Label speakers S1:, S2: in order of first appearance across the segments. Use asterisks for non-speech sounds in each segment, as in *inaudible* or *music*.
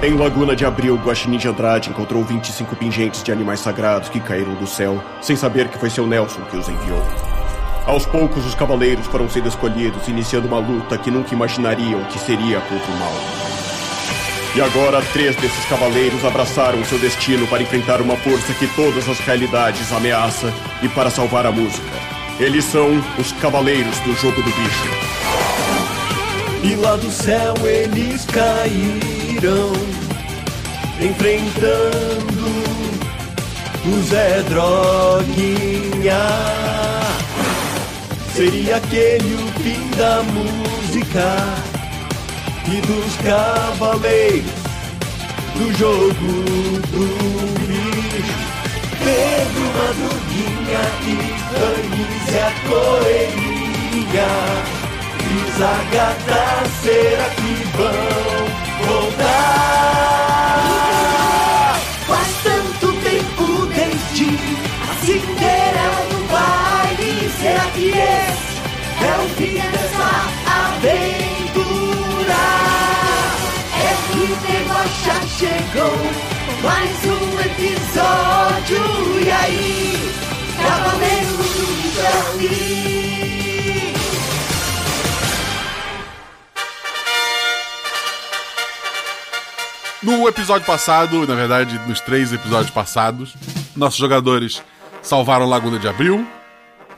S1: Em Laguna de Abril, Guaxinim de Andrade encontrou 25 pingentes de animais sagrados que caíram do céu, sem saber que foi seu Nelson que os enviou. Aos poucos, os cavaleiros foram sendo escolhidos, iniciando uma luta que nunca imaginariam que seria contra o mal. E agora, três desses cavaleiros abraçaram seu destino para enfrentar uma força que todas as realidades ameaça e para salvar a música. Eles são os Cavaleiros do Jogo do Bicho.
S2: E lá do céu eles caíram, enfrentando o Zé Droguinha. Seria aquele o fim da música e dos cavaleiros do jogo do bicho. Pedro, Madruguinha e Anísia Coelhinha. E Zagata, será que vão voltar? Faz tanto tempo desde a Cinderela do baile. Será que esse é o fim dessa aventura? É que já chegou mais um episódio. E aí, Cavaleiro do Charlie.
S3: No episódio passado, na verdade, nos três episódios passados, nossos jogadores salvaram Laguna de Abril,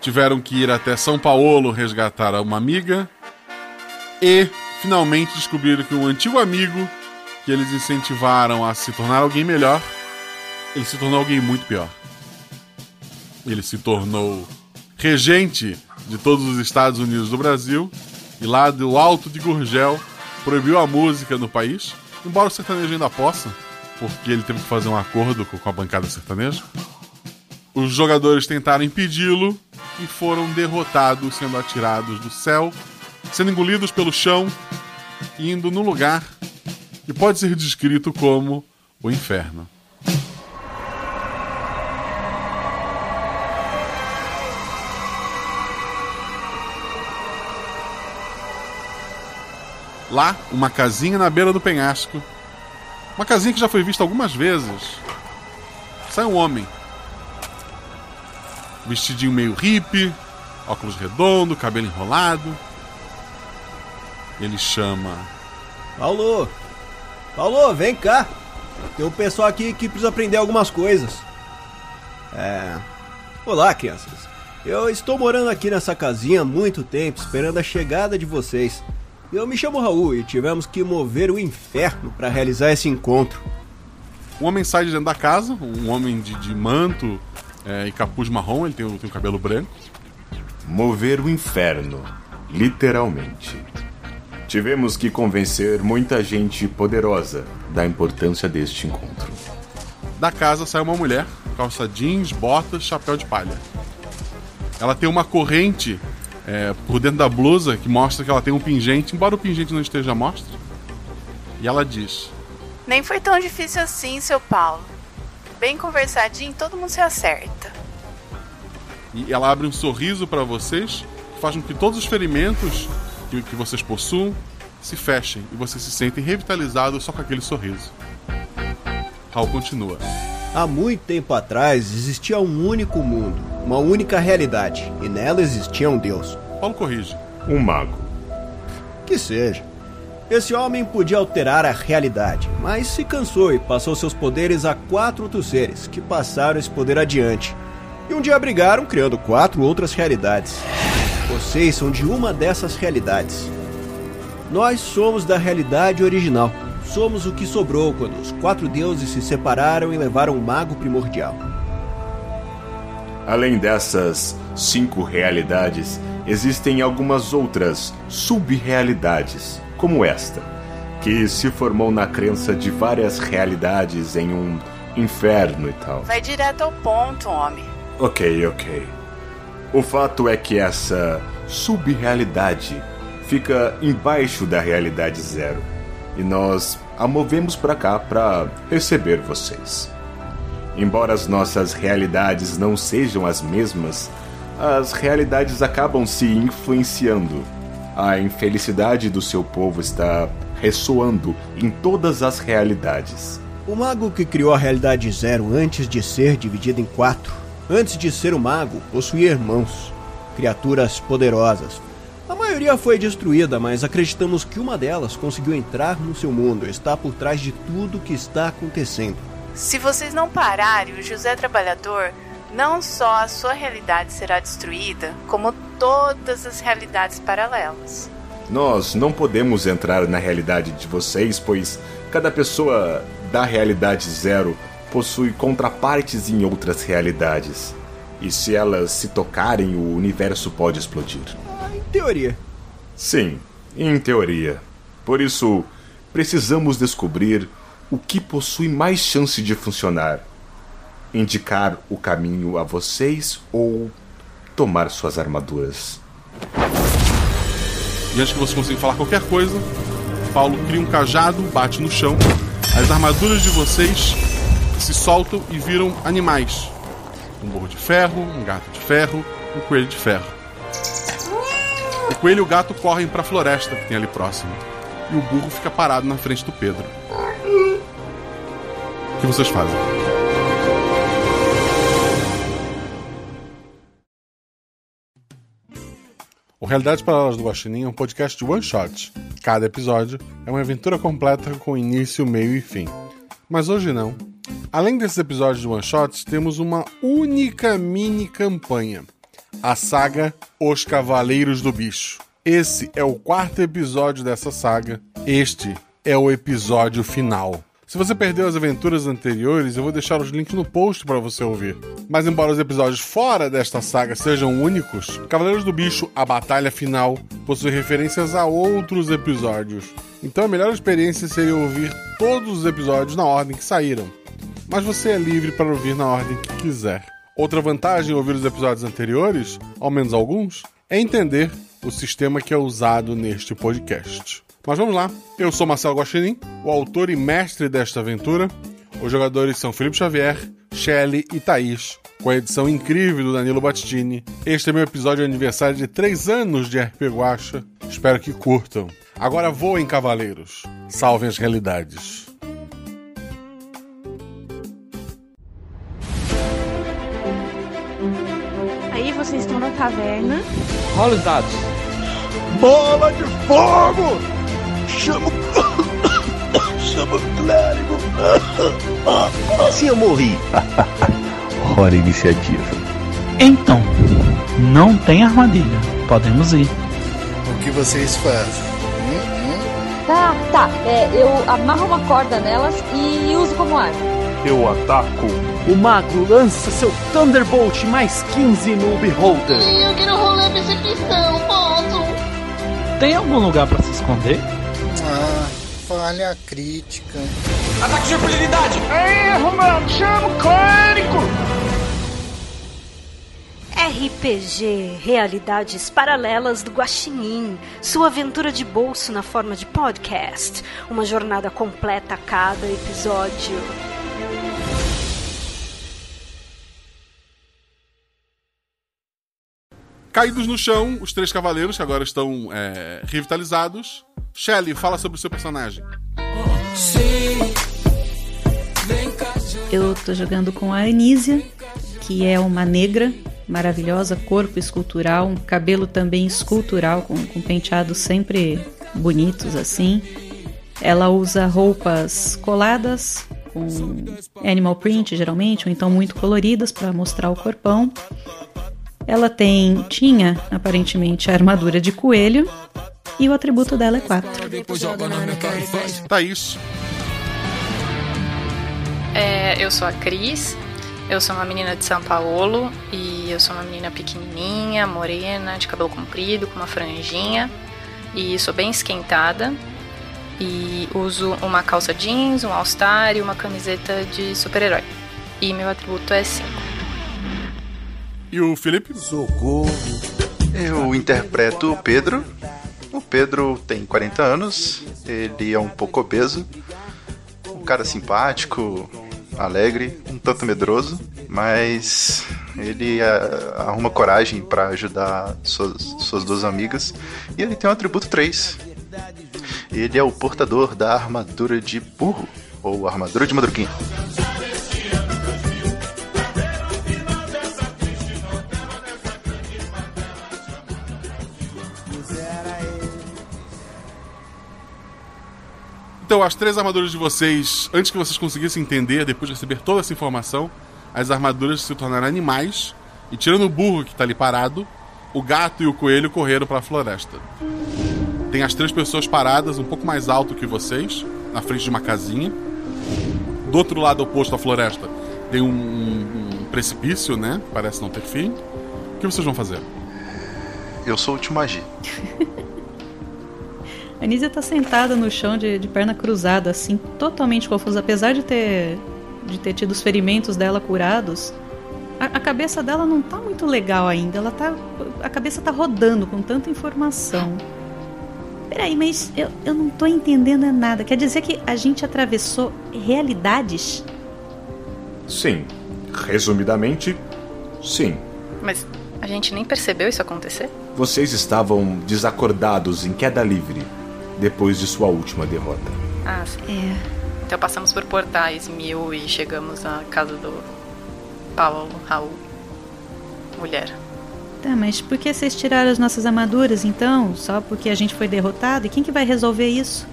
S3: tiveram que ir até São Paulo resgatar uma amiga e finalmente descobriram que um antigo amigo que eles incentivaram a se tornar alguém melhor, ele se tornou alguém muito pior. Ele se tornou regente de todos os Estados Unidos do Brasil e lá do alto de Gurgel proibiu a música no país, embora o sertanejo ainda possa, porque ele teve que fazer um acordo com a bancada sertaneja. Os jogadores tentaram impedi-lo e foram derrotados, sendo atirados do céu, sendo engolidos pelo chão, indo no lugar que pode ser descrito como o inferno. Lá, uma casinha na beira do penhasco. Uma casinha que já foi vista algumas vezes. Sai um homem. Vestidinho meio hippie, óculos redondo, cabelo enrolado. Ele chama.
S4: Paulo! Paulo, vem cá! Tem um pessoal aqui que precisa aprender algumas coisas. É. Olá, crianças. Eu estou morando aqui nessa casinha há muito tempo, esperando a chegada de vocês. Eu me chamo Raul e tivemos que mover o inferno para realizar esse encontro.
S3: Um homem sai de dentro da casa, um homem de, de manto é, e capuz marrom, ele tem, tem o cabelo branco.
S5: Mover o inferno, literalmente. Tivemos que convencer muita gente poderosa da importância deste encontro.
S3: Da casa sai uma mulher, calça jeans, botas, chapéu de palha. Ela tem uma corrente é, por dentro da blusa que mostra que ela tem um pingente, embora o pingente não esteja à mostra. E ela diz:
S6: Nem foi tão difícil assim, seu Paulo. Bem conversadinho, todo mundo se acerta.
S3: E ela abre um sorriso para vocês, que faz com que todos os ferimentos que, que vocês possuam se fechem e vocês se sentem revitalizados só com aquele sorriso. Raul continua.
S4: Há muito tempo atrás existia um único mundo, uma única realidade, e nela existia um Deus.
S3: Paulo corrige.
S5: Um mago.
S4: Que seja. Esse homem podia alterar a realidade, mas se cansou e passou seus poderes a quatro outros seres, que passaram esse poder adiante. E um dia brigaram, criando quatro outras realidades. Vocês são de uma dessas realidades. Nós somos da realidade original. Somos o que sobrou quando os quatro deuses se separaram e levaram o mago primordial.
S5: Além dessas cinco realidades, existem algumas outras sub-realidades, como esta, que se formou na crença de várias realidades em um inferno e tal.
S6: Vai direto ao ponto, homem.
S5: Ok, ok. O fato é que essa subrealidade fica embaixo da realidade zero e nós a movemos para cá para receber vocês. Embora as nossas realidades não sejam as mesmas, as realidades acabam se influenciando. A infelicidade do seu povo está ressoando em todas as realidades.
S4: O mago que criou a realidade zero antes de ser dividido em quatro, antes de ser o mago, possuía irmãos, criaturas poderosas. A maioria foi destruída, mas acreditamos que uma delas conseguiu entrar no seu mundo e está por trás de tudo o que está acontecendo.
S6: Se vocês não pararem, o José Trabalhador, não só a sua realidade será destruída, como todas as realidades paralelas.
S5: Nós não podemos entrar na realidade de vocês, pois cada pessoa da realidade zero possui contrapartes em outras realidades. E se elas se tocarem, o universo pode explodir.
S4: Ah, em teoria.
S5: Sim, em teoria. Por isso, precisamos descobrir o que possui mais chance de funcionar. Indicar o caminho a vocês ou tomar suas armaduras.
S3: E antes que você consiga falar qualquer coisa, Paulo cria um cajado, bate no chão. As armaduras de vocês se soltam e viram animais. Um burro de ferro, um gato de ferro, um coelho de ferro. O coelho e o gato correm para a floresta que tem ali próximo. E o burro fica parado na frente do Pedro. Que vocês fazem? O Realidades Paralelas do Guaxinim é um podcast de one shot. Cada episódio é uma aventura completa com início, meio e fim. Mas hoje não. Além desses episódios de one shots, temos uma única mini campanha. A saga Os Cavaleiros do Bicho. Esse é o quarto episódio dessa saga. Este é o episódio final. Se você perdeu as aventuras anteriores, eu vou deixar os links no post para você ouvir. Mas embora os episódios fora desta saga sejam únicos, Cavaleiros do Bicho, a batalha final, possui referências a outros episódios. Então a melhor experiência seria ouvir todos os episódios na ordem que saíram. Mas você é livre para ouvir na ordem que quiser. Outra vantagem em ouvir os episódios anteriores, ao menos alguns, é entender o sistema que é usado neste podcast. Mas vamos lá, eu sou Marcelo Guaxinim, o autor e mestre desta aventura. Os jogadores são Felipe Xavier, Shelley e Thaís, com a edição incrível do Danilo Battini. Este é meu episódio de aniversário de 3 anos de RP Guacha. Espero que curtam. Agora voem, cavaleiros. Salvem as realidades.
S7: Aí vocês estão na taverna.
S8: Rola os dados.
S9: Bola de fogo! Chama. *coughs* Chama o clérigo! *coughs*
S10: Se eu morri. *coughs*
S11: Hora iniciativa.
S8: Então, não tem armadilha. Podemos ir.
S9: O que vocês fazem?
S12: Tá, tá. É, eu amarro uma corda nelas e uso como arma.
S11: Eu ataco.
S8: O mago lança seu Thunderbolt mais 15 no Beholder.
S13: Eu quero rolar percepção, posso?
S8: Tem algum lugar para se esconder?
S9: Ah, falha crítica.
S8: Ataque de impunidade!
S9: Erro, mano! Chama o clérigo!
S7: RPG Realidades Paralelas do Guaxinim, sua aventura de bolso na forma de podcast, uma jornada completa a cada episódio.
S3: Caídos no chão, os três cavaleiros, que agora estão é, revitalizados. Shelley, fala sobre o seu personagem.
S14: Eu tô jogando com a Anísia, que é uma negra maravilhosa, corpo escultural, cabelo também escultural, com, com penteados sempre bonitos assim. Ela usa roupas coladas, com animal print geralmente, ou então muito coloridas para mostrar o corpão. Ela tem, tinha aparentemente a armadura de coelho e o atributo dela é 4.
S3: Thaís.
S15: É, eu sou a Cris, eu sou uma menina de São Paulo e eu sou uma menina pequenininha, morena, de cabelo comprido, com uma franjinha e sou bem esquentada e uso uma calça jeans, um all-star e uma camiseta de super-herói. E meu atributo é 5.
S3: E o Felipe?
S9: Socorro.
S16: Eu interpreto o Pedro. O Pedro tem 40 anos, ele é um pouco obeso, um cara simpático, alegre, um tanto medroso, mas ele uh, arruma coragem para ajudar suas, suas duas amigas e ele tem o atributo 3. Ele é o portador da armadura de burro, ou armadura de madruguinha.
S3: Então, as três armaduras de vocês, antes que vocês conseguissem entender, depois de receber toda essa informação, as armaduras se tornaram animais. E tirando o burro que está ali parado, o gato e o coelho correram para a floresta. Tem as três pessoas paradas um pouco mais alto que vocês, na frente de uma casinha. Do outro lado oposto à floresta tem um, um, um precipício, né? Parece não ter fim. O que vocês vão fazer?
S16: Eu sou o tio Magi. *laughs*
S14: A Nízia tá sentada no chão de, de perna cruzada, assim, totalmente confusa. Apesar de ter, de ter tido os ferimentos dela curados, a, a, cabeça dela não tá muito legal ainda. Ela tá. A cabeça tá rodando com tanta informação. Peraí, mas eu, eu não tô entendendo nada. Quer dizer que a gente atravessou realidades?
S5: Sim. Resumidamente, sim.
S15: Mas a gente nem percebeu isso acontecer?
S5: Vocês estavam desacordados em queda livre depois de sua última derrota.
S15: Ah, sim.
S14: É.
S15: Então passamos por portais mil e chegamos à casa do Paulo, Raul. Mulher.
S14: Tá, mas por que vocês tiraram as nossas armaduras então? Só porque a gente foi derrotado? E quem que vai resolver isso?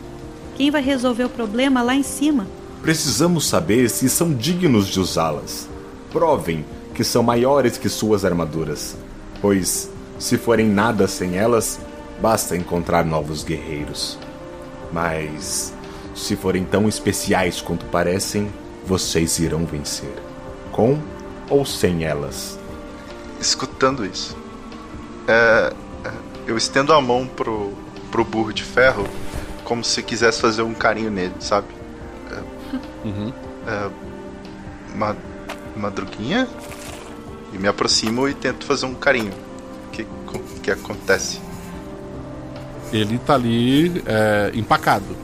S14: Quem vai resolver o problema lá em cima?
S5: Precisamos saber se são dignos de usá-las. Provem que são maiores que suas armaduras, pois, se forem nada sem elas, basta encontrar novos guerreiros. Mas, se forem tão especiais quanto parecem, vocês irão vencer. Com ou sem elas.
S16: Escutando isso, é, é, eu estendo a mão pro, pro burro de ferro como se quisesse fazer um carinho nele, sabe? É,
S3: Uhum.
S16: é, ma- madruguinha? E me aproximo e tento fazer um carinho. O que, o que acontece?
S3: Ele tá ali é, empacado.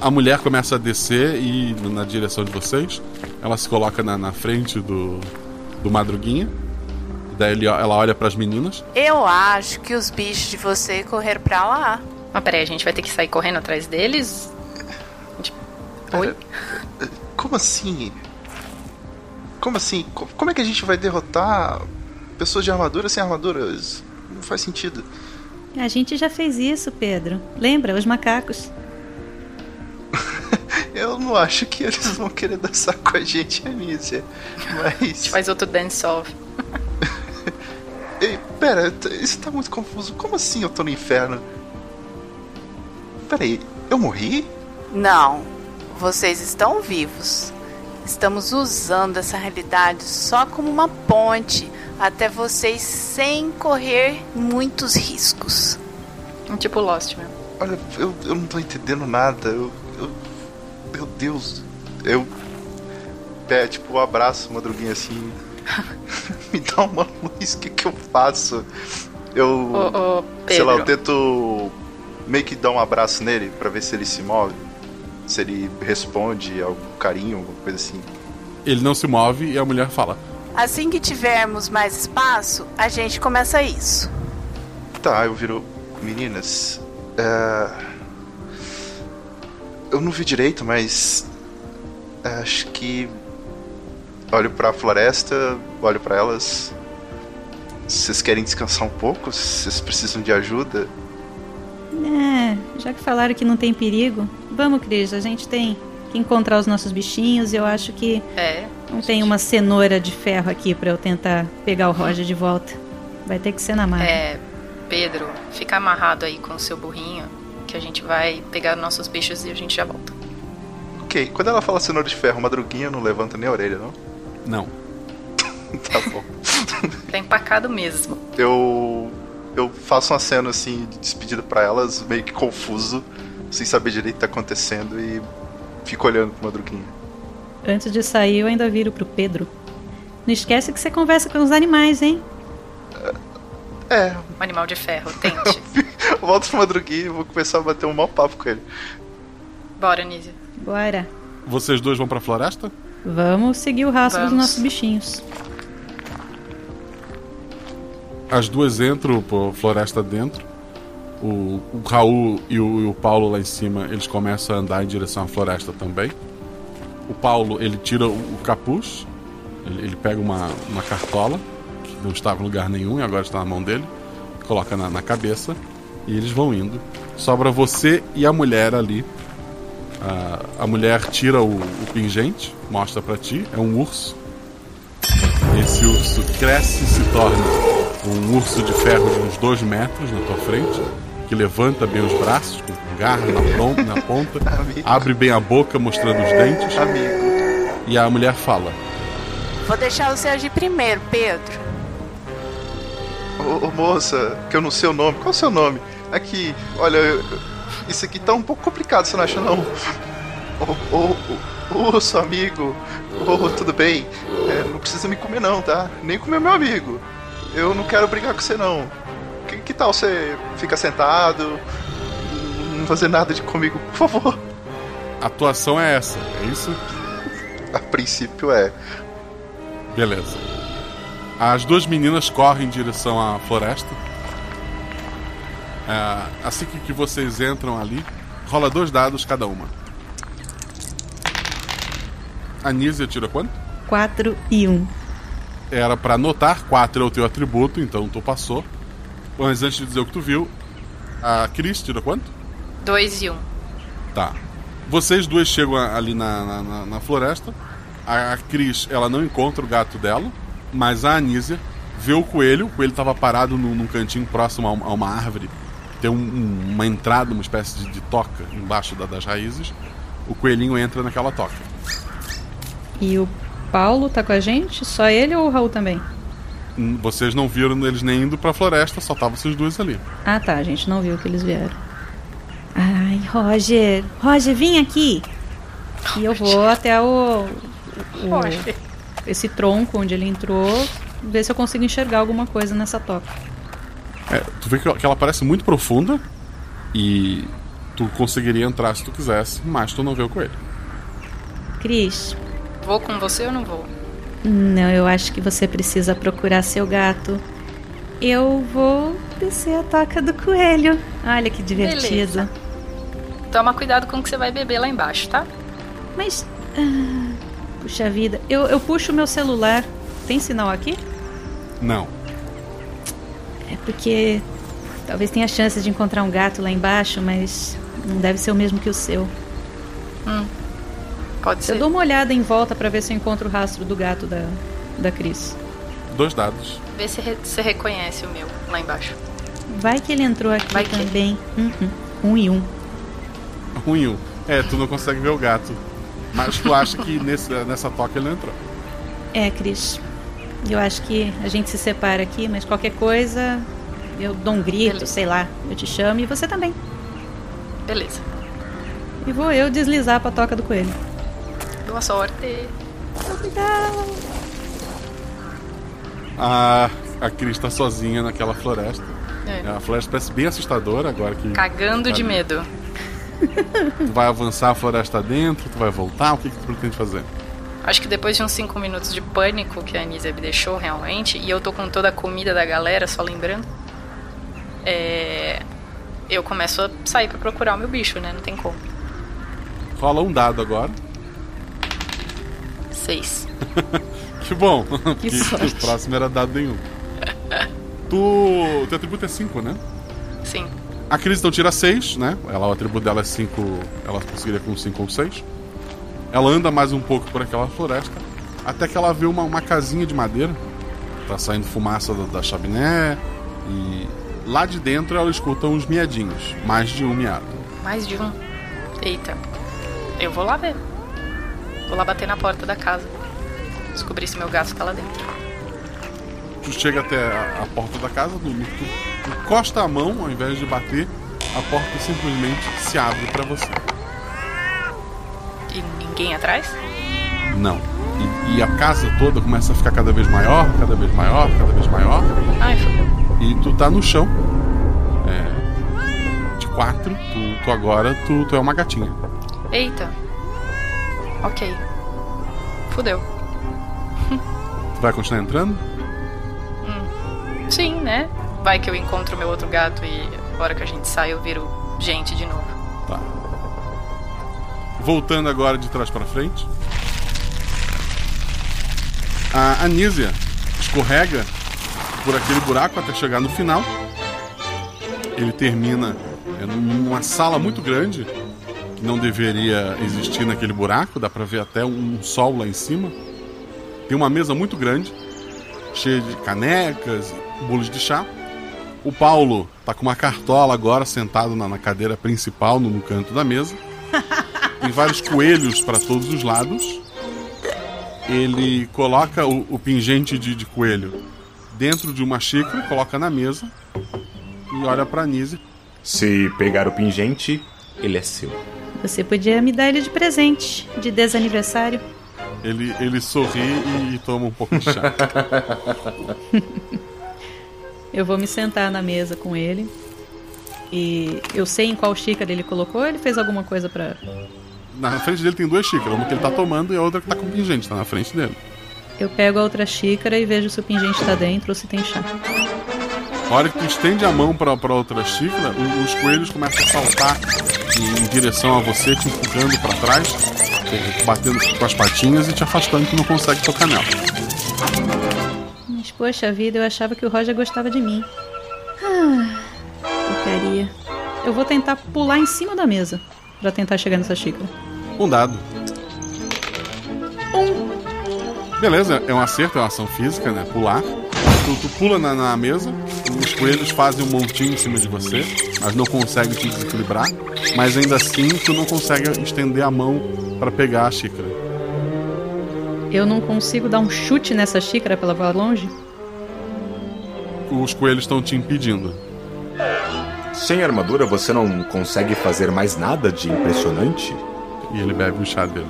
S3: A mulher começa a descer e ir na direção de vocês. Ela se coloca na, na frente do, do Madruguinha. Daí ele- ela olha para as meninas.
S6: Eu acho que os bichos de você correram pra lá.
S15: Mas peraí, a gente vai ter que sair correndo atrás deles? Gente, Oi?
S16: Como assim? Como assim? Co- Como é que a gente vai derrotar pessoas de armadura sem armaduras? Não faz sentido.
S14: A gente já fez isso, Pedro. Lembra? Os macacos. *laughs*
S16: Eu não acho que eles vão querer dançar com a gente, Anísia. Mas. *laughs*
S15: Faz outro dance-off. *laughs*
S16: Ei, pera, isso tá muito confuso. Como assim eu tô no inferno? Peraí, eu morri?
S6: Não, vocês estão vivos. Estamos usando essa realidade só como uma ponte até vocês sem correr muitos riscos.
S15: Tipo Lost mesmo.
S16: Olha, eu, eu não tô entendendo nada. Eu, eu- meu Deus. Eu. É, tipo, um abraço, madruguinha assim. *laughs* Me dá uma luz, o que, que eu faço? Eu.
S15: Ô, ô,
S16: sei lá, eu tento meio que dar um abraço nele pra ver se ele se move. Se ele responde algum carinho, alguma coisa assim.
S3: Ele não se move e a mulher fala:
S6: Assim que tivermos mais espaço, a gente começa isso.
S16: Tá, eu viro. Meninas. É... Eu não vi direito, mas. é, Acho que. Olho pra floresta, olho pra elas. Vocês querem descansar um pouco? Vocês precisam de ajuda?
S14: É, já que falaram que não tem perigo, vamos, Cris. A gente tem que encontrar os nossos bichinhos. Eu acho que
S15: É.
S14: não tem uma cenoura de ferro aqui pra eu tentar pegar o Roger de volta. Vai ter que ser na marra.
S15: É, Pedro, fica amarrado aí com o seu burrinho, que a gente vai pegar nossos bichos e a gente já volta.
S16: Ok, quando ela fala cenoura de ferro, madruguinha não levanta nem a orelha, não?
S3: Não. *laughs*
S16: tá bom. *laughs*
S15: Tá empacado mesmo.
S16: Eu. Eu faço uma cena assim de despedida pra elas, meio que confuso, sem saber direito o que tá acontecendo e fico olhando pro madruguinha.
S14: Antes de sair, eu ainda viro pro Pedro. Não esquece que você conversa com os animais, hein?
S16: É,
S15: Um animal de ferro, tente. *laughs*
S16: eu volto pro madruguinha e vou começar a bater um mau papo com ele.
S15: Bora, Nízia.
S14: Bora.
S3: Vocês dois vão pra floresta?
S14: Vamos seguir o rastro dos
S15: Vamos.
S14: nossos bichinhos.
S3: As duas entram por floresta dentro. O, o Raul e o, e o Paulo lá em cima, eles começam a andar em direção à floresta também. O Paulo, ele tira o, capuz, ele, ele pega uma, uma cartola, que não estava em lugar nenhum e agora está na mão dele, coloca na, na cabeça e eles vão indo. Sobra você e a mulher ali. A, a mulher tira o, o pingente, mostra pra ti, é um urso. Esse urso cresce e se torna um urso de ferro de uns dois metros na tua frente, que levanta bem os braços, com garra na, ponta, na ponta *laughs* abre bem a boca, mostrando os dentes.
S16: Amigo.
S3: E a mulher fala:
S6: Vou deixar você agir primeiro, Pedro.
S16: Ô, ô, moça, que eu não sei o nome. Qual é o seu nome? Aqui, olha, eu- isso aqui tá um pouco complicado, você não acha não? Ô, ô, ô, ô, seu amigo. Ô, tudo bem? É, não precisa me comer não, tá? Nem comer meu amigo. Eu não quero brigar com você não. Que, que tal você ficar sentado? Não fazer nada de comigo, por favor.
S3: A atuação é essa, é isso?
S16: A princípio é.
S3: Beleza. As duas meninas correm em direção à floresta. É, assim que, que vocês entram ali, rola dois dados cada uma. A Nízia tira quanto?
S14: 4 e 1.
S3: Era pra anotar, 4 é o teu atributo, então tu passou. Mas antes de dizer o que tu viu, a Cris tira quanto?
S15: 2 e 1. Um.
S3: Tá. Vocês duas chegam ali na, na, na- na floresta. A, a Cris, ela não encontra o gato dela, mas a Anísia vê o coelho. O coelho estava parado num, num cantinho próximo a, um- a uma árvore. Tem um- um- uma entrada, uma espécie de, de toca embaixo da- das raízes. O coelhinho entra naquela toca.
S14: E o Paulo tá com a gente? Só ele ou o Raul também?
S3: Vocês não viram eles nem indo pra floresta, só estavam vocês duas ali.
S14: Ah, tá. A gente não viu que eles vieram. Ai, Roger. Roger, vem aqui. E eu vou até o. o-
S15: Roger.
S14: esse tronco onde ele entrou, ver se eu consigo enxergar alguma coisa nessa toca.
S3: É, tu vê que que ela parece muito profunda e tu conseguiria entrar se tu quisesse, mas tu não vê o coelho.
S14: Cris,
S15: Vou com você ou não vou?
S14: Não, eu acho que você precisa procurar seu gato. Eu vou descer a toca do coelho. Olha que divertido.
S15: Beleza. Toma cuidado com o que você vai beber lá embaixo, tá?
S14: Mas. ah, puxa vida, eu, eu puxo o meu celular. Tem sinal aqui?
S3: Não.
S14: É porque talvez tenha chance de encontrar um gato lá embaixo, mas não deve ser o mesmo que o seu.
S15: Hum. Pode
S14: Eu
S15: ser.
S14: dou uma olhada em volta pra ver se eu encontro o rastro do gato da, da Cris.
S3: Dois dados.
S15: Vê se re- você reconhece o meu lá embaixo.
S14: Vai que ele entrou aqui
S15: Vai que-
S14: também. Uhum. Um e um.
S3: Ruim um. É, tu não consegue ver o gato. Mas tu acha que nesse, nessa toca ele não entrou.
S14: É, Cris. Eu acho que a gente se separa aqui, mas qualquer coisa eu dou um grito,
S15: Beleza.
S14: sei lá. Eu te chamo e você também.
S15: Beleza.
S14: E vou eu deslizar pra toca do coelho.
S15: Boa sorte.
S3: A, a Cris tá sozinha naquela floresta.
S15: É.
S3: A floresta parece bem assustadora agora que.
S15: Cagando de medo.
S3: Tu vai avançar a floresta dentro, tu vai voltar, o que, que tu pretende fazer?
S15: Acho que depois de uns 5 minutos de pânico que a Anísia me deixou realmente, e eu tô com toda a comida da galera, só lembrando, é, eu começo a sair pra procurar o meu bicho, né? Não tem como.
S3: Rola um dado agora. *laughs* Que bom, *laughs* porque
S15: sorte.
S3: o próximo era dado nenhum. *laughs* Tu. Teu atributo é 5, né?
S15: Sim.
S3: A Cris então tira 6, né? Ela, o atributo dela é 5. Ela conseguiria com 5 ou 6. Ela anda mais um pouco por aquela floresta. Até que ela vê uma, uma casinha de madeira. Tá saindo fumaça da, da chaminé. E lá de dentro ela escuta uns miadinhos. Mais de um miado.
S15: Mais de um. Eita. Eu vou lá ver. Vou lá bater na porta da casa. Descobrir se meu gato tá lá dentro.
S3: Tu chega até a, a porta da casa, tu, tu encosta a mão ao invés de bater. A porta simplesmente se abre pra você.
S15: E ninguém atrás?
S3: Não. E, e a casa toda começa a ficar cada vez maior, cada vez maior, cada vez maior.
S15: Ai, fodeu.
S3: E tu tá no chão. É, de quatro, tu, tu agora tu, tu é uma gatinha.
S15: Eita. Ok. Fudeu. *laughs*
S3: Vai continuar entrando?
S15: Sim, né? Vai que eu encontro meu outro gato e hora que a gente sai eu viro gente de novo.
S3: Tá. Voltando agora de trás para frente. A Anísia escorrega por aquele buraco até chegar no final. Ele termina é, numa sala muito grande que não deveria existir naquele buraco, dá para ver até um sol lá em cima. Tem uma mesa muito grande, cheia de canecas, bolos de chá. O Paulo tá com uma cartola agora sentado na, na cadeira principal, no, no canto da mesa. *laughs* Tem vários coelhos para todos os lados. Ele coloca o, o pingente de, de coelho dentro de uma xícara, coloca na mesa e olha para Nise.
S5: Se pegar o pingente, ele é seu.
S14: Você podia me dar ele de presente, de desaniversário.
S3: Ele, ele sorri e toma um pouco de chá. *laughs*
S14: eu vou me sentar na mesa com ele. E eu sei em qual xícara ele colocou, ele fez alguma coisa para
S3: Na frente dele tem duas xícaras, uma que ele tá tomando e a outra que tá com pingente, tá na frente dele.
S14: Eu pego a outra xícara e vejo se o pingente tá dentro ou se tem chá.
S3: A hora que tu estende a mão pra, pra outra xícara, os coelhos começam a saltar em, em direção a você, te empurrando pra trás, eh, batendo com as patinhas e te afastando que não consegue tocar nela.
S14: Mas poxa vida, eu achava que o Roger gostava de mim. Ah, porcaria. Eu vou tentar pular em cima da mesa pra tentar chegar nessa xícara.
S3: Um dado. Beleza, é um acerto, é uma ação física, né? Pular. Tu, tu pula na, na mesa, os coelhos fazem um montinho em cima de você, mas não conseguem te desequilibrar. Mas ainda assim, tu não consegue estender a mão pra pegar a xícara.
S14: Eu não consigo dar um chute nessa xícara pra ela voar longe?
S3: Os coelhos estão te impedindo.
S5: Sem armadura, você não consegue fazer mais nada de impressionante?
S3: E ele bebe o chá dele.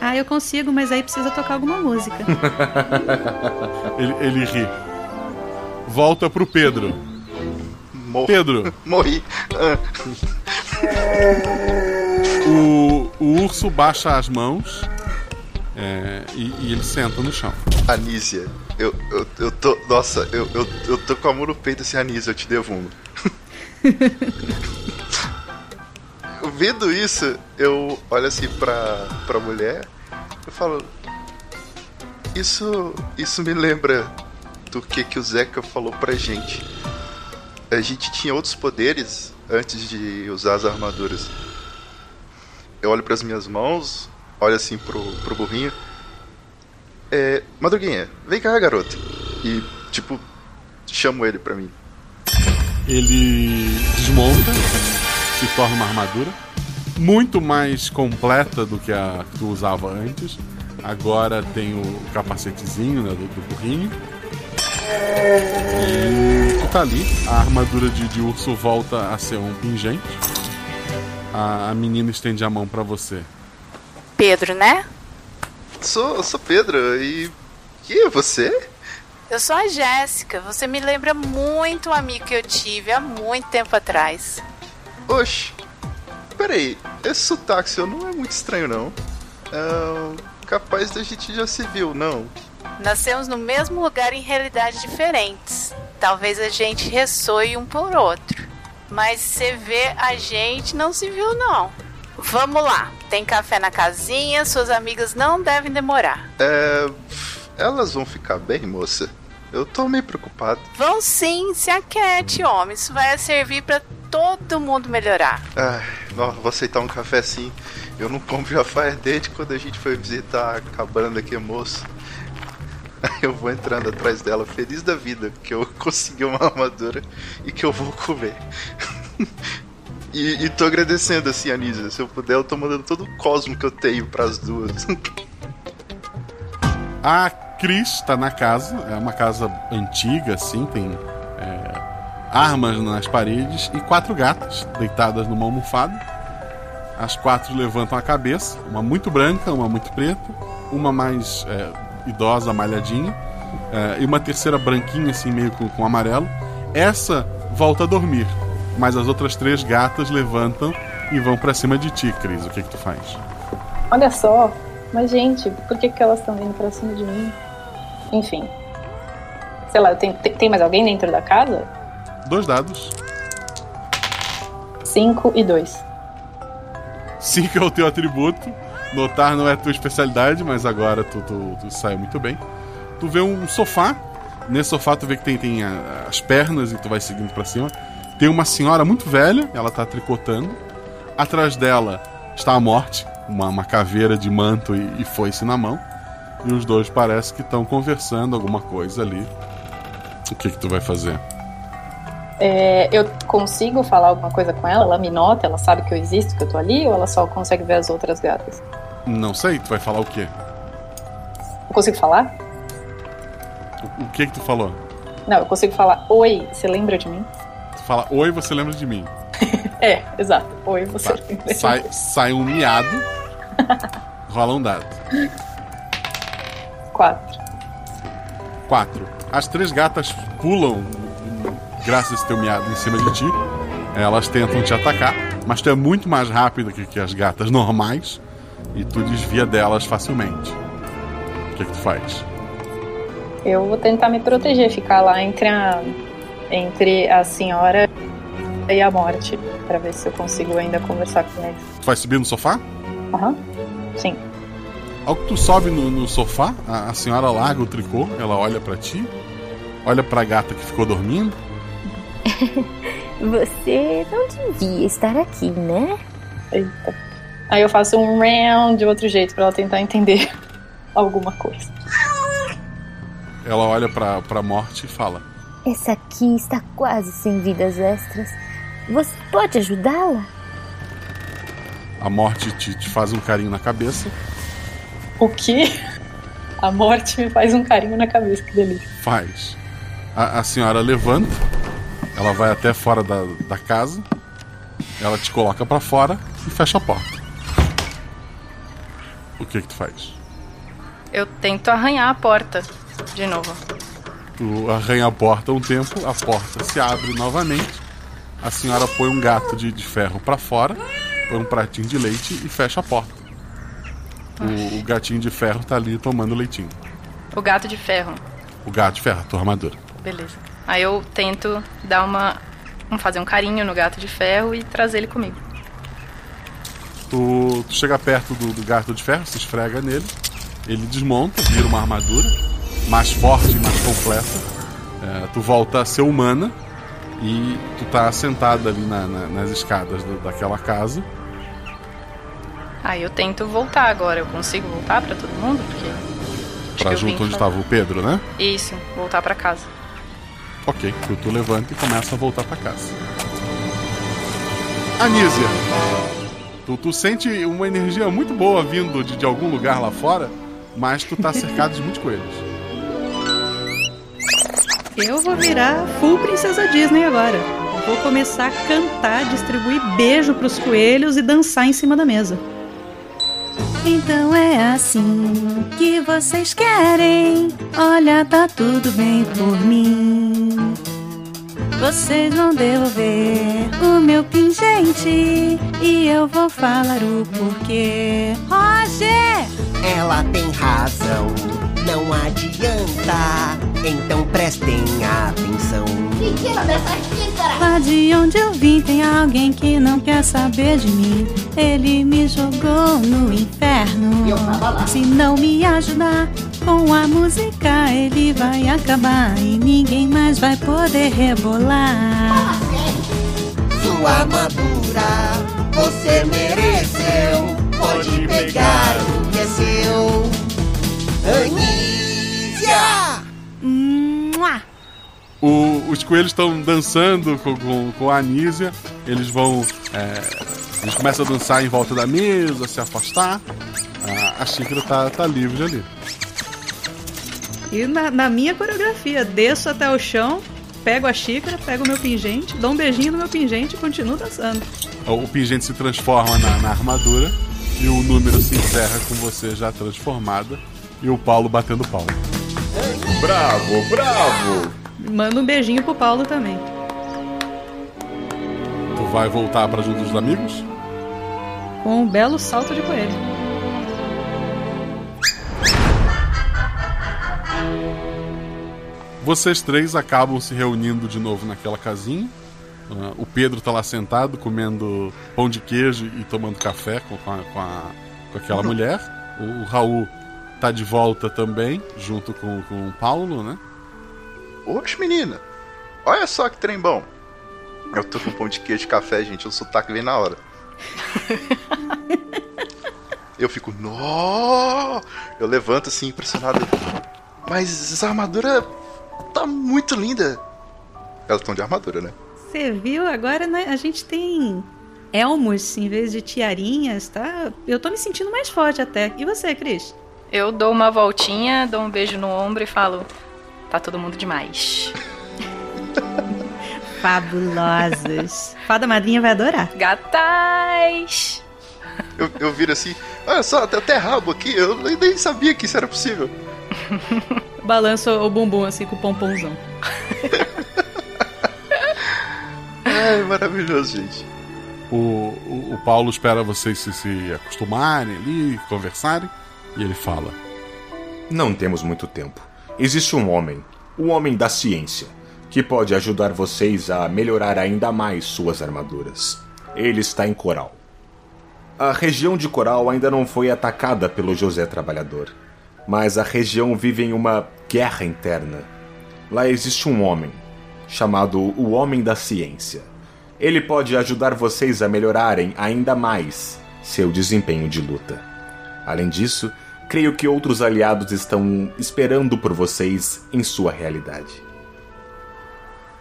S14: Ah, eu consigo, mas aí precisa tocar alguma música. *laughs*
S3: ele, ele ri. Volta pro Pedro. Pedro. *laughs*
S16: Morri.
S3: O, o urso baixa as mãos é, e, e ele senta no chão.
S16: Anísia, eu, eu, eu tô. Nossa, eu, eu, eu tô com a mão no peito assim, Anísia, eu te devumo. *laughs* Vendo isso, eu olho assim pra, pra mulher, eu falo. Isso. Isso me lembra do que, que o Zeca falou pra gente. A gente tinha outros poderes antes de usar as armaduras. Eu olho pras minhas mãos, olho assim pro, pro burrinho. É. Madruguinha, vem cá, garoto. E, tipo, chamo ele pra mim.
S3: Ele desmonta, se torna uma armadura muito mais completa do que a que tu usava antes. Agora tem o capacetezinho né, do, do burrinho. E tu tá ali. A armadura de, de urso volta a ser um pingente. A, a menina estende a mão pra você.
S6: Pedro, né?
S16: Sou, sou Pedro e. Que é você?
S6: Eu sou a Jéssica. Você me lembra muito um amigo que eu tive há muito tempo atrás.
S16: Oxe, peraí, esse sotaque seu não é muito estranho, não. É, capaz da gente já se viu, não.
S6: Nascemos no mesmo lugar em realidades diferentes. Talvez a gente ressoe um por outro. Mas você vê a gente não se viu, não. Vamos lá. Tem café na casinha, suas amigas não devem demorar.
S16: É. Elas vão ficar bem, moça? Eu tô meio preocupado.
S6: Vão sim, se aquete, homem. Isso vai servir pra todo mundo melhorar.
S16: Ai, não, vou aceitar um café sim. Eu não compro já faz desde quando a gente foi visitar a cabana daqui, moço. *laughs* Eu vou entrando atrás dela, feliz da vida, que eu *laughs* consegui uma armadura e que eu vou comer. *laughs* E, e tô agradecendo assim, Anísia. Se eu puder, eu tô mandando todo o cosmo que eu tenho pras duas.
S3: A Cris tá na casa, é uma casa antiga, assim, tem é, armas nas paredes e quatro gatas deitadas numa almofada. As quatro levantam a cabeça, uma muito branca, uma muito preta, uma mais é, idosa, malhadinha, é, e uma terceira branquinha, assim, meio com, com amarelo. Essa volta a dormir, mas as outras três gatas levantam e vão pra cima de ti, Cris. O que que tu faz?
S17: Olha só, mas gente, por que, que elas estão vindo pra cima de mim? Enfim. Sei lá, tem, tem, mais alguém dentro da casa?
S3: Dois dados.
S17: 5 e 2.
S3: 5 é o teu atributo. Notar não é tua especialidade, mas agora tu, tu, tu muito bem. Tu vê um sofá. Nesse sofá tu vê que tem, tem a- as pernas e tu vai seguindo pra cima. Tem uma senhora muito velha, ela tá tricotando. Atrás dela está a morte, uma, uma caveira de manto e, e foice na mão. E os dois parece que estão conversando alguma coisa ali. O que que tu vai fazer?
S17: É, eu consigo falar alguma coisa com ela? Ela me nota? Ela sabe que eu existo, que eu tô ali? Ou ela só consegue ver as outras gatas?
S3: Não sei, tu vai falar o quê?
S17: Eu consigo falar?
S3: O, o que que tu falou?
S17: Não, eu consigo falar Oi, você lembra de mim?
S3: Tu fala, oi, você lembra de mim. *laughs*
S17: É, exato. Oi, você
S3: Tá.
S17: lembra de
S3: Sai,
S17: mim?
S3: sai um miado. rola um dado.
S17: Quatro.
S3: Quatro. As três gatas pulam, graças a esse teu miado, em cima de ti. Elas tentam te atacar, mas tu é muito mais rápido que, que as gatas normais e tu desvia delas facilmente. O que, que tu faz?
S17: Eu vou tentar me proteger, ficar lá entre a, entre a senhora e a morte, pra ver se eu consigo ainda conversar com eles.
S3: Tu vai subir no sofá?
S17: Aham. Sim.
S3: Ao que tu sobe no, no sofá, a, a senhora larga o tricô, ela olha pra ti, olha pra gata que ficou dormindo. *laughs*
S18: Você não devia estar aqui, né?
S17: Eita. Aí eu faço um round de outro jeito pra ela tentar entender *laughs* alguma coisa.
S3: Ela olha pra, pra morte e fala:
S18: Essa aqui está quase sem vidas extras. Você pode ajudá-la?
S3: A morte te, te faz um carinho na cabeça,
S17: O que? A morte me faz um carinho na cabeça, que delícia.
S3: faz. A, a senhora levanta, ela vai até fora da, da casa, ela te coloca pra fora e fecha a porta. O que que tu faz?
S15: Eu tento arranhar a porta de novo.
S3: Tu arranha a porta um tempo, a porta se abre novamente. A senhora põe um gato de, de ferro pra fora, põe um pratinho de leite e fecha a porta. O, o gatinho de ferro tá ali tomando leitinho.
S15: O gato de ferro.
S3: O gato de ferro, a tua armadura.
S15: Beleza. Aí eu tento dar uma. um- fazer um carinho no gato de ferro e trazer ele comigo.
S3: Tu, tu chega perto do, do gato de ferro, se esfrega nele, ele desmonta, vira uma armadura mais forte e mais completa. É, tu volta a ser humana e tu tá sentada ali na- na- nas escadas do- daquela casa.
S15: Aí eu tento voltar agora. Eu consigo voltar pra todo mundo? Porque.
S3: Pra junto onde estava o Pedro, né?
S15: Isso, voltar pra casa.
S3: Ok, tu, tu levanta e começa a voltar pra casa. Anísia, tu, tu sente uma energia muito boa vindo de, de algum lugar lá fora, mas tu tá cercado de muitos coelhos.
S14: Eu vou virar full princesa Disney agora. Vou começar a cantar, distribuir beijo pros coelhos e dançar em cima da mesa.
S19: Então é assim que vocês querem. Olha, tá tudo bem por mim. Vocês vão devolver o meu pingente e eu vou falar o porquê. Roger!
S2: Ela tem razão, não adianta. Então prestem atenção.
S13: Mentira dessa xícara!
S19: Lá de onde eu vim tem alguém que não quer saber de mim. Ele me jogou no inferno. Se não me ajudar com a música, ele vai acabar e ninguém mais vai poder rebolar.
S2: Sua armadura você mereceu. Pode pegar o que é seu. Anísia!
S19: Mua!
S3: O- os coelhos estão dançando com, com, com a Anísia. Eles vão. é, eles começam a dançar em volta da mesa, se afastar. A, a xícara tá, tá livre ali.
S14: E na, na minha coreografia, desço até o chão, pego a xícara, pego o meu pingente, dou um beijinho no meu pingente e continuo dançando.
S3: O, pingente se transforma na, na armadura e o número se encerra com você já transformada e o Paulo batendo palma.
S5: Bravo, bravo!
S14: Manda um beijinho pro Paulo também.
S3: Tu vai voltar pra junto dos amigos?
S14: Com um belo salto de coelho.
S3: Vocês três acabam se reunindo de novo naquela casinha. Uh, o Pedro tá lá sentado comendo pão de queijo e tomando café com, com, a, com, a, com aquela mulher. O, o, Raul tá de volta também, junto com, com o Paulo, né?
S16: Oxe, menina! Olha só que trem bom! Eu tô com pão de queijo e café, gente. O sotaque vem na hora. Eu fico, nó! Eu levanto assim, impressionado. Mas essa armadura tá muito linda. Elas estão de armadura, né?
S14: Você viu? Agora né, a gente tem elmos em vez de tiarinhas, tá? Eu tô me sentindo mais forte até. E você, Cris?
S15: Eu dou uma voltinha, dou um beijo no ombro e falo: tá todo mundo demais. *laughs*
S14: Fabulosos. Fada madrinha vai adorar.
S15: Gatais!
S16: Eu, eu viro assim, olha só, tem até rabo aqui, eu nem sabia que isso era possível. *laughs*
S14: Balança o bumbum assim com o pomponzão. *laughs*
S16: Ai, maravilhoso, gente.
S3: O, o, o, Paulo espera vocês se, se acostumarem ali, conversarem, e ele fala:
S5: Não temos muito tempo. Existe um homem, o homem da ciência, que pode ajudar vocês a melhorar ainda mais suas armaduras. Ele está em Coral. A região de Coral ainda não foi atacada pelo José Trabalhador, mas a região vive em uma guerra interna. Lá existe um homem, chamado o Homem da Ciência. Ele pode ajudar vocês a melhorarem ainda mais seu desempenho de luta. Além disso, creio que outros aliados estão esperando por vocês em sua realidade.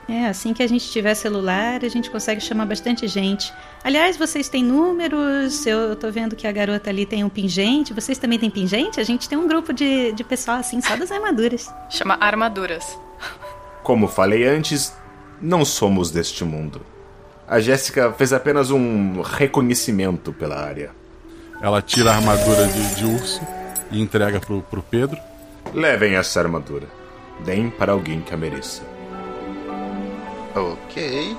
S14: É, assim que a gente tiver celular, a gente consegue chamar bastante gente. Aliás, vocês têm números, eu tô vendo que a garota ali tem um pingente, vocês também têm pingente? A gente tem um grupo de, de pessoal assim, só das armaduras.
S15: Chama Armaduras.
S5: Como falei antes, não somos deste mundo. A Jéssica fez apenas um reconhecimento pela área.
S3: Ela tira a armadura de, de urso e entrega pro, pro Pedro.
S5: Levem essa armadura. Deem para alguém que a mereça.
S16: Ok.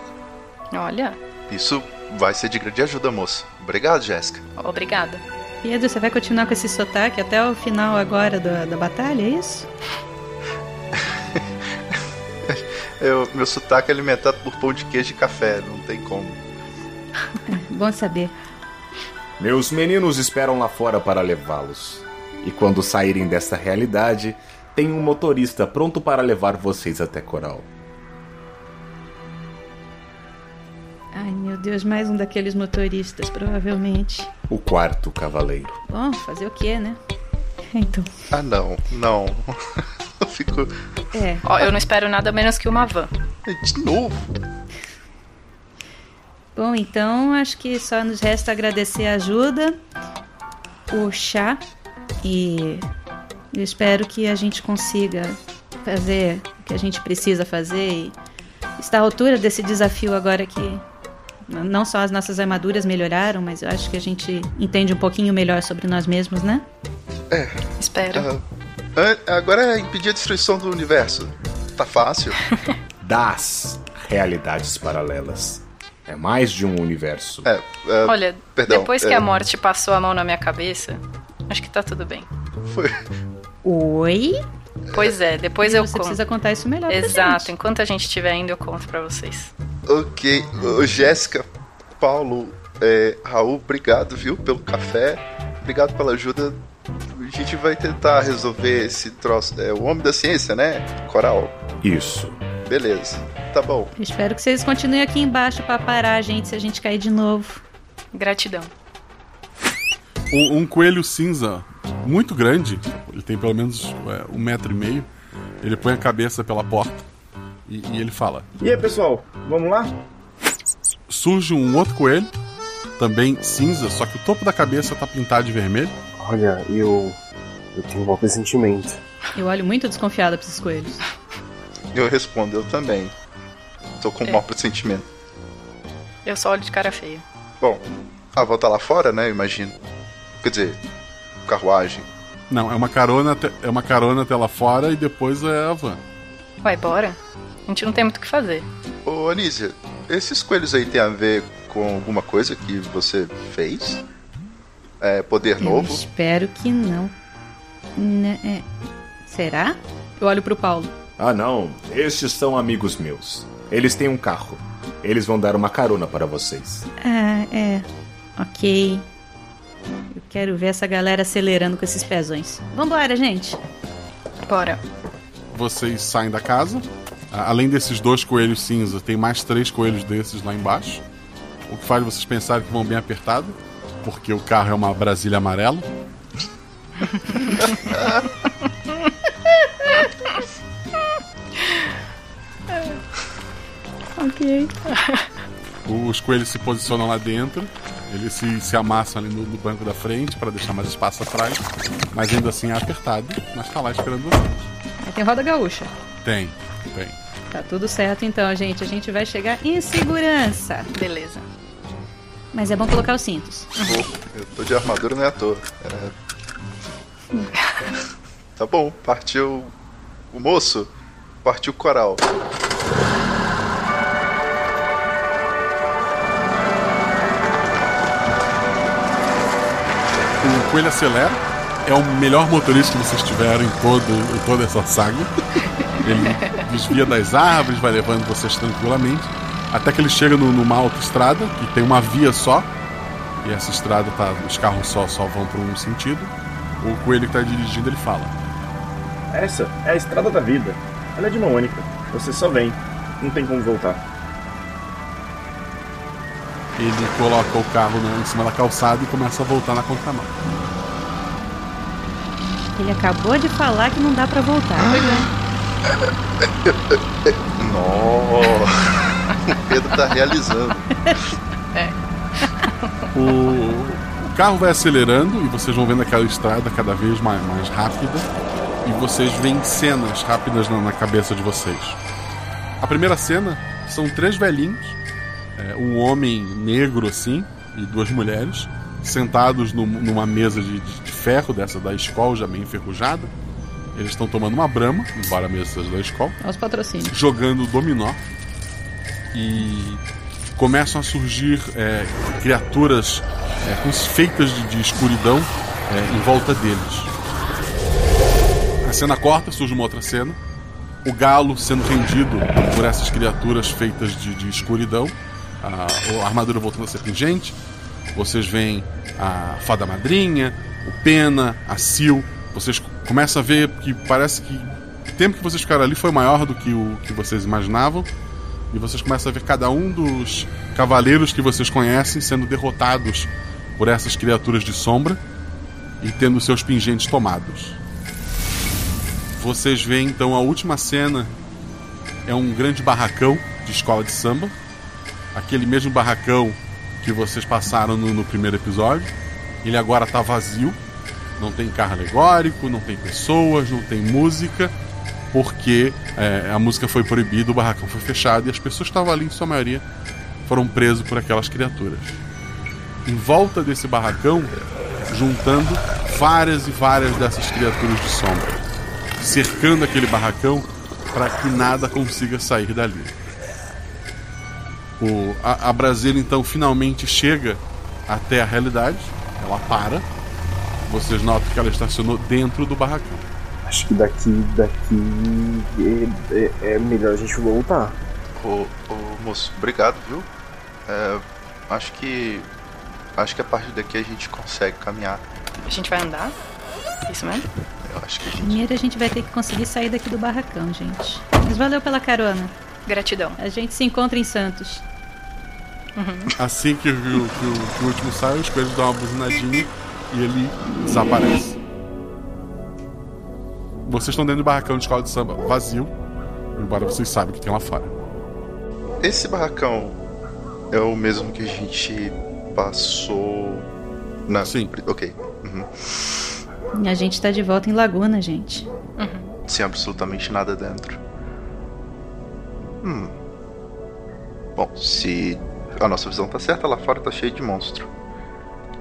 S15: Olha.
S16: Isso vai ser de grande ajuda, moça. Obrigado, Jéssica.
S15: Obrigada.
S14: Pedro, você vai continuar com esse sotaque até o final agora da, da batalha, é isso? *laughs*
S16: Eu, meu sotaque é alimentado por pão de queijo e café, não tem como. *laughs*
S14: Bom saber.
S5: Meus meninos esperam lá fora para levá-los. E quando saírem dessa realidade, tem um motorista pronto para levar vocês até Coral.
S14: Ai, meu Deus, mais um daqueles motoristas, provavelmente.
S5: O quarto cavaleiro.
S14: Bom, fazer o quê, né? Então.
S16: Ah, não, não. *laughs* eu fico.
S15: É. Ó, eu não espero nada menos que uma van.
S16: De novo.
S14: Bom, então acho que só nos resta agradecer a ajuda, o chá e eu espero que a gente consiga fazer o que a gente precisa fazer e estar à altura desse desafio agora que não só as nossas armaduras melhoraram, mas eu acho que a gente entende um pouquinho melhor sobre nós mesmos, né?
S16: É.
S15: Espero.
S16: Uh, agora é impedir a destruição do universo. Tá fácil. *laughs*
S5: das realidades paralelas. É mais de um universo.
S16: É, é
S15: Olha,
S16: perdão,
S15: depois que a morte passou a mão na minha cabeça, acho que tá tudo bem.
S16: Foi.
S14: Oi?
S15: Pois é, depois eu
S14: Você
S15: conto.
S14: precisa contar isso melhor
S15: Exato,
S14: gente.
S15: enquanto a gente estiver indo, eu conto pra vocês.
S16: Ok. Jéssica, Paulo, é, Raul, obrigado, viu, pelo café. Obrigado pela ajuda. A gente vai tentar resolver esse troço. É o Homem da Ciência, né? Coral.
S5: Isso.
S16: Beleza. Tá bom.
S14: Espero que vocês continuem aqui embaixo pra parar a gente se a gente cair de novo.
S15: Gratidão.
S3: Um, um coelho cinza muito grande, ele tem pelo menos é, um metro e meio. Ele põe a cabeça pela porta e, e ele fala:
S20: E aí, pessoal, vamos lá?
S3: Surge um outro coelho, também cinza, só que o topo da cabeça tá pintado de vermelho.
S20: Olha, eu. Eu tenho um bom pressentimento.
S14: Eu olho muito desconfiada pra esses coelhos.
S16: Eu respondo, eu também. Tô com um
S15: É.
S16: mau pressentimento.
S15: Eu só olho de cara feia.
S16: Bom, a volta lá fora, né? Eu imagino. Quer dizer, carruagem.
S3: Não, é uma carona até, é uma carona até lá fora e depois é a van.
S15: Vai, bora? A gente não tem muito o que fazer.
S16: Ô, Anísia, esses coelhos aí tem a ver com alguma coisa que você fez? É poder
S14: Eu
S16: novo?
S14: espero que não. Né, é. Será? Eu olho pro Paulo.
S5: Ah, não. Estes são amigos meus. Eles têm um carro. Eles vão dar uma carona para vocês.
S14: Ah, é. Ok. Quero ver essa galera acelerando com esses pezões. Vambora, gente.
S15: Bora.
S3: Vocês saem da casa. Além desses dois coelhos cinza, tem mais três coelhos desses lá embaixo. O que faz vocês pensarem que vão bem apertado, porque o carro é uma Brasília amarela. *laughs*
S14: Ok.
S3: Os coelhos se posicionam lá dentro. Eles se, se amassam ali no, no banco da frente para deixar mais espaço atrás. Mas ainda assim é apertado. Mas tá lá esperando vocês.
S14: Aí tem roda gaúcha.
S3: Tem, tem.
S14: Tá tudo certo então, gente. A gente vai chegar em segurança.
S15: Beleza.
S14: Mas é bom colocar os cintos.
S16: Pô, eu tô de armadura, não é à toa. É. *laughs* Tá bom, partiu o moço, partiu o coral.
S3: O coelho acelera. É o melhor motorista que vocês tiveram em, todo, em toda essa saga. Ele desvia das árvores, vai levando vocês tranquilamente. Até que ele chega no- numa autoestrada, que tem uma via só. E essa estrada tá. Os carros só, só vão por um sentido. O coelho que tá dirigindo, ele fala.
S20: Essa é a estrada da vida. Ela é de mão única. Você só vem. Não tem como voltar.
S3: Ele coloca o carro né, em cima da calçada e começa a voltar na contramão.
S14: Ele acabou de falar que não dá pra voltar. *laughs*
S16: Nossa! o Pedro tá realizando.
S3: O, o carro vai acelerando e vocês vão vendo aquela estrada cada vez mais, mais rápida. E vocês veem cenas rápidas na, na cabeça de vocês. A primeira cena são três velhinhos, é, um homem negro assim e duas mulheres, sentados num- numa mesa de, de- de ferro dessa da escola já meio enferrujada. Eles estão tomando uma brama, embora a mesa seja da escola
S14: Olha os patrocínios.
S3: jogando dominó e começam a surgir é, criaturas é, com- feitas de, de escuridão é, em volta deles. A cena corta, surge uma outra cena. O galo sendo rendido por essas criaturas feitas de, de escuridão. A, a armadura voltando a ser pingente. Vocês veem a fada madrinha, o pena, a sil. Vocês começam a ver que parece que o tempo que vocês ficaram ali foi maior do que o que vocês imaginavam. E vocês começam a ver cada um dos cavaleiros que vocês conhecem sendo derrotados por essas criaturas de sombra e tendo seus pingentes tomados. Vocês veem então a última cena é um grande barracão de escola de samba, aquele mesmo barracão que vocês passaram no, no primeiro episódio. Ele agora está vazio, não tem carro alegórico, não tem pessoas, não tem música, porque é, a música foi proibida, o barracão foi fechado e as pessoas estavam ali, em sua maioria, foram presos por aquelas criaturas. Em volta desse barracão, juntando várias e várias dessas criaturas de sombra, cercando aquele barracão para que nada consiga sair dali. O, a, a Brasília então finalmente chega até a realidade, ela para. Vocês notam que ela estacionou dentro do barracão.
S20: Acho que daqui, daqui é, é- é melhor a gente voltar.
S16: Ô, ô moço, obrigado, viu? É, acho que. Acho que a partir daqui a gente consegue caminhar.
S15: A gente vai andar? Isso mesmo?
S16: Eu acho que a gente.
S14: Primeiro a gente vai ter que conseguir sair daqui do barracão, gente. Mas valeu pela carona.
S15: Gratidão.
S14: A gente se encontra em Santos.
S3: Assim que, o- que o- que o- o último sai, os coelhos dão uma buzinadinha e ele desaparece. Vocês estão dentro do barracão de escola de samba vazio, embora vocês saibam o que tem lá fora.
S16: Esse barracão é o mesmo que a gente passou. Na...
S3: Sim.
S16: Ok. Uhum.
S14: E a gente tá de volta em Laguna, gente.
S16: Sem absolutamente nada dentro. Hum. Bom, se a nossa visão tá certa, lá fora tá cheio de monstro.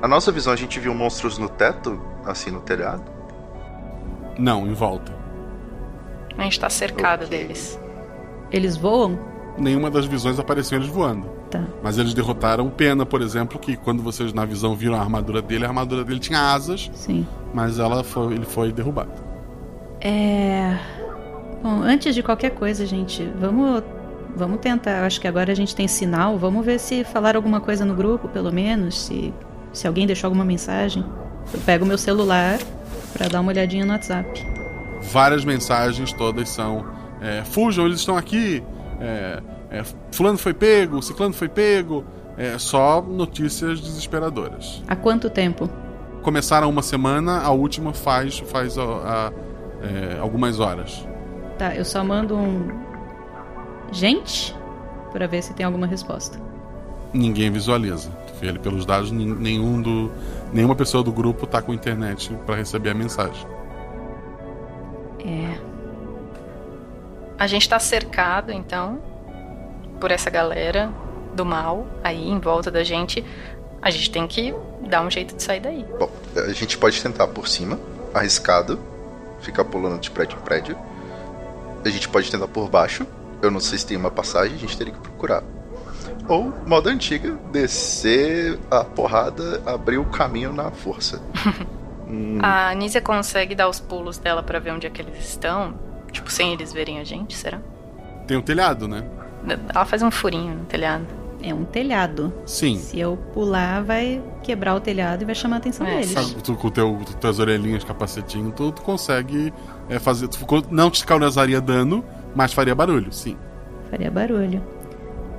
S16: A nossa visão, a gente viu monstros no teto, assim, no telhado.
S3: Não, em volta.
S15: A gente tá cercado deles.
S14: Eles voam?
S3: Nenhuma das visões apareceu eles voando.
S14: Tá.
S3: Mas eles derrotaram o Pena, por exemplo, que quando vocês na visão viram a armadura dele, a armadura dele tinha asas,
S14: Sim.
S3: mas ela foi, ele foi derrubado.
S14: É. Bom, antes de qualquer coisa, gente, vamos vamos tentar. Acho que agora a gente tem sinal. Vamos ver se falaram alguma coisa no grupo, pelo menos. Se, se alguém deixou alguma mensagem. Eu pego meu celular para dar uma olhadinha no WhatsApp.
S3: Várias mensagens, todas são: é, fujam, eles estão aqui. É, é, fulano foi pego, ciclano foi pego. É só notícias desesperadoras.
S14: Há quanto tempo?
S3: Começaram uma semana, a última faz, faz a, a, é, algumas horas.
S14: Tá, eu só mando um. Gente? Pra ver se tem alguma resposta.
S3: Ninguém visualiza. Ali pelos dados, nenhum do, nenhuma pessoa do grupo tá com internet para receber a mensagem.
S14: É.
S15: A gente tá cercado, então, por essa galera do mal aí em volta da gente. A gente tem que dar um jeito de sair daí.
S16: Bom, a gente pode tentar por cima, arriscado, ficar pulando de prédio em prédio. A gente pode tentar por baixo. Eu não sei se tem uma passagem, a gente teria que procurar. Ou, moda antiga, descer a porrada, abrir o caminho na força. *laughs*
S15: hum. A Anísia consegue dar os pulos dela para ver onde é que eles estão? Tipo, sem eles verem a gente, será?
S3: Tem um telhado, né?
S15: Ela faz um furinho no telhado.
S14: É um telhado.
S3: Sim.
S14: Se eu pular, vai quebrar o telhado e vai chamar a atenção é. deles.
S3: Sabe, tu, com teu, tuas orelhinhas, capacetinho, tu, tu consegue é, fazer. Tu, não te causaria dano, mas faria barulho, sim.
S14: Faria barulho.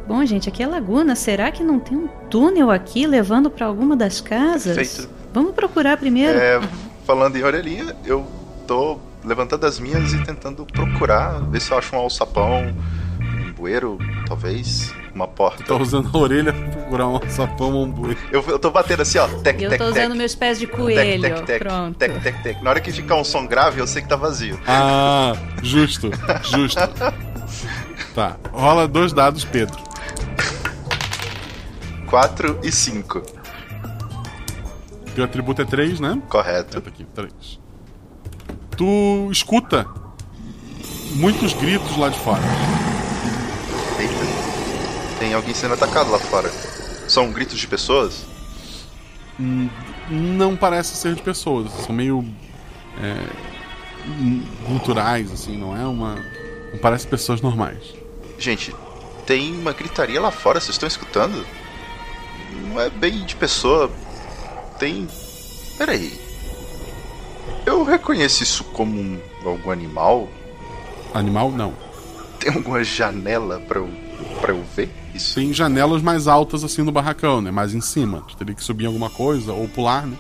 S14: Bom, gente, aqui é Laguna. Será que não tem um túnel aqui levando para alguma das casas?
S16: Perfeito.
S14: Vamos procurar primeiro.
S16: É, falando em orelhinha, eu tô levantando as minhas e tentando procurar, ver se eu acho um alçapão, um bueiro, talvez uma porta.
S3: Tô usando a orelha pra procurar um sapão ou um bueiro.
S16: Eu, eu tô batendo assim, ó. Tec,
S14: eu
S16: tec,
S14: tô usando
S16: tec.
S14: meus pés de coelho.
S16: Tec, tec, tec,
S14: Pronto.
S16: Tec, tec, tec. Na hora que ficar um som grave, eu sei que tá vazio.
S3: Ah, justo, justo. tá, rola dois dados, Pedro.
S16: 4 e 5.
S3: Teu atributo é 3, né?
S16: Correto.
S3: Tá aqui, 3. Tu escuta muitos gritos lá de fora.
S16: Tem alguém sendo atacado lá fora. São gritos de pessoas?
S3: Hum, não parece ser de pessoas. São meio. É, culturais, assim, não é uma. Não parece pessoas normais.
S16: Gente, tem uma gritaria lá fora, vocês estão escutando? Não é bem de pessoa. Tem. Peraí. Eu reconheço isso como um, algum animal?
S3: Animal, não.
S16: Tem alguma janela pra eu, pra eu ver isso?
S3: Tem janelas mais altas assim no barracão, né? Mais em cima. Tu teria que subir em alguma coisa ou pular, né?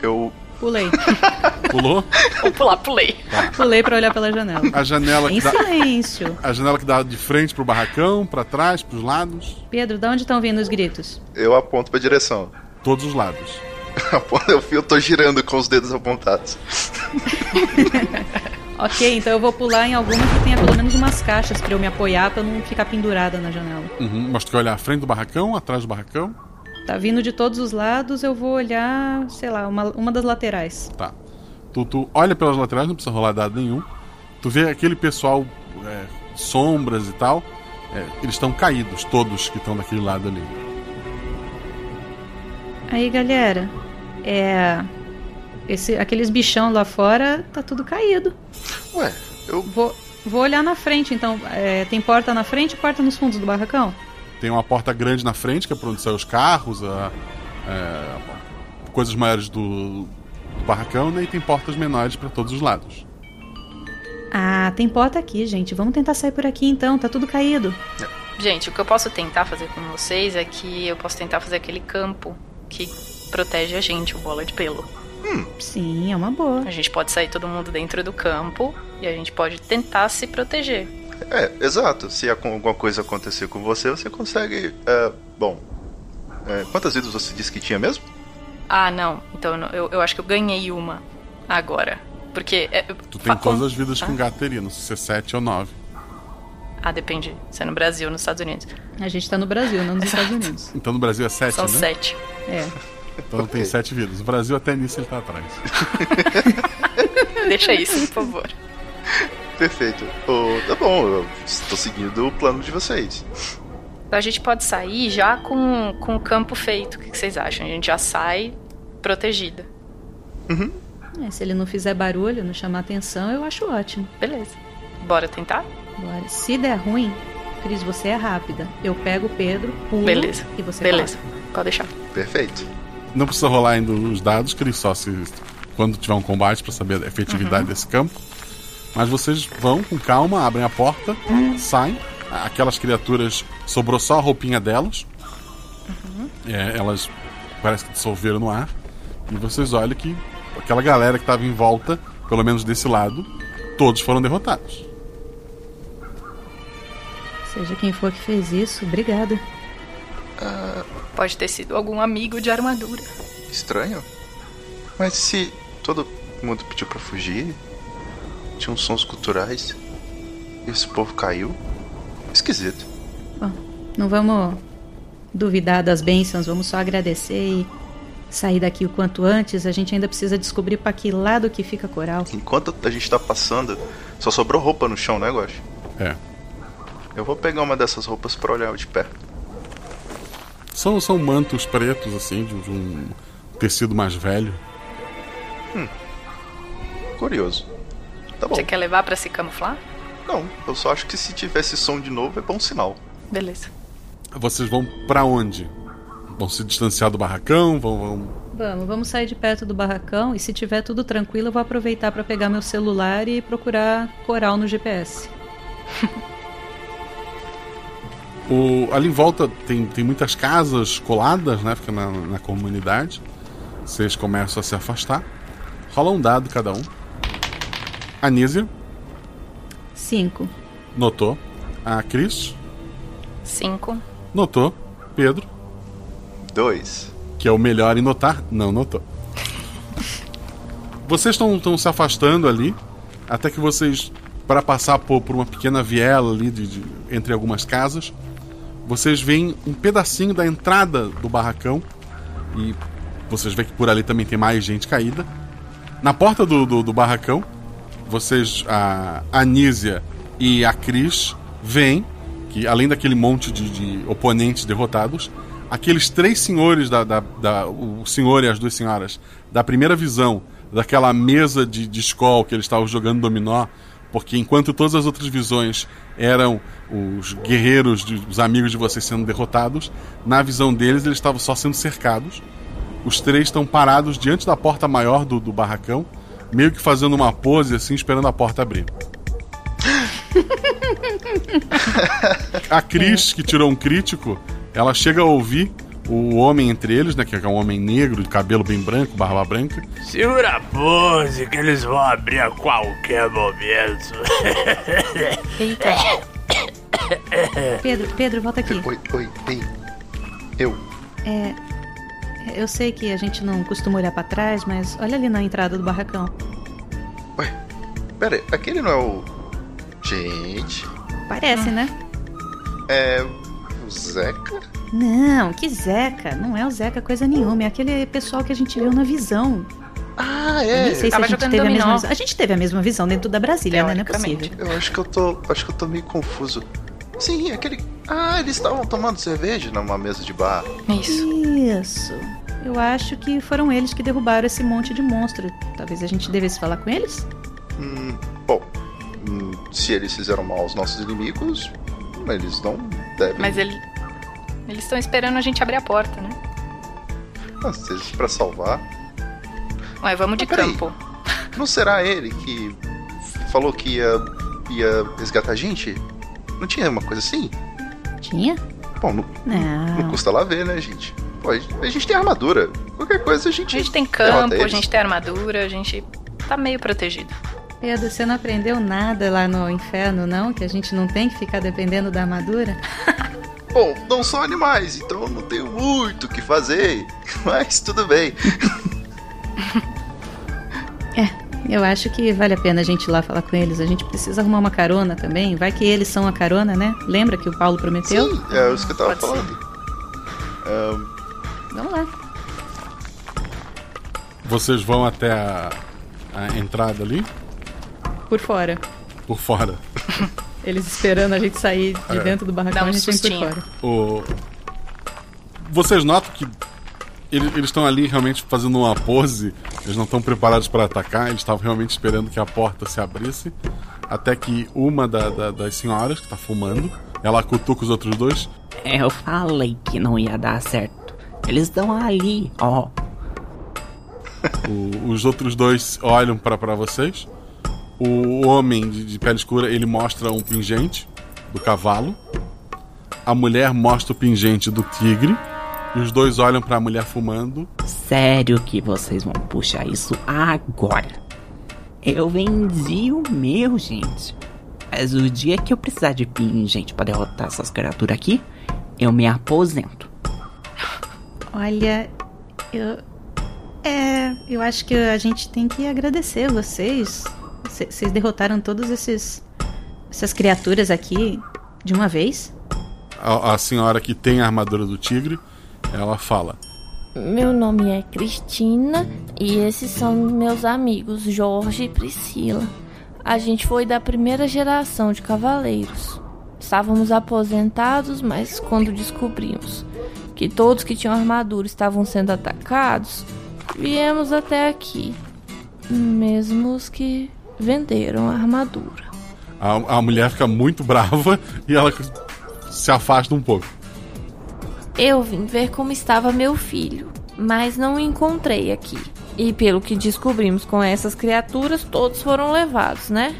S16: Eu.
S14: Pulei. *laughs*
S3: Pulou?
S15: Ou pular, pulei.
S3: Tá.
S14: Pulei pra olhar pela janela.
S3: A janela que
S14: em
S3: dá.
S14: silêncio.
S3: A janela que dá de frente pro barracão, pra trás, pros lados.
S14: Pedro, de onde estão vindo os gritos?
S16: Eu aponto pra direção.
S3: Todos os lados. *laughs*
S16: eu, eu tô girando com os dedos apontados. *laughs*
S14: ok, então eu vou pular em alguma que tenha pelo menos umas caixas pra eu me apoiar pra não ficar pendurada na janela.
S3: Uhum, mas tu quer olhar à frente do barracão, atrás do barracão?
S14: Tá vindo de todos os lados, eu vou olhar, sei lá, uma, uma das laterais.
S3: Tá. Tu, tu olha pelas laterais, não precisa rolar dado nenhum. Tu vê aquele pessoal, é, sombras e tal. É, eles estão caídos, todos que estão daquele lado ali.
S14: Aí, galera, é. Esse, aqueles bichão lá fora tá tudo caído.
S16: Ué, eu.
S14: Vou, vou olhar na frente, então. É, tem porta na frente e porta nos fundos do barracão?
S3: Tem uma porta grande na frente, que é pra onde saem os carros, a, é, coisas maiores do, do barracão, né? E tem portas menores para todos os lados.
S14: Ah, tem porta aqui, gente. Vamos tentar sair por aqui então, tá tudo caído.
S15: Gente, o que eu posso tentar fazer com vocês é que eu posso tentar fazer aquele campo que protege a gente, o bola de pelo.
S16: Hum.
S14: Sim, é uma boa.
S15: A gente pode sair todo mundo dentro do campo e a gente pode tentar se proteger.
S16: É, exato. Se alguma coisa acontecer com você, você consegue. É, bom. É, quantas vidas você disse que tinha mesmo?
S15: Ah, não. Então eu, eu acho que eu ganhei uma agora. Porque. É,
S3: tu tem todas as vidas ah. que um gato teria, não sei se é 7 ou 9.
S15: Ah, depende. Se é no Brasil ou nos Estados Unidos.
S14: A gente tá no Brasil, não nos *laughs* Estados Unidos.
S3: Então no Brasil é 7,
S15: São
S3: né?
S15: 7.
S14: É.
S3: Então okay. tem 7 vidas. No Brasil até nisso ele tá atrás. *laughs*
S15: Deixa isso, por favor.
S16: Perfeito. Oh, tá bom, eu estou seguindo o plano de vocês.
S15: A gente pode sair já com, com o campo feito. O que vocês acham? A gente já sai protegida.
S16: Uhum.
S14: É, se ele não fizer barulho, não chamar atenção, eu acho ótimo.
S15: Beleza. Bora tentar?
S14: Bora. Se der ruim, Cris, você é rápida. Eu pego o Pedro, pulo
S15: Beleza.
S14: e você
S15: Beleza.
S14: passa.
S15: Pode deixar.
S16: Perfeito.
S3: Não precisa rolar ainda os dados, Cris, só se quando tiver um combate pra saber a efetividade
S15: Uhum.
S3: desse campo. Mas vocês vão com calma, abrem a porta, saem. Aquelas criaturas sobrou só a roupinha delas. É, elas parece que dissolveram no ar. E vocês olham que aquela galera que estava em volta, pelo menos desse lado, todos foram derrotados.
S14: Seja quem for que fez isso, obrigada.
S15: Pode ter sido algum amigo de armadura.
S16: Estranho. Mas se todo mundo pediu pra fugir, tinha uns sons culturais, e esse povo caiu, esquisito.
S14: Bom, não vamos duvidar das bênçãos, vamos só agradecer e sair daqui o quanto antes. A gente ainda precisa descobrir para que lado que fica coral.
S16: Enquanto a gente tá passando, só sobrou roupa no chão, né, Gosh?
S3: É.
S16: Eu vou pegar uma dessas roupas pra olhar de perto.
S3: São, são mantos pretos, assim, de, de um tecido mais velho.
S16: Hum. Curioso. Tá bom.
S15: Você quer levar pra se camuflar?
S16: Não, eu só acho que se tivesse som de novo é bom sinal.
S15: Beleza.
S3: Vocês vão pra onde? Vão se distanciar do barracão? Vão. vão...
S14: Vamos, vamos sair de perto do barracão e se tiver tudo tranquilo, eu vou aproveitar para pegar meu celular e procurar coral no GPS. *laughs*
S3: O, ali em volta tem, tem muitas casas coladas, né? Fica na, na comunidade. Vocês começam a se afastar. Rola um dado cada um. Anísia,
S14: Cinco.
S3: notou. A Cris,
S15: Cinco.
S3: notou. Pedro,
S16: Dois.
S3: que é o melhor em notar, não notou. Vocês estão se afastando ali, até que vocês, para passar por, por uma pequena viela ali de, de- entre algumas casas, vocês veem um pedacinho da entrada do barracão e vocês veem que por ali também tem mais gente caída. Na porta do, do, do barracão, vocês, a Anísia e a Cris, veem que além daquele monte de, de oponentes derrotados, aqueles três senhores, da, da, da- o senhor e as duas senhoras, da primeira visão daquela mesa de, de escola que eles estavam jogando dominó, porque enquanto todas as outras visões eram os guerreiros, de- os amigos de vocês sendo derrotados, na visão deles eles estavam só sendo cercados. Os três estão parados diante da porta maior do, do barracão, meio que fazendo uma pose assim, esperando a porta abrir. *laughs* A Cris, que tirou um crítico, ela chega a ouvir o homem entre eles, né? Que é um homem negro, de cabelo bem branco, barba branca.
S21: Segura a pose que eles vão abrir a qualquer momento.
S14: Eita. Pedro, Pedro, volta aqui.
S16: Oi, oi, ei. Eu.
S14: É. Eu sei que a gente não costuma olhar pra trás, mas olha ali na entrada do barracão.
S16: Pera aí, aquele não é o. Gente.
S14: Parece, né?
S16: É. O Zeca?
S14: Não, que Zeca. Não é o Zeca coisa nenhuma. É aquele pessoal que a gente viu na visão.
S16: Ah,
S14: Eu
S16: é.
S14: nem sei se a gente teve a mesma visão. A gente teve a mesma visão dentro da Brasília, né? Não é possível.
S16: Eu acho que eu tô. Acho que eu tô meio confuso. Sim, aquele. Ah, eles estavam tomando cerveja numa mesa de bar.
S15: Isso.
S14: Isso. Eu acho que foram eles que derrubaram esse monte de monstro. Talvez a gente devesse falar com eles?
S16: Hum, bom. hum, se eles fizeram mal aos nossos inimigos, eles não devem.
S15: Mas ele... eles estão esperando a gente abrir a porta, né?
S16: Ah, se eles pra salvar.
S15: Ué, vamos de
S16: Mas peraí.
S15: campo.
S16: Não será ele que falou que ia, ia resgatar a gente? Não tinha uma coisa assim?
S14: Tinha?
S16: Bom, não, não
S14: Não.
S16: custa lá ver, né, gente? Pô, a gente- tem armadura. Qualquer coisa a gente.
S15: A gente tem campo, a gente tem armadura, a gente tá meio protegido.
S14: Pedro, você não aprendeu nada lá no inferno, não? Que a gente não tem que ficar dependendo da armadura? *laughs*
S16: Bom, não são animais, então não tenho muito o que fazer. *laughs* Mas tudo bem. *laughs*
S14: É, eu acho que vale a pena a gente ir lá falar com eles. A gente precisa arrumar uma carona também. Vai que eles são a carona, né? Lembra que o Paulo prometeu?
S16: Sim, é isso que eu tava
S15: Pode
S16: falando. Ahn,
S14: Vamos lá.
S3: Vocês vão até a, a entrada ali,
S14: Por fora.
S3: por fora. *laughs*
S14: Eles esperando a gente sair de
S3: É.
S14: dentro do barracão,
S15: um
S14: a gente vem por
S15: sustinho.
S14: fora.
S3: O... Vocês notam que ele- eles estão ali realmente fazendo uma pose, eles não estão preparados para atacar, eles estavam realmente esperando que a porta se abrisse, até que uma da- da- das senhoras, que está fumando, Ela cutuca os outros dois.
S22: Eu falei que não ia dar certo. Eles estão ali, ó.
S3: O- os outros dois olham pra vocês. O homem de, de pele escura ele mostra um pingente do cavalo. A mulher mostra o pingente do tigre. E os dois olham pra mulher fumando.
S22: Sério que vocês vão puxar isso agora? Eu vendi o meu, gente. Mas o dia que eu precisar de pingente pra derrotar essas criaturas aqui, eu me aposento.
S14: Olha, eu. É, eu acho que a gente tem que agradecer vocês. Vocês derrotaram todos esses. essas criaturas aqui de uma vez.
S3: A, a senhora que tem a armadura do tigre, ela fala:
S23: Meu nome é Cristina e esses são meus amigos Jorge e Priscila. A gente foi da primeira geração de cavaleiros. Estávamos aposentados, mas quando descobrimos que todos que tinham armadura estavam sendo atacados, viemos até aqui. Mesmo os que venderam a armadura.
S3: A, a mulher fica muito brava *laughs* e ela se afasta um pouco.
S23: Eu vim ver como estava meu filho, mas não o encontrei aqui. E pelo que descobrimos com essas criaturas, todos foram levados, né?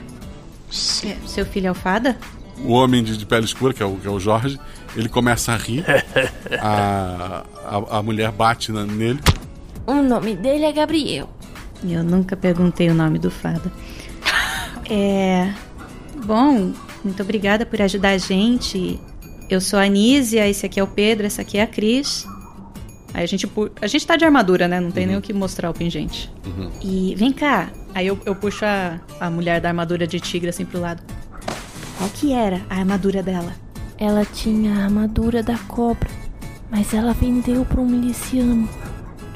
S14: Seu filho é o fada?
S3: O homem de, de pele escura, que é, o, que é o Jorge, ele começa a rir. *laughs* a, a, a mulher bate na- nele.
S23: O nome dele é Gabriel.
S14: Eu nunca perguntei o nome do fada. É. Bom, muito obrigada por ajudar a gente. Eu sou a Anísia, esse aqui é o Pedro, essa aqui é a Cris. Aí a gente, pu- a gente tá de armadura, né? Não tem nem o que mostrar o pingente. E vem cá. Aí eu, eu puxo a, a mulher da armadura de tigre assim pro lado. Qual que era a armadura dela?
S23: Ela tinha a armadura da cobra, mas ela vendeu para um miliciano.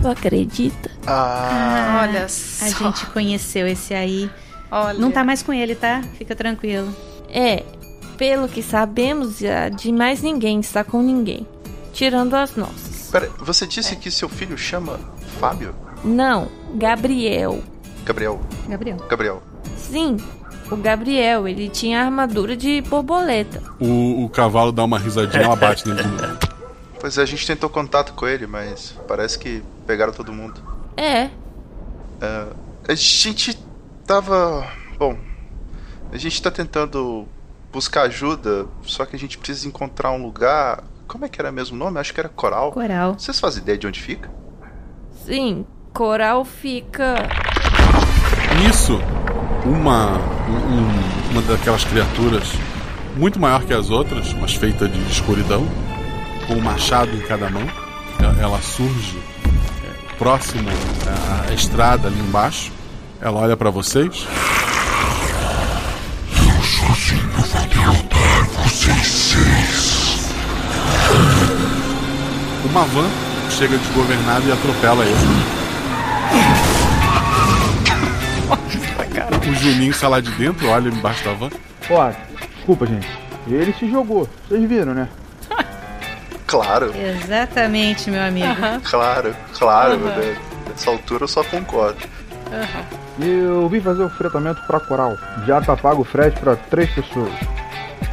S23: Tu acredita?
S16: Ah,
S6: Olha
S14: A
S6: só.
S14: gente conheceu esse aí.
S6: Olha.
S14: Não tá mais com ele, tá? Fica tranquilo.
S23: É, pelo que sabemos, já de mais ninguém está com ninguém, tirando as nossas.
S16: Pera, você disse que seu filho chama Fábio?
S23: Não, Gabriel.
S16: Gabriel.
S14: Gabriel.
S16: Gabriel.
S23: Sim, o Gabriel, ele tinha armadura de borboleta.
S3: O, o cavalo dá uma risadinha, ela bate nele. *laughs*
S16: Pois é, a gente tentou contato com ele, mas parece que pegaram todo mundo.
S23: É,
S16: É, a gente tava. Bom, a gente tá tentando buscar ajuda, só que a gente precisa encontrar um lugar. Como é que era mesmo o nome? Acho que era Coral.
S14: Coral.
S16: Vocês fazem ideia de onde fica?
S23: sim, Coral fica.
S3: Nisso, uma, um- um- uma daquelas criaturas, muito maior que as outras, mas feita de escuridão, com um machado em cada mão, ela, ela surge é, próximo à, à estrada ali embaixo. Ela olha pra vocês.
S2: Eu sozinho vou derrotar vocês seis.
S3: Uma van chega desgovernada e atropela ele. O Juninho sai lá de dentro, olha embaixo da van.
S8: Ó, desculpa, gente. Ele se jogou. Vocês viram, né?
S16: Claro,
S14: Exatamente, meu amigo.
S16: claro, claro.
S14: Aham.
S16: né? Nessa altura eu só concordo.
S8: Eu vim fazer o fretamento pra Coral. Já tá pago o frete pra três pessoas.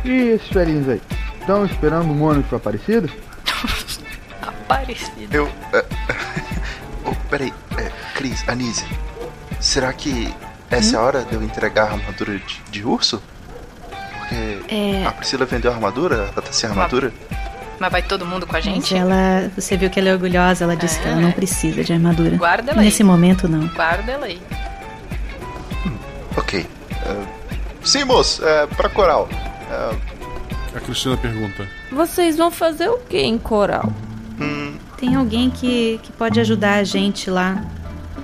S8: E esses velhinhos aí? Estão esperando um ônibus pra Aparecida? *laughs*
S15: Parecido.
S16: Eu. É, *laughs* oh, peraí, é, Cris, Anísia, será que essa é a hora de eu entregar a armadura de, de urso? Porque
S14: É.
S16: a Priscila vendeu a armadura? Ela tá sem armadura?
S15: Mas vai todo mundo com a
S14: Mas
S15: gente?
S14: ela. Você viu que ela é orgulhosa, ela disse que ela não precisa de armadura.
S15: Guarda ela aí.
S14: Nesse momento, não.
S15: Guarda ela aí.
S16: Ok. sim, moço, é, pra Coral. É,
S3: A Cristina pergunta:
S23: Vocês vão fazer o que em Coral?
S14: Tem alguém que, que pode ajudar a gente lá.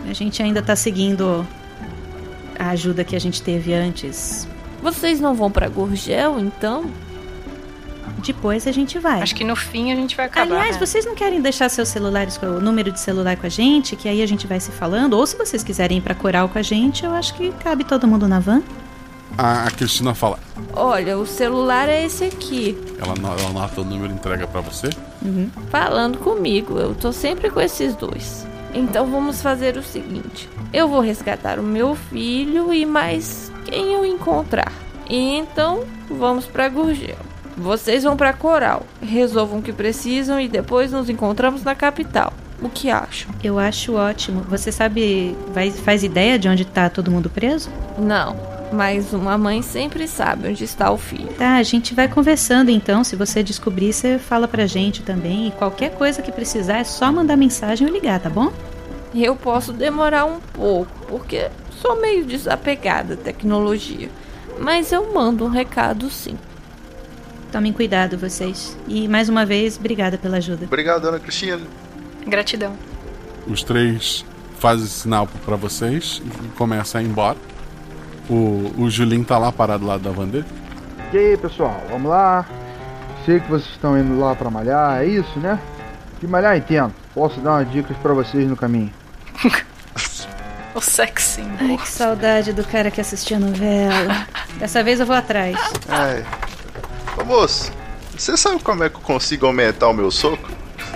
S14: A gente ainda tá seguindo a ajuda que a gente teve antes.
S23: Vocês não vão pra Gurgel, então?
S14: Depois a gente vai.
S15: Acho que no fim a gente vai acabar.
S14: Aliás,
S15: né?
S14: vocês não querem deixar seus celulares, com o número de celular com a gente, que aí a gente vai se falando? Ou se vocês quiserem ir pra coral com a gente, eu acho que cabe todo mundo na van.
S3: A, a Cristina fala.
S23: Olha, o celular é esse aqui.
S3: Ela, ela anota o número e entrega pra você.
S23: Falando comigo, eu tô sempre com esses dois. Então vamos fazer o seguinte: eu vou resgatar o meu filho e mais quem eu encontrar. E então vamos pra Gurgel. Vocês vão pra Coral, resolvam o que precisam e depois nos encontramos na capital. O que acham?
S14: Eu acho ótimo. Você sabe, vai, faz ideia de onde tá todo mundo preso?
S23: Não, mas uma mãe sempre sabe onde está o filho.
S14: Tá, a gente vai conversando então. Se você descobrir, você fala pra gente também. E qualquer coisa que precisar é só mandar mensagem ou ligar, tá bom?
S23: Eu posso demorar um pouco, porque sou meio desapegada à tecnologia. Mas eu mando um recado sim.
S14: Tomem cuidado, vocês. E mais uma vez, obrigada pela ajuda.
S16: Obrigado, Ana Cristina.
S15: Gratidão.
S3: Os três fazem sinal pra vocês e começam a ir embora. O, o Julinho tá lá parado lá da van dele.
S8: E aí, pessoal, vamos lá. Sei que vocês estão indo lá pra malhar, é isso, né? De malhar entendo. Posso dar umas dicas pra vocês no caminho. *laughs*
S15: O sexy.
S14: Ai, que saudade do cara que assistia a novela. *laughs* Dessa vez eu vou atrás.
S16: Ai. Ô moço, você sabe como é que eu consigo aumentar o meu soco?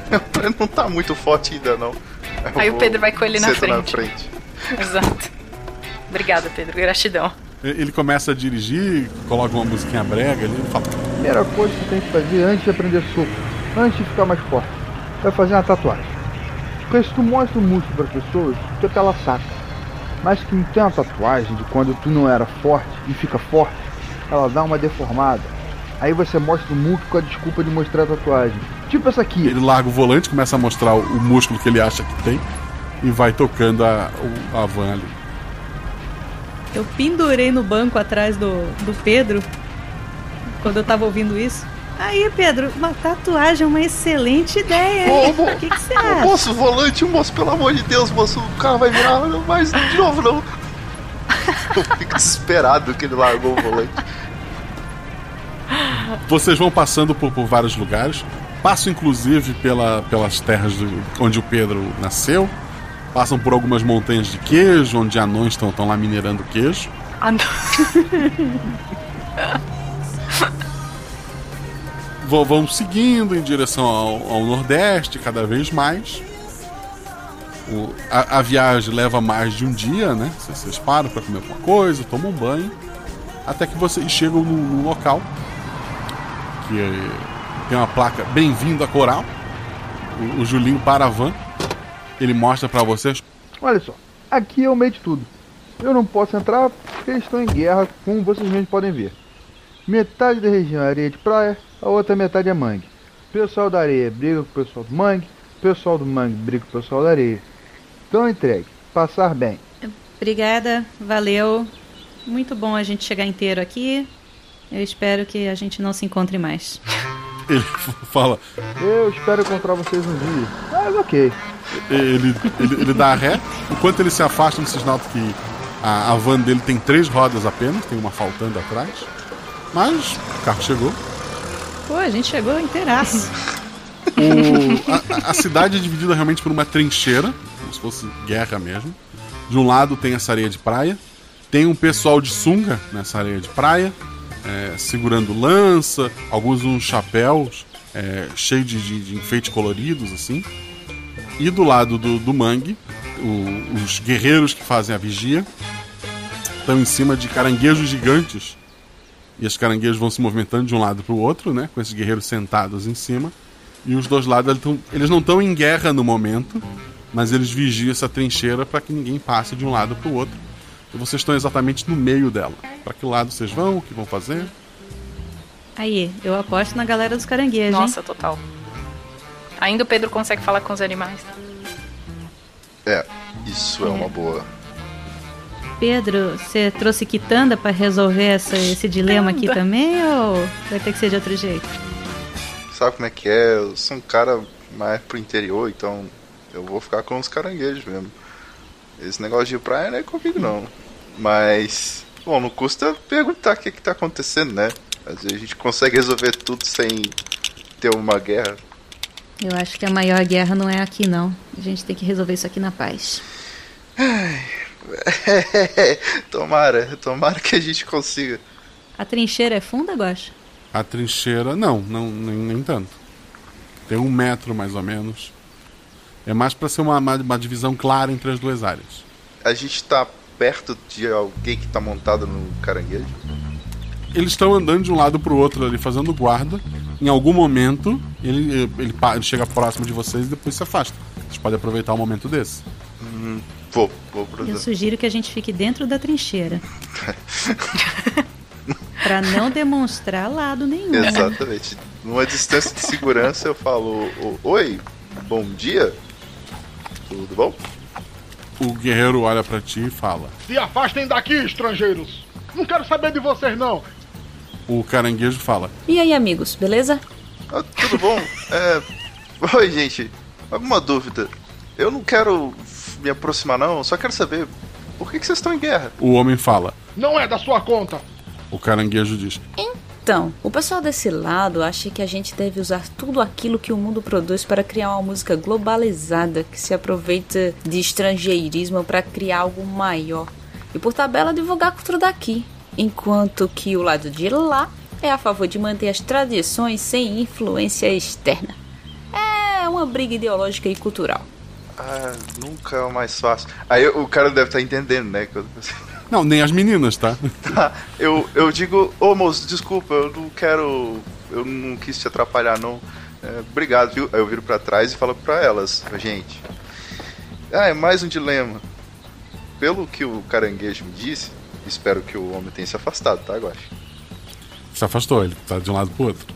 S16: *laughs* Não tá muito forte ainda não. Eu
S15: Aí o Pedro vai com ele na frente.
S16: na frente. *laughs*
S15: Exato. Obrigada, Pedro. Gratidão.
S3: Ele começa a dirigir, coloca uma musiquinha brega ali e fala:
S8: Primeira coisa que você tem que fazer antes de aprender soco, antes de ficar mais forte, é fazer uma tatuagem. Porque se tu mostra o músculo para pessoas, tu até ela saca. Mas que não tem uma tatuagem de quando tu não era forte e fica forte, ela dá uma deformada. Aí você mostra o músculo com a desculpa de mostrar a tatuagem. Tipo essa aqui.
S3: Ele larga o volante, começa a mostrar o, músculo que ele acha que tem e vai tocando a, o- a van ali.
S14: Eu pendurei no banco atrás do, do Pedro quando eu tava ouvindo isso. Aí, Pedro, uma tatuagem é uma excelente ideia. O que, que você acha?
S16: moço, volante, moço, pelo amor de Deus, moço, o carro vai virar mais de novo, não. *laughs* Eu fico desesperado que ele largou o volante.
S3: Vocês vão passando por, por vários lugares, passam inclusive pela, pelas terras do- onde o Pedro nasceu, passam por algumas montanhas de queijo, onde anões estão lá minerando queijo.
S15: Não. *laughs*
S3: Vão, seguindo em direção ao, ao Nordeste cada vez mais. O- a, a viagem leva mais de um dia, né? Vocês, vocês param para comer alguma coisa, tomam um banho, até que vocês chegam num, num local que é- tem uma placa Bem-vindo a Coral. O, o Julinho para a van, ele mostra para vocês.
S8: Olha só, aqui é o meio de tudo. Eu não posso entrar porque eles estão em guerra, como vocês mesmos podem ver. Metade da região é areia de praia, a outra metade é mangue. O pessoal da areia briga com o pessoal do mangue, o pessoal do mangue briga com o pessoal da areia. Então entregue, passar bem.
S14: Obrigada, valeu. Muito bom a gente chegar inteiro aqui. Eu espero que a gente não se encontre mais.
S3: Ele fala,
S8: Eu espero encontrar vocês um dia. Mas ok.
S3: ele, ele, ele dá a ré. Enquanto ele se afasta, vocês notam que a, a van dele tem três rodas apenas, tem uma faltando atrás. Mas o carro chegou.
S14: Pô, a gente chegou inteiraço.
S3: O- a, a cidade é dividida realmente por uma trincheira, como se fosse guerra mesmo. De um lado tem essa areia de praia, tem um pessoal de sunga nessa areia de praia, é, segurando lança, alguns uns chapéus é, cheios de, de, de enfeites coloridos assim. E do lado do, do mangue, o- os guerreiros que fazem a vigia estão em cima de caranguejos gigantes. E os caranguejos vão se movimentando de um lado para o outro, né? Com esses guerreiros sentados em cima. E os dois lados eles não estão em guerra no momento, mas eles vigiam essa trincheira para que ninguém passe de um lado para o outro. E vocês estão exatamente no meio dela. Para que lado vocês vão? O que vão fazer?
S14: Aí, eu aposto na galera dos caranguejos,
S15: Nossa,
S14: hein?
S15: total. Ainda o Pedro consegue falar com os animais.
S16: É, isso é, uma boa.
S14: Pedro, você trouxe quitanda pra resolver essa- esse dilema aqui também ou vai ter que ser de outro jeito?
S16: Sabe como é que é? Eu sou um cara mais pro interior, então eu vou ficar com os caranguejos mesmo. Esse negócio de praia não é comigo não. Mas, bom, não custa perguntar o que, que tá acontecendo, né? Às vezes a gente consegue resolver tudo sem ter uma guerra.
S14: Eu acho que a maior guerra não é aqui, não. A gente tem que resolver isso aqui na paz. *laughs*
S16: tomara, tomara que a gente consiga.
S14: A trincheira é funda, Guaxa?
S3: A trincheira, não, não nem, nem tanto. Tem um metro mais ou menos. É mais para ser uma, uma, uma divisão clara entre as duas áreas.
S16: A gente tá perto de alguém que tá montado no caranguejo?
S3: Eles estão andando de um lado pro outro ali, fazendo guarda. Em algum momento, ele, ele, ele chega próximo de vocês e depois se afasta. Vocês podem aproveitar um momento desse.
S16: Hum, vou, vou pro
S14: Eu sugiro que a gente fique dentro da trincheira. *laughs* Pra não demonstrar lado nenhum.
S16: Exatamente. Numa distância de segurança eu falo: "O- Oi, bom dia. Tudo bom?
S3: O guerreiro olha pra ti e fala.
S9: Se afastem daqui, estrangeiros! Não quero saber de vocês, não!
S3: O caranguejo fala.
S24: E aí, amigos, beleza?
S16: Ah, tudo bom? É. *laughs* Oi, gente. Alguma dúvida? Eu não quero me aproximar, não. Só quero saber por que, que vocês estão em guerra.
S3: O homem fala.
S9: Não é da sua conta!
S3: O caranguejo diz.
S24: Então, o pessoal desse lado acha que a gente deve usar tudo aquilo que o mundo produz para criar uma música globalizada que se aproveita de estrangeirismo para criar algo maior e por tabela divulgar a cultura daqui, enquanto que o lado de lá é a favor de manter as tradições sem influência externa. É uma briga ideológica e cultural.
S16: Ah, nunca é o mais fácil. Aí o cara deve estar entendendo, né?
S3: Não, nem as meninas, tá?
S16: Tá, eu, eu digo, ô moço, desculpa, eu não quero. Eu não quis te atrapalhar, não. É, obrigado, viu? Aí eu viro pra trás e falo pra elas, gente. Ah, é mais um dilema. Pelo que o caranguejo me disse, espero que o homem tenha se afastado, tá, Guache?
S3: Se afastou, ele tá de um lado pro outro.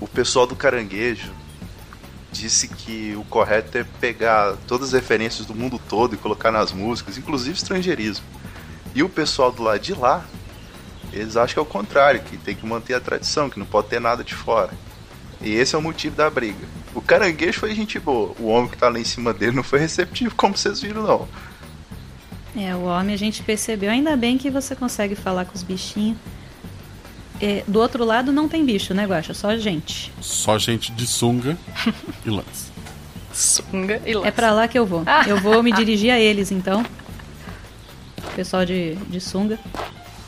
S16: O pessoal do caranguejo disse que o correto é pegar todas as referências do mundo todo e colocar nas músicas, inclusive estrangeirismo. E o pessoal do lado de lá, eles acham que é o contrário, que tem que manter a tradição, que não pode ter nada de fora. E esse é o motivo da briga. O caranguejo foi gente boa, o homem que tá lá em cima dele não foi receptivo, como vocês viram, não.
S14: É, o homem a gente percebeu. Ainda bem que você consegue falar com os bichinhos. É, do outro lado não tem bicho, né, Guaxa? Só gente.
S3: Só gente de sunga e lança.
S15: Sunga e
S14: É pra lá que eu vou. Eu vou me dirigir a eles, então. Pessoal de, de sunga.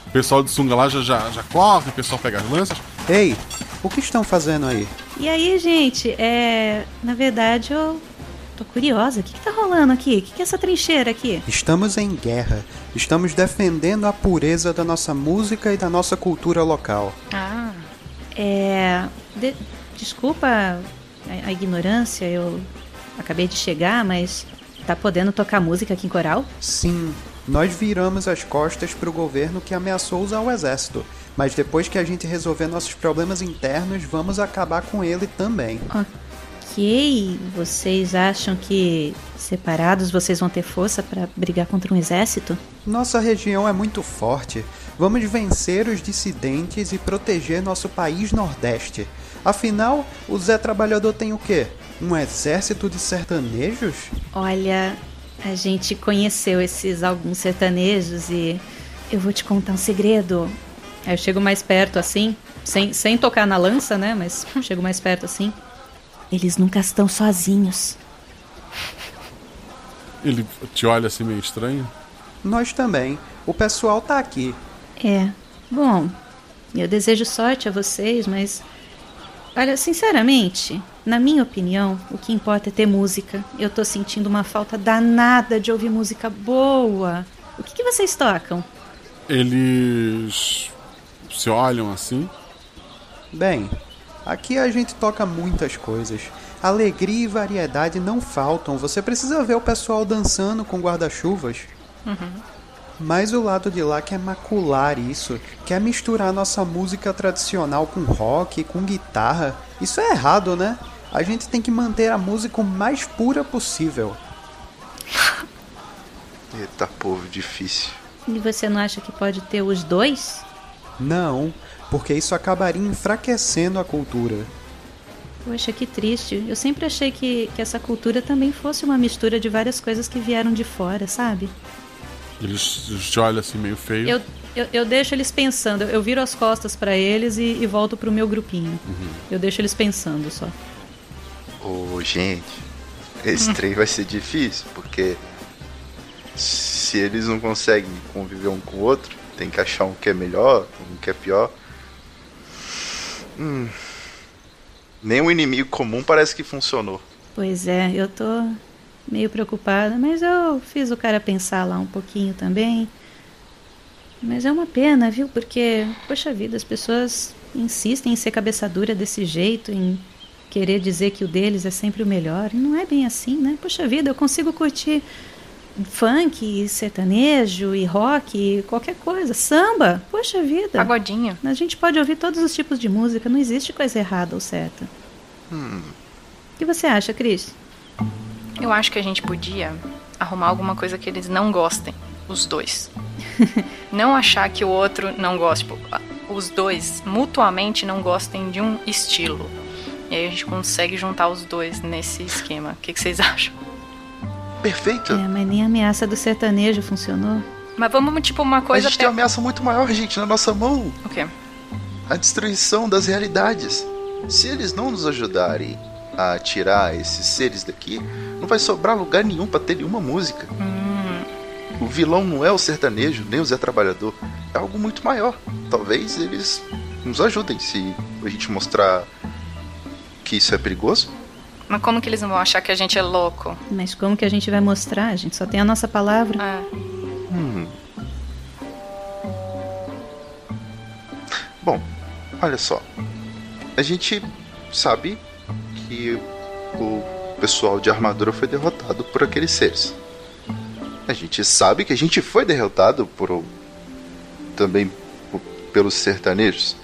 S3: O pessoal de sunga lá já, já, já corre, o pessoal pega as lanças.
S25: Ei, o que estão fazendo aí?
S14: E aí, gente, é. Na verdade, eu tô curiosa. O que, que tá rolando aqui? O que, que é essa trincheira aqui?
S25: Estamos em guerra. Estamos defendendo a pureza da nossa música e da nossa cultura local.
S14: Ah. É. de- Desculpa a, a ignorância, eu acabei de chegar, mas. Tá podendo tocar música aqui em coral?
S25: Sim, nós viramos as costas para o governo que ameaçou usar o exército. Mas depois que a gente resolver nossos problemas internos, vamos acabar com ele também.
S14: Ok, vocês acham que separados vocês vão ter força pra brigar contra um exército?
S25: Nossa região é muito forte. Vamos vencer os dissidentes e proteger nosso país Nordeste. Afinal, o Zé Trabalhador tem o quê? Um exército de sertanejos?
S14: Olha, a gente conheceu esses alguns sertanejos e eu vou te contar um segredo. Aí eu chego mais perto assim, sem, sem tocar na lança, né? Mas *laughs* chego mais perto assim. Eles nunca estão sozinhos.
S3: Ele te olha assim meio estranho.
S25: Nós também. O pessoal tá aqui.
S14: É. Bom, eu desejo sorte a vocês, mas. Olha, sinceramente, na minha opinião, o que importa é ter música. Eu tô sentindo uma falta danada de ouvir música boa. O que, que vocês tocam?
S3: Eles se olham assim.
S25: Bem, aqui a gente toca muitas coisas. Alegria e variedade não faltam. Você precisa ver o pessoal dançando com guarda-chuvas. Mas o lado de lá quer macular isso, quer misturar nossa música tradicional com rock, com guitarra. Isso é errado, né? A gente tem que manter a música o mais pura possível. *laughs*
S16: Eita, povo difícil.
S14: E você não acha que pode ter os dois?
S25: Não, porque isso acabaria enfraquecendo a cultura.
S14: Poxa, que triste. Eu sempre achei que, que essa cultura também fosse uma mistura de várias coisas que vieram de fora, sabe?
S3: Eles te olham assim meio feio.
S14: Eu, eu, eu deixo eles pensando, eu viro as costas pra eles e, e volto pro meu grupinho. Eu deixo eles pensando só.
S16: Ô, gente, esse trem vai ser difícil, porque se eles não conseguem conviver um com o outro, tem que achar um que é melhor, um que é pior. Hum. Nenhum inimigo comum parece que funcionou.
S14: Pois é, eu tô meio preocupada, mas eu fiz o cara pensar lá um pouquinho também. Mas é uma pena, viu? Porque, poxa vida, as pessoas insistem em ser cabeça dura desse jeito, em querer dizer que o deles é sempre o melhor. E não é bem assim, né? Poxa vida, eu consigo curtir funk, sertanejo e rock, qualquer coisa, samba. Poxa vida.
S15: Pagodinho.
S14: A gente pode ouvir todos os tipos de música, não existe coisa errada ou certa.
S16: Hum.
S14: O que você acha, Cris?
S15: Eu acho que a gente podia arrumar alguma coisa que eles não gostem, os dois. *laughs* não achar que o outro não gosta, tipo, os dois mutuamente não gostem de um estilo. E aí a gente consegue juntar os dois nesse esquema. O que, que vocês *laughs* acham?
S16: Perfeito.
S14: É, mas nem a ameaça do sertanejo funcionou.
S15: Mas vamos, tipo, uma
S16: A
S15: coisa
S16: gente tem uma ameaça muito maior, gente, na nossa mão.
S15: O quê?
S16: A destruição das realidades. Se eles não nos ajudarem a tirar esses seres daqui, não vai sobrar lugar nenhum pra ter nenhuma música. O vilão não é o sertanejo, nem o Zé Trabalhador. É algo muito maior. Talvez eles nos ajudem se a gente mostrar que isso é perigoso.
S15: Mas como que eles não vão achar que a gente é louco?
S14: Mas como que a gente vai mostrar? A gente só tem a nossa palavra.
S16: Hum. Bom, olha só. A gente sabe que o pessoal de armadura foi derrotado por aqueles seres. A gente sabe que a gente foi derrotado por também por- pelos sertanejos.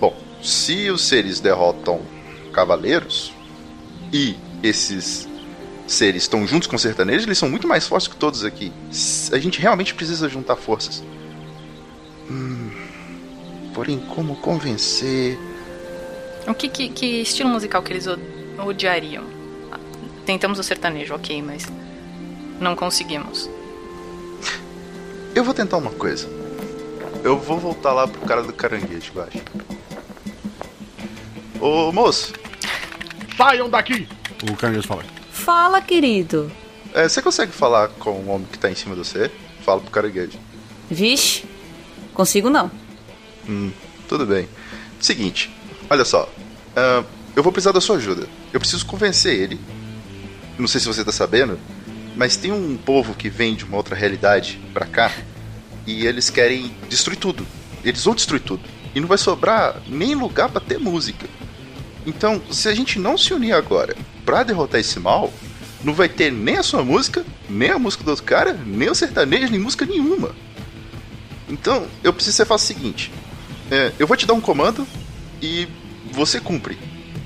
S16: Bom, se os seres derrotam cavaleiros e esses seres estão juntos com os sertanejos, eles são muito mais fortes que todos aqui. A gente realmente precisa juntar forças. Hum, porém, como convencer?
S15: O que, que, que estilo musical que eles odiariam? Tentamos o sertanejo, ok, mas não conseguimos.
S16: Eu vou tentar uma coisa. Eu vou voltar lá pro cara do caranguejo, eu acho. Ô moço,
S9: Saiam daqui!
S3: O caranguejo fala.
S24: Fala, querido.
S16: é, você consegue falar com o homem que tá em cima de você? Fala pro caranguejo.
S24: Vixe, consigo não.
S16: Hum, tudo bem. Seguinte, olha só. ah, eu vou precisar da sua ajuda. Eu preciso convencer ele. Não sei se você tá sabendo, mas tem um povo que vem de uma outra realidade pra cá e eles querem destruir tudo. Eles vão destruir tudo. E não vai sobrar nem lugar pra ter música. Então, se a gente não se unir agora pra derrotar esse mal, não vai ter nem a sua música, nem a música do outro cara, nem o sertanejo, nem música nenhuma. Então, eu preciso que você faça o seguinte: é, eu vou te dar um comando e você cumpre.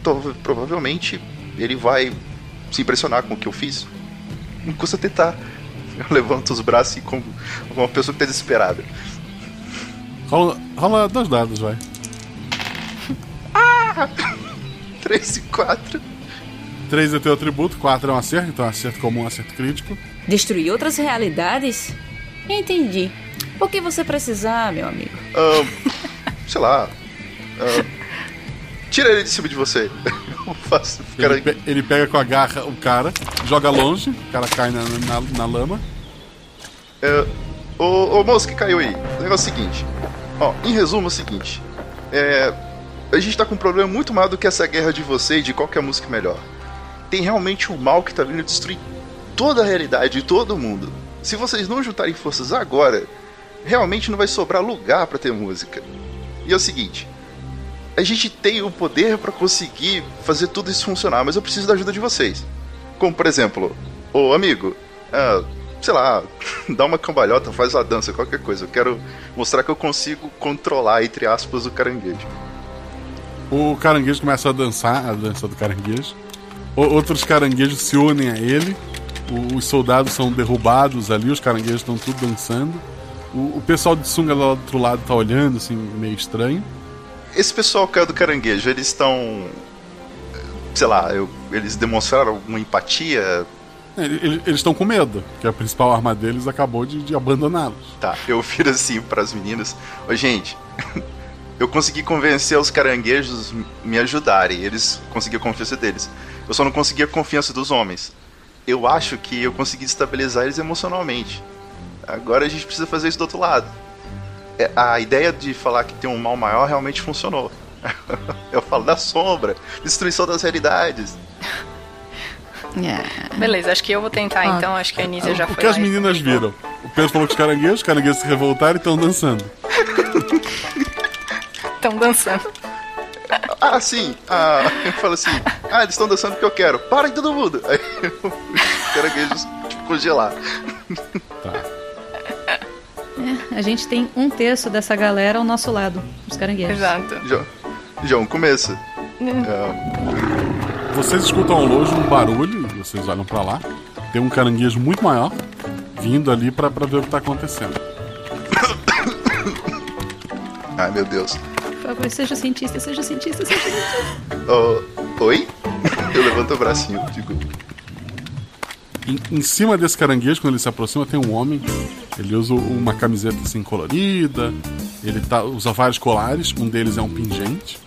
S16: Então, provavelmente ele vai se impressionar com o que eu fiz. Não custa tentar. Eu levanto os braços e como uma pessoa que tá desesperada.
S3: Rola, rola dois dados, vai.
S16: Ah! *laughs* 3 e 4.
S3: 3 é teu atributo, 4 é um acerto, então é um acerto comum, um acerto crítico.
S24: Destruir outras realidades? Entendi. O que você precisar, meu amigo?
S16: Ahn, sei lá. ahn, tira ele de cima de você. *laughs* Faço.
S3: Ele, pe- ele pega com a garra o cara, joga longe, o cara cai na, na, na lama.
S16: É, ô, ô moço que caiu aí, o negócio é o seguinte. Ó, em resumo é o seguinte. É, a gente tá com um problema muito maior do que essa guerra de você e de qual que é a música melhor. Tem realmente um mal que tá vindo destruir toda a realidade e todo mundo. Se vocês não juntarem forças agora, realmente não vai sobrar lugar pra ter música. E é o seguinte. A gente tem o poder pra conseguir fazer tudo isso funcionar, mas eu preciso da ajuda de vocês. Como, por exemplo, ô amigo, ah, sei lá, *laughs* dá uma cambalhota, faz uma dança, qualquer coisa. Eu quero mostrar que eu consigo controlar, entre aspas, o caranguejo.
S3: O caranguejo começa a dançar, a dança do caranguejo. O- outros caranguejos se unem a ele. O- os soldados são derrubados ali, os caranguejos estão tudo dançando. O, o pessoal de sunga lá do outro lado tá olhando, assim, meio estranho.
S16: Esse pessoal que é do caranguejo, eles estão. Sei lá, eu- eles demonstraram alguma empatia.
S3: É, ele- ele- Eles estão com medo, que a principal arma deles acabou de, de abandoná-los.
S16: Tá, eu viro assim pras meninas: Ô gente, eu consegui convencer os caranguejos me ajudarem, eles conseguiram a confiança deles. Eu só não consegui a confiança dos homens. Eu acho que eu consegui estabilizar eles emocionalmente. Agora a gente precisa fazer isso do outro lado. É, A ideia de falar que tem um mal maior realmente funcionou. *laughs* Eu falo da sombra, destruição das realidades.
S15: Beleza, acho que eu vou tentar
S3: Ah,
S15: então. Acho que a Anísia já
S3: o
S15: foi
S3: que as
S15: e
S3: meninas
S15: comigo.
S3: viram? O Pedro falou que os caranguejos, os caranguejos se revoltaram e estão dançando. *laughs*
S15: Estão dançando.
S16: Ah, sim. Ah, eu falo assim. Ah, eles estão dançando porque eu quero. Para aí todo mundo. Aí *laughs* os caranguejos, tipo, congelar.
S14: É, a gente tem um terço dessa galera ao nosso lado, os caranguejos.
S15: Exato.
S16: João, João começa.
S15: Hum.
S16: É,
S3: Vocês escutam ao longe um barulho, e vocês olham pra lá. Tem um caranguejo muito maior vindo ali pra, pra ver o que tá acontecendo. *coughs*
S16: Ai, meu Deus.
S14: Por favor, seja cientista, seja cientista, seja cientista.
S16: Oh, oi? *laughs* Eu levanto o bracinho, digo.
S3: Em, em cima desse caranguejo, quando ele se aproxima, tem um homem. Ele usa uma camiseta assim colorida. Ele tá, usa vários colares. Um deles é um pingente.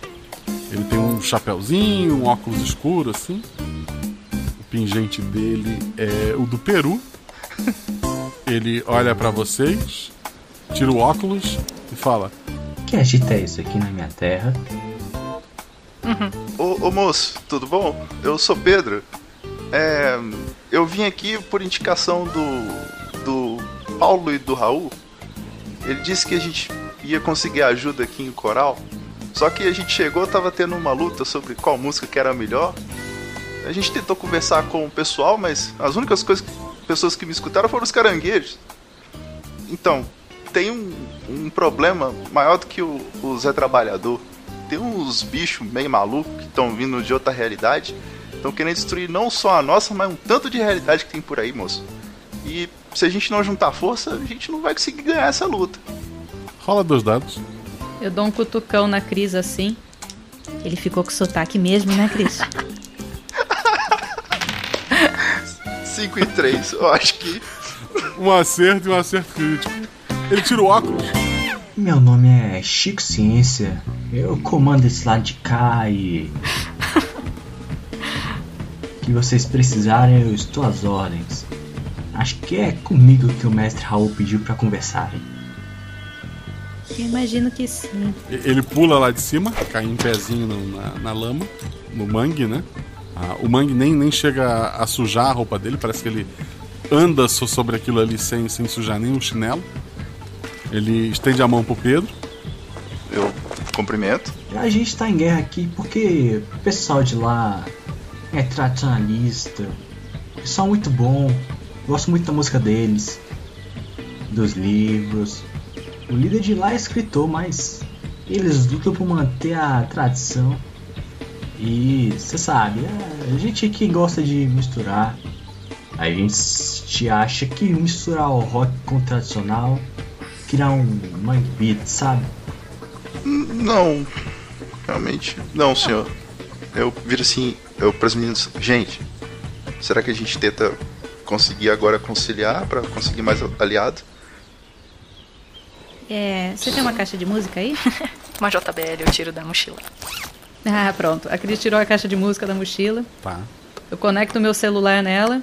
S3: Ele tem um chapéuzinho, um óculos escuro assim. O pingente dele é o do Peru. Ele olha pra vocês, tira o óculos e fala:
S26: Que agita é isso aqui na minha terra?
S16: Ô, ô moço, tudo bom? Eu sou Pedro. É, eu vim aqui por indicação do Paulo e do Raul. Ele disse que a gente ia conseguir ajuda aqui em Coral. Só que a gente chegou, tava tendo uma luta sobre qual música que era a melhor. A gente tentou conversar com o pessoal, mas as únicas coisas, pessoas que me escutaram foram os caranguejos. Então, tem um, um problema maior do que o, o Zé Trabalhador. Tem uns bichos meio malucos que estão vindo de outra realidade. Estão querendo destruir não só a nossa, mas um tanto de realidade que tem por aí, moço. E se a gente não juntar força, a gente não vai conseguir ganhar essa luta.
S3: Rola dois dados.
S14: Eu dou um cutucão na Cris assim. Ele ficou com sotaque mesmo, né, Cris? *laughs*
S16: 5 e 3, eu acho que.
S3: Um acerto e um acerto crítico. Ele tira o óculos.
S26: Meu nome é Chico Ciência. Eu comando esse lado de cá e. *laughs* que vocês precisarem, eu estou às ordens. Acho que é comigo que o mestre Raul pediu para conversarem.
S14: Eu imagino que sim.
S3: Ele pula lá de cima, cai em pezinho no- na, na lama, no mangue, né? Ah, o mangue nem, nem chega a, a sujar a roupa dele, parece que ele anda so- sobre aquilo ali sem, sem sujar nem um chinelo. Ele estende a mão pro Pedro.
S16: Eu cumprimento.
S26: A gente tá em guerra aqui porque o pessoal de lá é tradicionalista. Pessoal muito bom. Gosto muito da música deles. Dos livros. O líder de lá é escritor, mas eles lutam por manter a tradição. E você sabe, é, a gente aqui gosta de misturar. A gente acha que misturar o rock com o tradicional criar um mangue beat, sabe?
S16: Não, realmente, não, senhor. Eu viro assim, eu pras meninas, gente, será que a gente tenta conseguir agora conciliar pra conseguir mais aliado?
S14: É, você tem uma caixa de música aí? *laughs*
S15: Uma JBL eu tiro da mochila.
S14: Ah, pronto. A Cris tirou a caixa de música da mochila.
S3: Tá.
S14: Eu conecto meu celular nela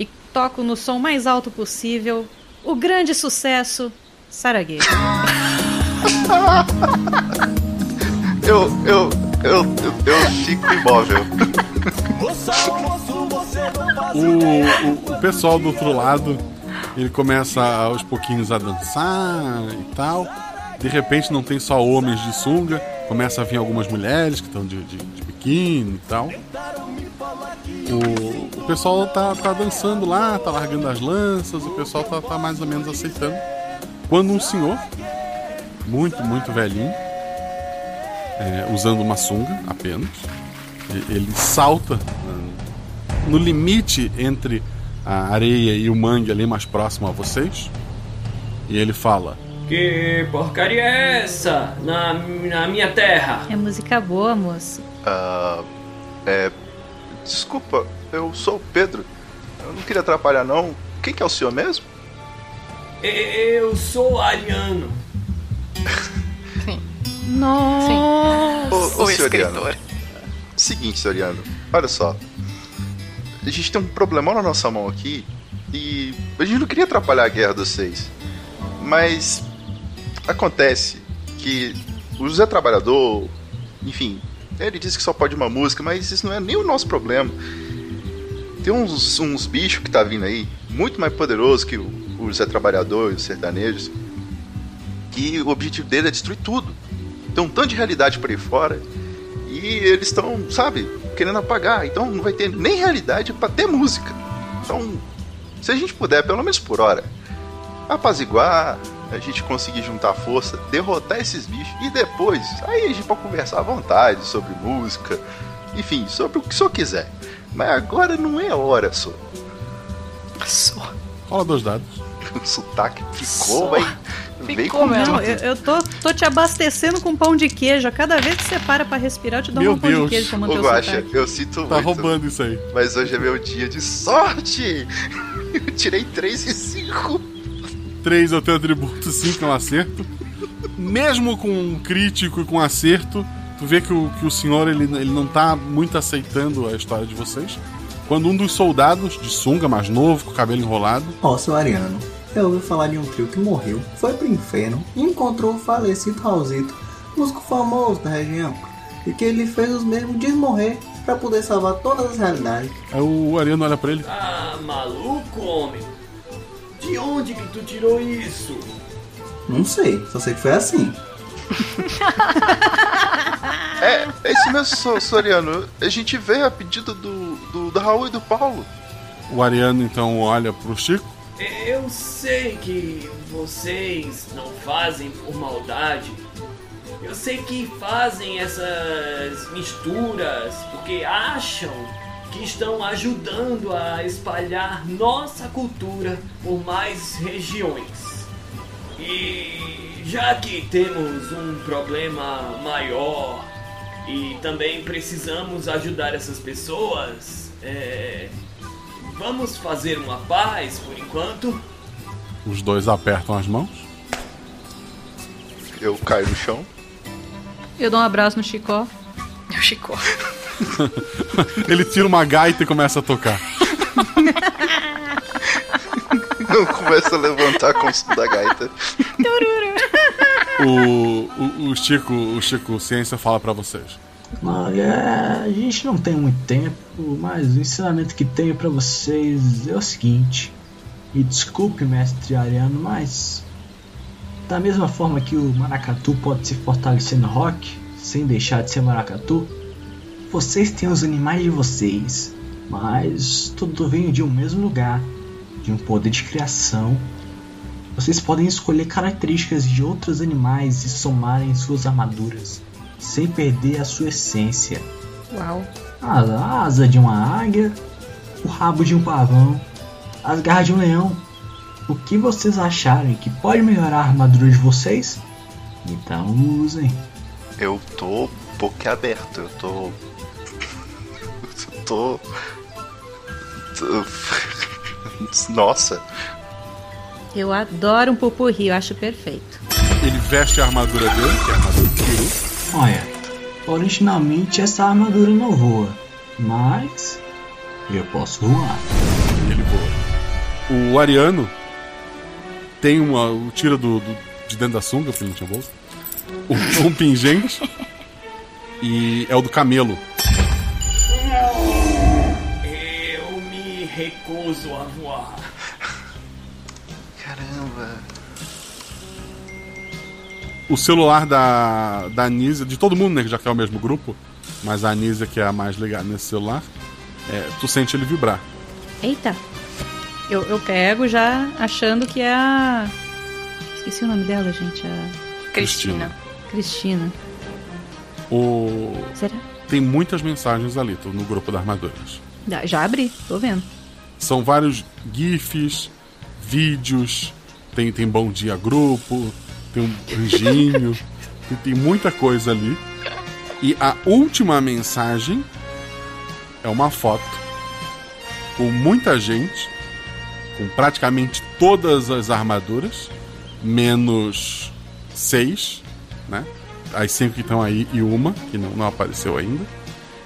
S14: e toco no som mais alto possível o grande sucesso Saragueiro. *laughs*
S16: Eu, eu, eu, eu, eu fico imóvel. *laughs*
S3: O, o, o pessoal do outro lado, ele começa aos pouquinhos a dançar e tal. De repente não tem só homens de sunga, começa a vir algumas mulheres que estão de, de, de biquíni e tal. O, o pessoal tá, tá dançando lá, tá largando as lanças, o pessoal tá, tá mais ou menos aceitando. Quando um senhor, muito, muito velhinho, é, usando uma sunga apenas, ele salta ah, no limite entre a areia e o mangue ali mais próximo a vocês. E ele fala:
S27: Que porcaria é essa na, na minha terra?
S14: É música boa, moço.
S16: Ah, é. Desculpa, eu sou o Pedro. Eu não queria atrapalhar, não. Quem que é o senhor mesmo?
S27: Eu sou ariano.
S14: Nossa!
S16: Ô, ô, senhor Ariano. Seguinte, senhor Ariano, olha só. A gente tem um problemão na nossa mão aqui e a gente não queria atrapalhar a guerra dos seis. Mas acontece que o José Trabalhador, enfim, ele disse que só pode uma música, mas isso não é nem o nosso problema. Tem uns, uns bichos que tá vindo aí, muito mais poderoso que o, o Zé Trabalhador e os sertanejos, que o objetivo dele é destruir tudo. Tem um tanto de realidade por aí fora e eles estão, sabe, querendo apagar. Então não vai ter nem realidade para ter música. Então, se a gente puder, pelo menos por hora, apaziguar, a gente conseguir juntar força, derrotar esses bichos e depois aí a gente pode conversar à vontade sobre música, enfim, sobre o que só quiser. Mas agora não é hora só.
S15: Só.
S3: Rola dois dados. *laughs*
S16: O sotaque ficou, vai.
S14: Não,
S16: tudo.
S14: eu, eu tô, tô te abastecendo com pão de queijo. A cada vez que você para pra respirar, eu te dou
S3: Meu
S14: um pão
S3: Deus.
S14: de queijo pra manter
S16: Ô,
S14: o
S16: Guaxa, eu sinto
S3: Tá
S16: muito.
S3: roubando isso aí.
S16: Mas hoje é meu dia de sorte! *laughs* Eu tirei 3 e 5.
S3: 3 é o teu atributo, 5 é um acerto. Mesmo com um crítico e com acerto, tu vê que o, que o senhor ele, ele não tá muito aceitando a história de vocês. Quando um dos soldados, de sunga mais novo, com o cabelo enrolado,
S28: Ó, seu Ariano, eu ouvi falar de um trio que morreu, foi pro inferno e encontrou o falecido Raulzito, músico famoso da região, e que ele fez os mesmos desmorrer pra poder salvar todas as realidades.
S3: aí o Ariano olha pra ele.
S27: Ah, maluco, homem. De onde que tu tirou isso?
S28: Não sei, só sei que foi assim. *laughs*
S16: É, é isso mesmo, So- Soriano. A gente veio a pedido do, do, do Raul e do Paulo.
S3: O Ariano então olha pro Chico.
S27: Eu sei que vocês não fazem por maldade. Eu sei que fazem essas misturas porque acham que estão ajudando a espalhar nossa cultura por mais regiões. E já que temos um problema maior e também precisamos ajudar essas pessoas, é, vamos fazer uma paz por enquanto.
S3: Os dois apertam as mãos.
S16: Eu caio no chão.
S14: Eu dou um abraço no Chicó.
S15: É o Chicó. *laughs*
S3: ele tira uma gaita e começa a tocar. *laughs*
S16: Eu começo a levantar com o som da gaita.
S3: O, o, o Chico, o Chico Ciência fala pra vocês.
S26: Olha, a gente não tem muito tempo, mas o ensinamento que tenho pra vocês é o seguinte. Me desculpe, mestre Ariano, mas da mesma forma que o maracatu pode se fortalecer no rock, sem deixar de ser maracatu, vocês têm os animais de vocês, mas tudo vem de um mesmo lugar, de um poder de criação. Vocês podem escolher características de outros animais e somar em suas armaduras, sem perder a sua essência.
S14: Uau.
S26: A asa de uma águia, o rabo de um pavão, as garras de um leão. O que vocês acharem que pode melhorar a armadura de vocês? Então usem.
S16: Eu tô boquiaberto, eu tô. Eu *laughs* tô. *laughs* Nossa,
S14: Eu adoro um pupurri, eu acho perfeito.
S3: Ele veste a armadura dele, que é a armadura do Kiru.
S26: Olha, originalmente essa armadura não voa, mas eu posso voar.
S3: Ele voa. O Ariano tem uma. o- tira do, do- de dentro da sunga, porque ele não tinha bolsa. *laughs* Um, um pingente. e é o do camelo.
S27: Eu me recuso a voar.
S16: caramba.
S3: O celular da, da Anísia, de todo mundo, né? que Já que é o mesmo grupo, mas a Anísia que é a mais ligada nesse celular, é, tu sente ele vibrar.
S14: Eita. Eu, eu pego já achando que é a. Esqueci o nome dela, gente. A
S15: Cristina.
S14: Cristina.
S3: O...
S14: Será?
S3: Tem muitas mensagens ali tô no grupo da Armaduras.
S14: Já- Já abri, tô vendo.
S3: São vários GIFs, vídeos, tem, tem bom dia grupo, tem um anjinho, tem, muita coisa ali. E a última mensagem é uma foto com muita gente, com praticamente todas as armaduras, menos seis, né? As cinco que estão aí e uma, que não, não apareceu ainda.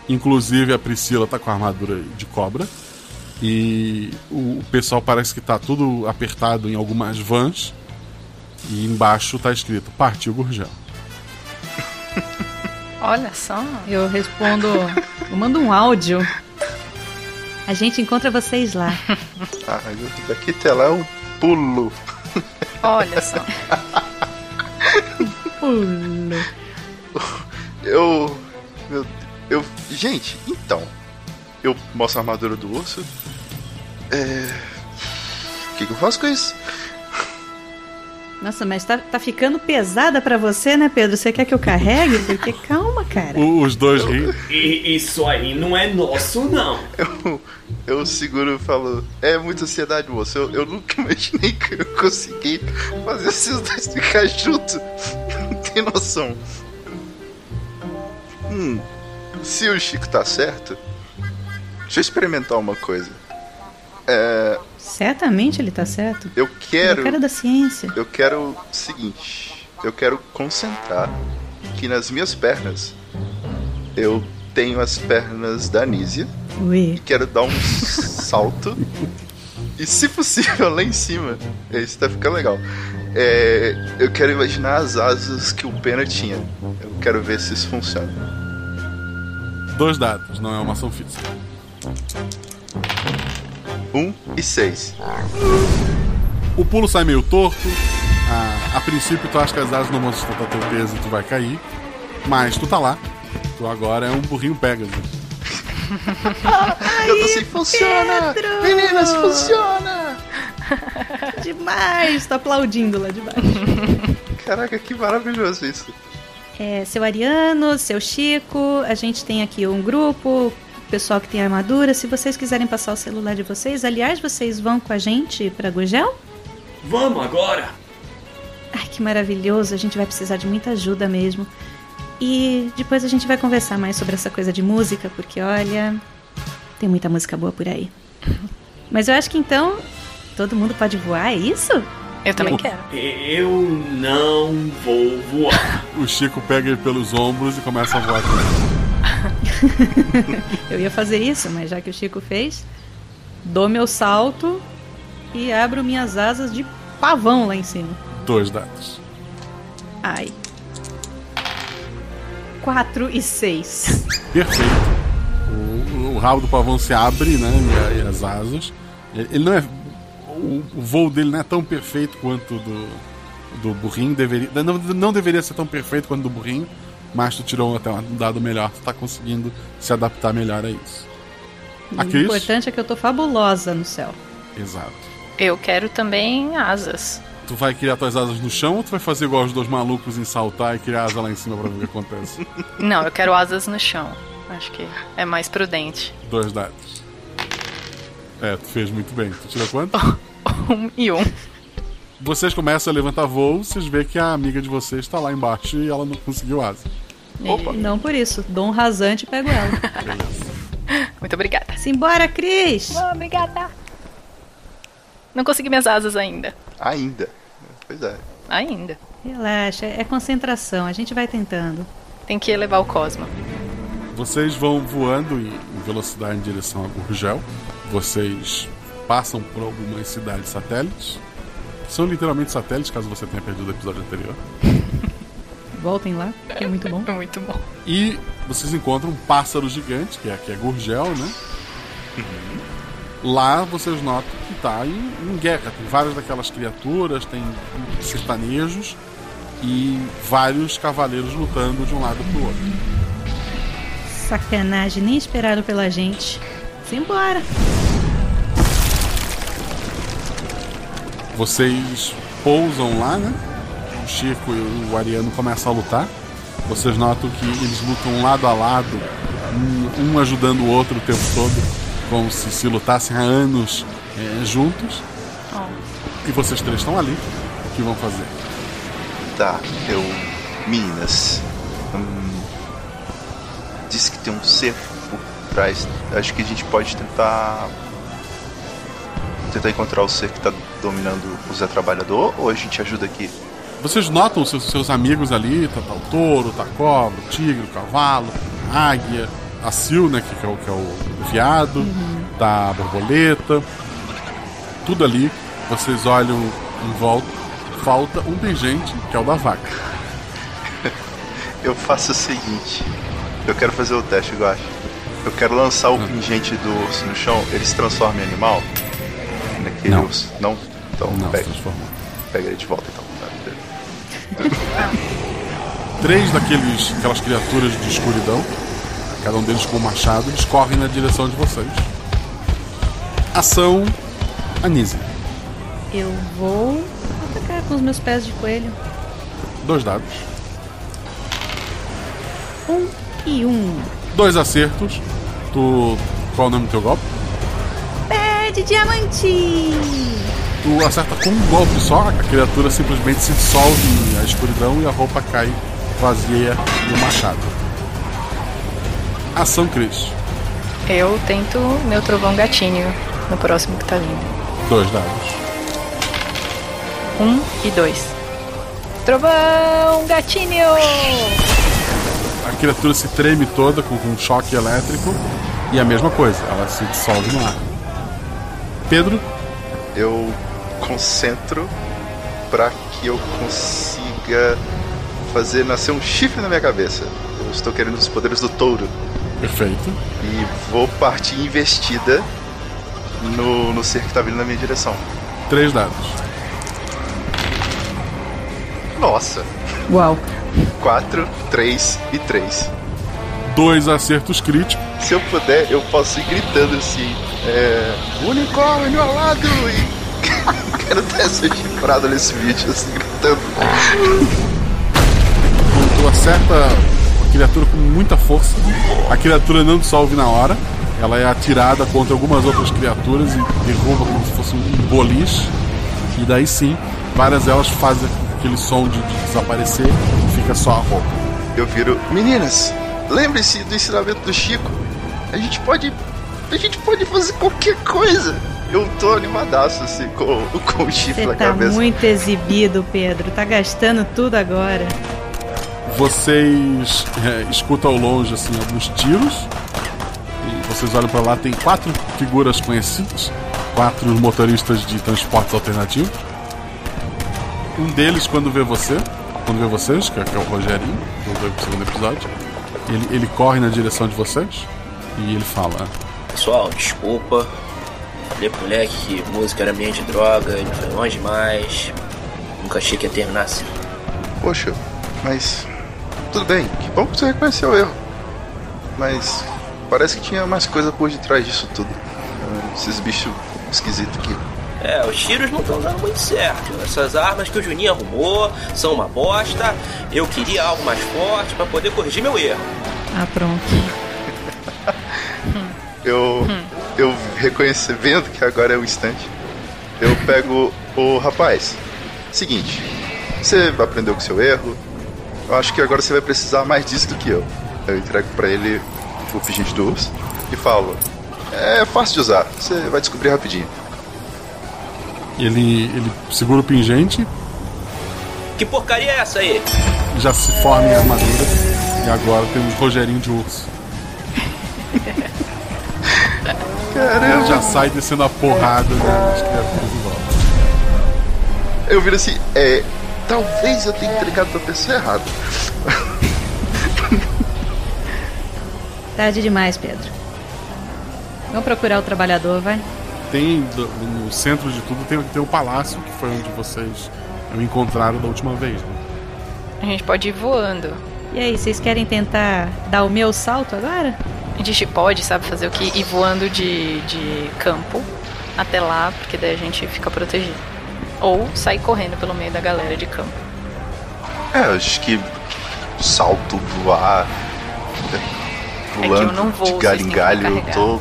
S3: Inclusive a Priscila tá com a armadura de cobra. E o, o pessoal parece que tá tudo apertado em algumas vans. E embaixo tá escrito Partiu Gurgel.
S15: Olha só.
S14: Eu respondo. Eu mando um áudio. A gente encontra vocês lá. *laughs*
S16: Ah, eu- daqui até lá eu pulo.
S15: Olha só. *laughs*
S14: Pulo.
S16: Eu. Meu, eu. Gente, então. Eu mostro a armadura do urso. É. O que, que eu faço com isso?
S14: Nossa, mas tá, tá ficando pesada pra você, né, Pedro? Você quer que eu carregue? Porque *laughs* calma, cara.
S3: Os dois riem.
S27: E isso aí não é nosso, não.
S16: Eu, eu seguro e falo. É muita ansiedade, moço. Eu, eu nunca *laughs* imaginei que eu consegui fazer esses dois ficar juntos. Não tem noção. Hum. Se o Chico tá certo, deixa eu experimentar uma coisa. É.
S14: Certamente ele tá certo.
S16: Eu quero.
S14: É o cara da ciência.
S16: Eu quero o seguinte. Eu quero concentrar que nas minhas pernas eu tenho as pernas da Nísia.
S14: Ui.
S16: E quero dar um salto. E se possível, lá em cima. Isso tá ficando legal. É, eu quero imaginar as asas que o Pena tinha. Eu quero ver se isso funciona.
S3: Dois dados, não é uma ação física.
S16: Um e seis.
S3: O pulo sai meio torto. A, a princípio, tu acha que as asas não vão sustentar teu peso e tu vai cair. Mas tu tá lá. Tu agora é um burrinho Pegasus. *laughs*
S16: eu tô assim, funciona!
S14: Pedro!
S16: Meninas, funciona! *laughs*
S14: Demais! Tô aplaudindo lá de baixo. *laughs*
S16: Caraca, que maravilhoso isso.
S14: É, seu Ariano, seu Chico, a gente tem aqui um grupo, pessoal que tem armadura. Se vocês quiserem passar o celular de vocês, aliás, vocês vão com a gente pra Gurgel?
S27: Vamos agora!
S14: Ai, que maravilhoso, a gente vai precisar de muita ajuda mesmo. E depois a gente vai conversar mais sobre essa coisa de música, porque olha, tem muita música boa por aí. *laughs* Mas eu acho que então todo mundo pode voar, é isso?
S15: Eu também quero.
S27: Eu não vou voar. *laughs*
S3: O Chico pega ele pelos ombros e começa a voar com ele. *laughs*
S14: eu ia fazer isso, mas já que o Chico fez, dou meu salto e abro minhas asas de pavão lá em cima.
S3: Dois dados.
S14: Ai. 4 e 6.
S3: Perfeito. O, o rabo do pavão se abre, né? E, as asas. Ele ele não é. O, o voo dele não é tão perfeito quanto do, do burrinho. Deveria, não, não deveria ser tão perfeito quanto do burrinho. Mas tu tirou até um dado melhor. Tu tá conseguindo se adaptar melhor a isso. A
S14: O
S3: Cris?
S14: importante é que eu tô fabulosa no céu.
S3: Exato.
S15: Eu quero também asas.
S3: Tu vai criar tuas asas no chão ou tu vai fazer igual os dois malucos em saltar e criar asa lá em cima pra ver o que acontece? *laughs*
S15: Não, eu quero asas no chão. Acho que é mais prudente.
S3: Dois dados. É, tu fez muito bem. Tu tirou quanto? *laughs*
S15: Um e um.
S3: Vocês começam a levantar voo, vocês veem que a amiga de vocês está lá embaixo e ela não conseguiu asa.
S14: Opa. Não por isso. Dou um rasante e pego ela. *laughs*
S15: Muito obrigada.
S14: Simbora, Cris!
S15: obrigada. Não consegui minhas asas ainda.
S16: Ainda. Pois é.
S15: Ainda.
S14: Relaxa, é concentração. A gente vai tentando.
S15: Tem que elevar o Cosmo.
S3: Vocês vão voando em em velocidade em direção a Gurgel. Vocês passam por algumas cidades satélites. São literalmente satélites, caso você tenha perdido o episódio anterior.
S14: Voltem lá, que é muito bom. *laughs*
S15: Muito bom.
S3: E vocês encontram um pássaro gigante, que é, que é Gurgel, né? Lá vocês notam que tá em, em guerra. Tem várias daquelas criaturas, tem sertanejos e vários cavaleiros lutando de um lado pro outro.
S14: Sacanagem, nem esperaram pela gente. Simbora!
S3: Vocês pousam lá, né? Chico e o Ariano começam a lutar. Vocês notam que eles lutam lado a lado, um, ajudando o outro o tempo todo, como se se lutassem há anos é, juntos. E vocês três estão ali. O que vão fazer?
S16: Tá, eu. Meninas. Hum, disse que tem um ser por trás. Acho que a gente pode tentar. Tentar encontrar o ser que tá dominando o Zé Trabalhador ou a gente ajuda aqui?
S3: Vocês notam os seus, seus amigos ali, tá, tá o touro, tá a cobra, o tigre, o cavalo, a águia, a sil, né, que, que é, o, que é o viado, tá a borboleta, tudo ali. Vocês olham em volta, falta um pingente, que é o da vaca. *laughs*
S16: Eu faço o seguinte: eu quero fazer o teste, eu acho. Eu quero lançar o pingente do urso no chão, ele se transforma em animal? Naquele
S3: Não.
S16: urso? Não? Então
S3: Não,
S16: pega, pega ele de volta então. *laughs*
S3: Três daqueles, aquelas criaturas de escuridão, cada um deles com um machado, eles correm na direção de vocês. Ação Anise.
S14: Eu vou atacar com os meus pés de coelho.
S3: Dois dados.
S14: Um e um.
S3: Dois acertos. Tu. Qual é o nome do teu golpe?
S14: Pé de diamante!
S3: Tu acerta com um golpe só, a criatura simplesmente se dissolve escuridão e a roupa cai vazia no machado. Ação Cris.
S15: Eu tento meu trovão gatinho no próximo que tá vindo.
S3: Dois dados.
S15: Um e dois. Trovão gatinho!
S3: A criatura se treme toda com, um choque elétrico e a mesma coisa, ela se dissolve no ar. Pedro?
S16: Eu concentro para que eu consiga fazer nascer um chifre na minha cabeça. Eu estou querendo os poderes do touro.
S3: Perfeito.
S16: E vou partir investida no, no ser que está vindo na minha direção.
S3: Três dados.
S16: Nossa.
S14: Uau.
S16: Quatro, três e três.
S3: Dois acertos críticos.
S16: Se eu puder, eu posso ir gritando assim: é, Unicórnio ao lado! E *laughs* quero ter ser chifrado nesse vídeo, assim, gritando.
S3: Tu acerta a criatura com muita força, a criatura não dissolve na hora. Ela é atirada contra algumas outras criaturas e derruba como se fosse um boliche. E daí sim, várias delas fazem aquele som de, de desaparecer e fica só a roupa.
S16: Eu viro, meninas, lembre-se do ensinamento do Chico. A gente pode. A gente pode fazer qualquer coisa. Eu tô animadaço assim com, *laughs* com o chifre
S14: Você
S16: na
S14: tá
S16: cabeça.
S14: muito exibido, Pedro. Tá gastando tudo agora.
S3: Vocês é, escutam ao longe assim alguns tiros e vocês olham pra lá tem quatro figuras conhecidas, quatro motoristas de transportes alternativos. Um deles quando vê você, quando vê vocês, que é, que é o Rogerinho, do segundo episódio, ele, ele corre na direção de vocês e ele fala:
S29: Pessoal, desculpa. Falei pro moleque que música era ambiente de droga, ele foi longe demais. Nunca achei que ia terminar assim.
S16: Poxa, mas. Tudo bem, que bom que você reconheceu o erro. Mas parece que tinha mais coisa por detrás disso tudo. Esses bichos esquisitos aqui.
S29: É, os tiros não estão dando muito certo. Essas armas que o Juninho arrumou são uma bosta. Eu queria algo mais forte para poder corrigir meu erro.
S14: Ah, pronto.
S16: Eu. Eu reconheci, vendo que agora é o instante. Eu pego o rapaz. Seguinte, você aprendeu com seu erro. Eu acho que agora você vai precisar mais disso do que eu. Eu entrego pra ele o pingente do urso e falo: É fácil de usar, você vai descobrir rapidinho.
S3: ele, ele segura o pingente,
S29: Que porcaria é essa aí?
S3: já se forma em armadura e agora temos Rogerinho de urso. *laughs*
S16: Caramba.
S3: Ele já sai descendo a porrada criaturas em volta.
S16: Eu viro assim: É. Talvez eu tenha entregado pra pessoa errada.
S14: Tarde demais, Pedro. Vamos procurar o trabalhador, vai?
S3: Tem no centro de tudo tem, tem o palácio que foi onde vocês o encontraram da última vez. Né?
S15: A gente pode ir voando.
S14: E aí, vocês querem tentar dar o meu salto agora?
S15: A gente pode, sabe, fazer o que? Ir voando de, de campo até lá, porque daí a gente fica protegido. Ou sair correndo pelo meio da galera de campo.
S16: É, eu acho que salto, voar.
S15: É que eu
S16: Pulando
S15: não vou,
S16: de galho em galho, eu tô.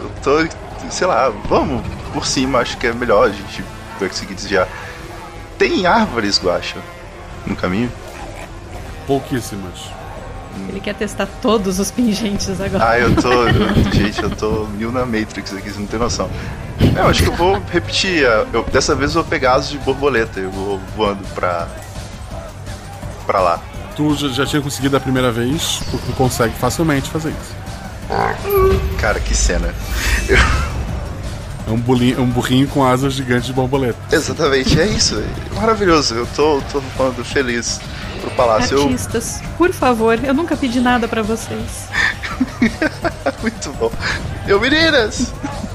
S16: Eu tô, sei lá, vamos por cima, acho que é melhor a gente conseguir desviar. Tem árvores, Guacha, no caminho?
S3: Pouquíssimas.
S14: Ele quer testar todos os pingentes agora.
S16: Ah, eu tô. eu- gente, eu tô mil na Matrix aqui, você não tem noção. Eu acho que eu vou repetir. eu- dessa vez eu vou pegar asas de borboleta. Eu vou voando pra. pra lá.
S3: Tu já, já tinha conseguido a primeira vez, tu, tu consegue facilmente fazer isso.
S16: Cara, que cena.
S3: É um, bolinho, é um burrinho com asas gigantes de borboleta.
S16: Exatamente, é isso. Maravilhoso. Eu tô, tô voando feliz pro palácio. Eu-
S14: Artistas, por favor, eu nunca pedi nada pra vocês. *laughs*
S16: Muito bom. Eu, meninas!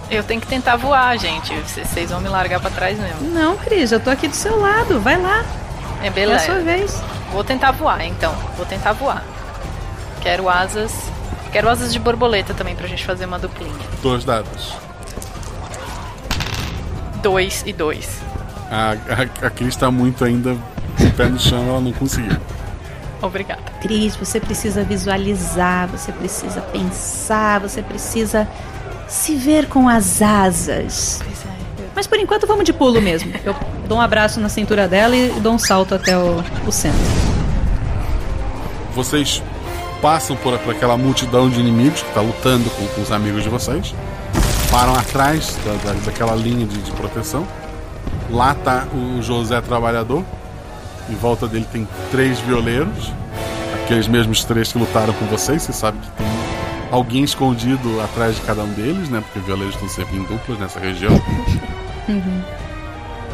S15: Eu tenho que tentar voar, gente. Vocês vocês vão me largar pra trás mesmo.
S14: Não, Cris, eu tô aqui do seu lado. Vai lá.
S15: É beleza.
S14: É a sua vez.
S15: Vou tentar voar, então. Vou tentar voar. Quero asas. Quero asas de borboleta também pra gente fazer uma duplinha.
S3: Dois dados.
S15: Dois e dois.
S3: A, a, a Cris tá muito ainda o pé no chão, ela não conseguiu.
S15: Obrigada.
S14: Cris, você precisa visualizar, você precisa pensar, você precisa se ver com as asas. Mas por enquanto vamos de pulo mesmo. Eu dou um abraço na cintura dela e dou um salto até o, o centro.
S3: Vocês passam por, por aquela multidão de inimigos que tá lutando com, com os amigos de vocês. Param atrás da, da- daquela linha de, de proteção. Lá tá o José Trabalhador. Em volta dele tem três violeiros. Aqueles mesmos três que lutaram com vocês. Você sabe que tem alguém escondido atrás de cada um deles, né? Porque violeiros estão sempre em duplas nessa região.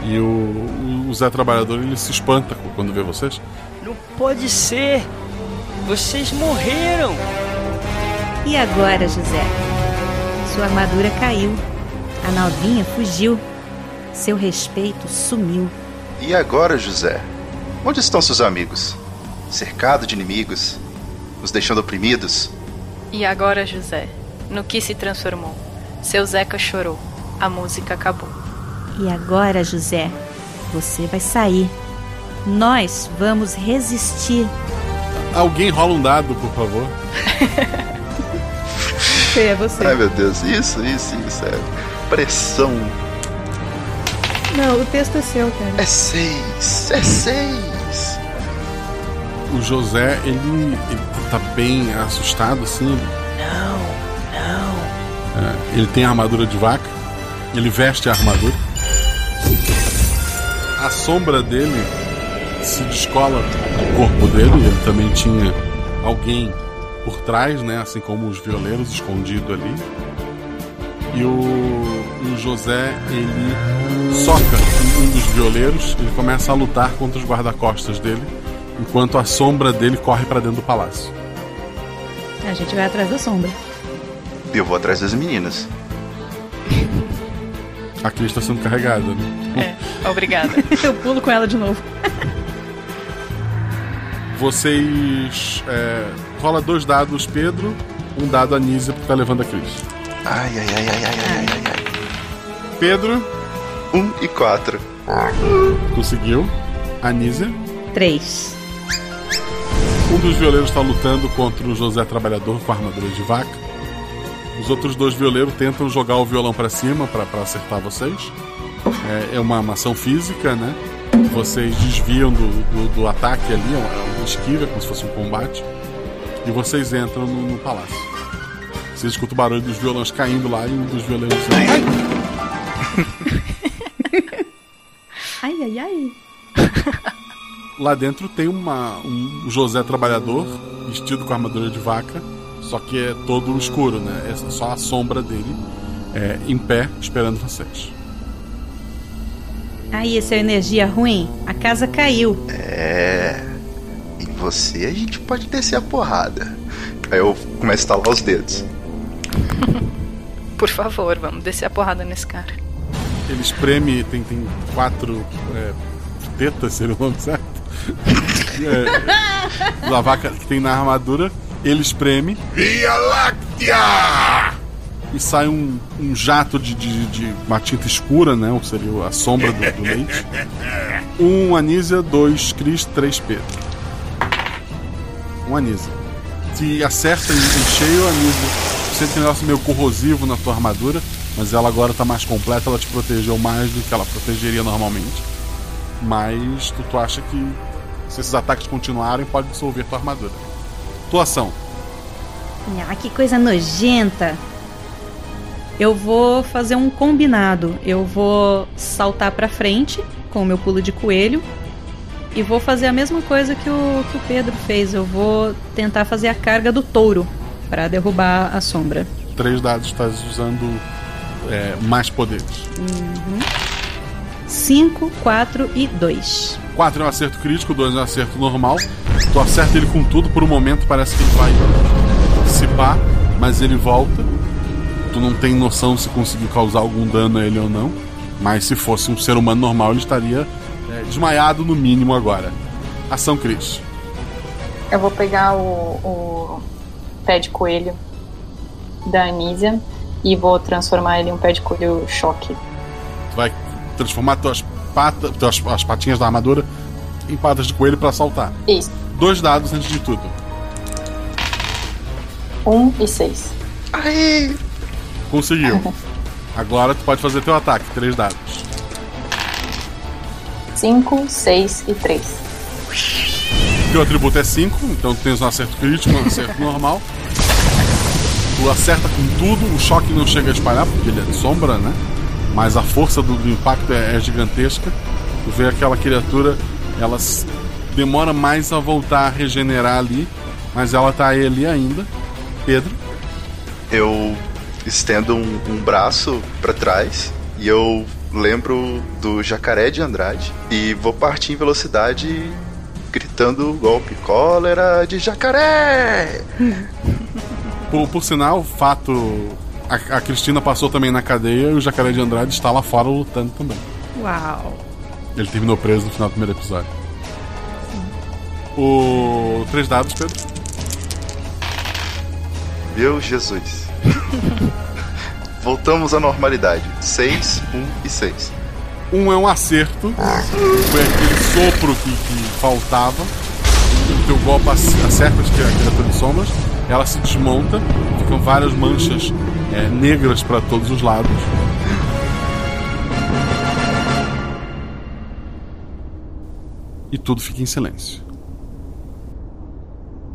S3: E o, o Zé Trabalhador ele se espanta quando vê vocês.
S21: Não pode ser! Vocês morreram!
S19: E agora, José? Sua armadura caiu. A novinha fugiu. Seu respeito sumiu.
S16: E agora, José? Onde estão seus amigos? Cercado de inimigos? Nos deixando oprimidos?
S15: E agora, José? No que se transformou? Seu Zeca chorou. A música acabou.
S19: E agora, José? Você vai sair. Nós vamos resistir.
S3: Alguém rola um dado, por favor. *laughs*
S14: É você.
S16: Ai meu Deus, isso, isso, isso. É pressão.
S14: Não, o texto é seu, cara.
S16: É seis, é seis.
S3: O José, ele, ele tá bem assustado, assim.
S21: Não, não.
S3: É, ele tem a armadura de vaca. Ele veste a armadura. A sombra dele se descola do corpo dele. Ele também tinha alguém por trás, né? Assim como os violeiros escondido ali. E o, o José, ele soca um dos violeiros. Ele começa a lutar contra os guarda-costas dele. Enquanto a sombra dele corre para dentro do palácio.
S14: A gente vai atrás da sombra.
S16: Eu vou atrás das meninas.
S3: A Cris está sendo carregada, né?
S15: É, obrigada. *laughs*
S14: Eu pulo com ela de novo. *laughs*
S3: Vocês. É, rola dois dados, Pedro. Um dado Anísia, porque tá levando a Cris.
S16: Ai, ai, ai, ai, ai, ai, ai, ai.
S3: Pedro.
S16: Um e quatro.
S3: Conseguiu. Anísia.
S14: Três.
S3: Um dos violeiros está lutando contra o José Trabalhador com a armadura de vaca. Os outros dois violeiros tentam jogar o violão para cima para acertar vocês. É, é uma, ação física, né? Vocês desviam do, do, do ataque ali, é uma esquiva, como se fosse um combate. E vocês entram no, no palácio. Vocês escutam o barulho dos violões caindo lá e um dos violeiros. *laughs* Ai!
S14: Ai, ai, ai. *laughs*
S3: Lá dentro tem uma, um José Trabalhador vestido com armadura de vaca, só que é todo escuro, né? É só a sombra dele é, em pé esperando vocês.
S19: Aí, essa é energia ruim. A casa caiu.
S16: É. Em você a gente pode descer a porrada. Aí eu começo a estalar os dedos.
S15: Por favor, vamos descer a porrada nesse cara.
S3: Ele espreme, tem, tem quatro é, tetas, seria o nome certo? É, da vaca que tem na armadura. Ele espreme.
S2: Via Láctea!
S3: E sai um, um jato de, de, de uma tinta escura, né? Ou seria a sombra do, do leite. *laughs* Um Anísia, dois Cris, três Pedro. Um Anísia. Se acerta em, em cheio, Anísia, você tem um negócio meio corrosivo na tua armadura, mas ela agora tá mais completa, ela te protegeu mais do que ela protegeria normalmente. Mas tu, tu acha que se esses ataques continuarem, pode dissolver tua armadura. Tua ação.
S19: Ah, que coisa nojenta.
S14: Eu vou fazer um combinado. Eu vou saltar pra frente com o meu pulo de coelho e vou fazer a mesma coisa que o, que o Pedro fez. Eu vou tentar fazer a carga do touro para derrubar a sombra.
S3: Três dados, estás usando é, mais poderes.
S14: 5, 4 e 2.
S3: 4 é um acerto crítico, 2 é um acerto normal. Tu acerta ele com tudo, por um momento parece que ele vai dissipar, mas ele volta. Tu não tem noção se conseguiu causar algum dano a ele ou não. Mas se fosse um ser humano normal, ele estaria é, desmaiado no mínimo agora. Ação Cris.
S15: Eu vou pegar o, o pé de coelho da Anísia e vou transformar ele em um pé de coelho choque.
S3: Tu vai transformar tuas patas, tuas, as patinhas da armadura em patas de coelho para saltar.
S15: Isso.
S3: Dois dados antes de tudo.
S15: Um e seis.
S16: Aí!
S3: Conseguiu. *laughs* Agora tu pode fazer teu ataque. Três dados.
S15: Cinco, seis e três.
S3: Teu atributo é 5, então tu tens um acerto crítico, um acerto *laughs* normal. Tu acerta com tudo, o choque não chega a espalhar, porque ele é de sombra, né? Mas a força do, do impacto é, é gigantesca. Tu vê aquela criatura, ela demora mais a voltar a regenerar ali, mas ela tá ali ainda. Pedro,
S16: Eu estendo um, um braço pra trás e eu lembro do jacaré de Andrade e vou partir em velocidade gritando golpe cólera de jacaré.
S3: por, por sinal, fato. A, a Cristina passou também na cadeia e o Jacaré de Andrade está lá fora lutando também.
S14: Uau.
S3: Ele terminou preso no final do primeiro episódio. O. Três dados, Pedro.
S16: Meu Jesus. *laughs* Voltamos à normalidade. 6, 1 e 6.
S3: Um é um acerto. Foi aquele sopro que, que faltava. O teu golpe ac- acerta as cri- a criatura de sombras. Ela se desmonta. Ficam várias manchas é, negras para todos os lados. E tudo fica em silêncio.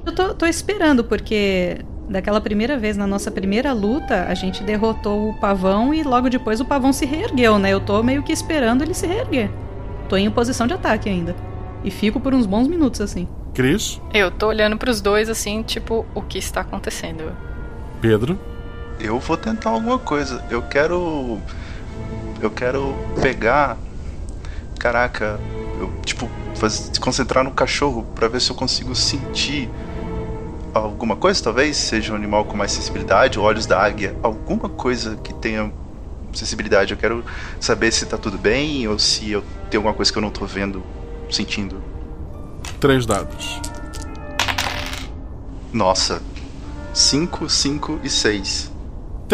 S14: Eu tô, tô esperando, porque daquela primeira vez, na nossa primeira luta, a gente derrotou o pavão e logo depois o pavão se reergueu, né? Eu tô meio que esperando ele se reerguer. Tô em posição de ataque ainda. E fico por uns bons minutos assim.
S3: Cris,
S15: Eu tô olhando pros dois assim, tipo, o que está acontecendo?
S3: Pedro.
S16: Eu vou tentar alguma coisa. Eu quero. Eu quero pegar. Caraca, eu, tipo, faz- se concentrar no cachorro pra ver se eu consigo sentir alguma coisa, talvez. Seja um animal com mais sensibilidade, olhos da águia, alguma coisa que tenha sensibilidade. Eu quero saber se tá tudo bem ou se eu tenho alguma coisa que eu não tô vendo, sentindo.
S3: Três dados.
S16: Nossa. 5, 5 e 6.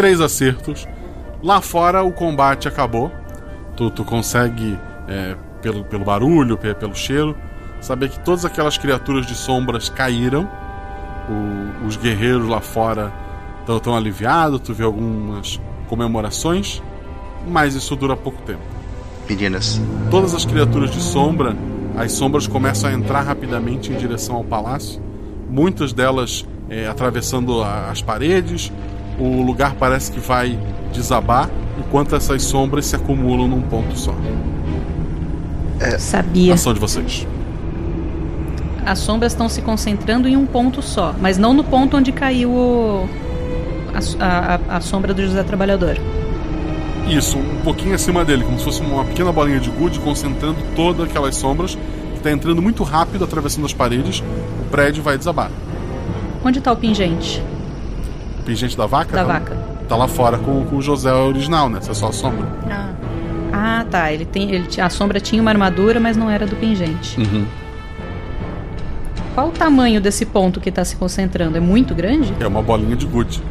S3: Três acertos. Lá fora o combate acabou. Tu, tu consegue, é, pelo, pelo barulho, pe- pelo cheiro, saber que todas aquelas criaturas de sombras caíram. O- os guerreiros lá fora estão tão aliviados. Tu vê algumas comemorações. Mas isso dura pouco tempo.
S16: Meninas.
S3: Todas as criaturas de sombra, as sombras começam a entrar rapidamente em direção ao palácio. Muitas delas é, atravessando a- as paredes. O lugar parece que vai desabar, enquanto essas sombras se acumulam num ponto só.
S14: Sabia.
S3: Ação de vocês.
S14: As sombras estão se concentrando em um ponto só, mas não no ponto onde caiu o- a, a- a sombra do José Trabalhador.
S3: Isso, um pouquinho acima dele, como se fosse uma pequena bolinha de gude concentrando todas aquelas sombras, que está entrando muito rápido, atravessando as paredes. O prédio vai desabar.
S14: Onde tá o pingente?
S3: Pingente da vaca?
S14: Da
S3: tá,
S14: vaca.
S3: Tá lá fora com, com o José original, né? Essa é só a sombra.
S14: Ah, tá. Ele tem, ele, a sombra tinha uma armadura, mas não era do pingente.
S3: Uhum.
S14: Qual o tamanho desse ponto que tá se concentrando? É muito grande?
S3: É uma bolinha de gude.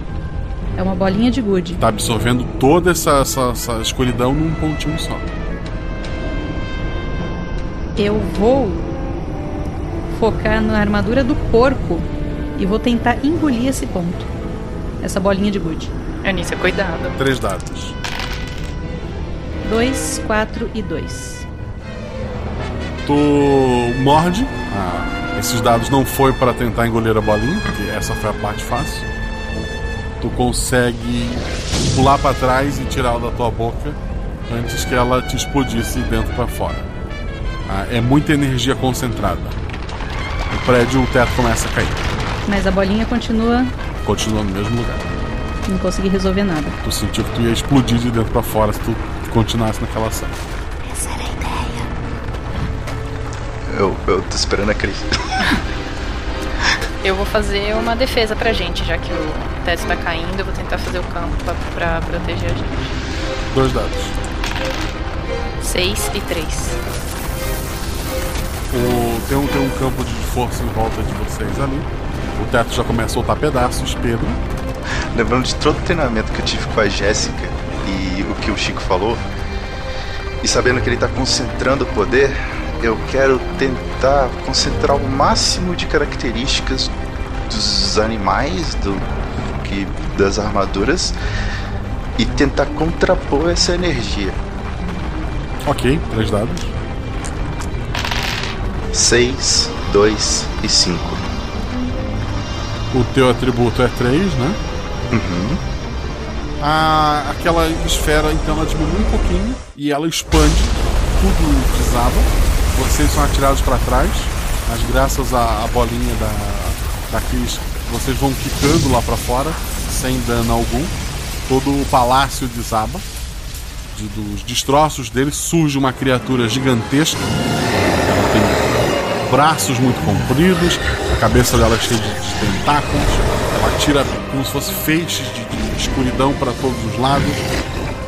S14: É uma bolinha de gude.
S3: Tá absorvendo toda essa, essa, essa escuridão num pontinho só.
S14: Eu vou focar na armadura do porco e vou tentar engolir esse ponto. Essa bolinha de gude.
S15: Anícia, cuidado.
S3: Três dados.
S14: 2, 4 e 2.
S3: Tu morde. Ah, esses dados não foi para tentar engolir a bolinha, porque essa foi a parte fácil. Tu consegue pular para trás e tirá-la da tua boca antes que ela te explodisse dentro para fora. Ah, é muita energia concentrada. O prédio, o teto começa a cair.
S14: Mas a bolinha continua.
S3: Continua no mesmo lugar.
S14: Não consegui resolver nada.
S3: Tu sentiu que tu ia explodir de dentro para fora se tu continuasse naquela ação.
S16: Eu, eu tô esperando a Cris. *laughs*
S15: Eu vou fazer uma defesa pra gente, já que o teto tá caindo, eu vou tentar fazer o campo pra, pra proteger a gente.
S3: Dois dados.
S15: 6 e 3.
S3: O, tem, um, tem um campo de força em volta de vocês ali. O teto já começa a soltar pedaços, Pedro.
S16: Lembrando de todo o treinamento que eu tive com a Jéssica e o que o Chico falou, e sabendo que ele está concentrando o poder, eu quero tentar concentrar o máximo de características dos animais, do que das armaduras e tentar contrapor essa energia.
S3: Ok, três dados.
S16: 6, 2 e 5.
S3: O teu atributo é 3, né?
S16: Uhum.
S3: A, aquela esfera, então, ela diminui um pouquinho e ela expande, tudo desaba. Vocês são atirados para trás, mas graças à, à bolinha da, daqueles. Vocês vão quicando lá para fora, sem dano algum. Todo o palácio desaba. De, dos destroços dele surge uma criatura gigantesca. Braços muito compridos, a cabeça dela é cheia de, de tentáculos. Ela tira como se fosse feixes de, de escuridão para todos os lados.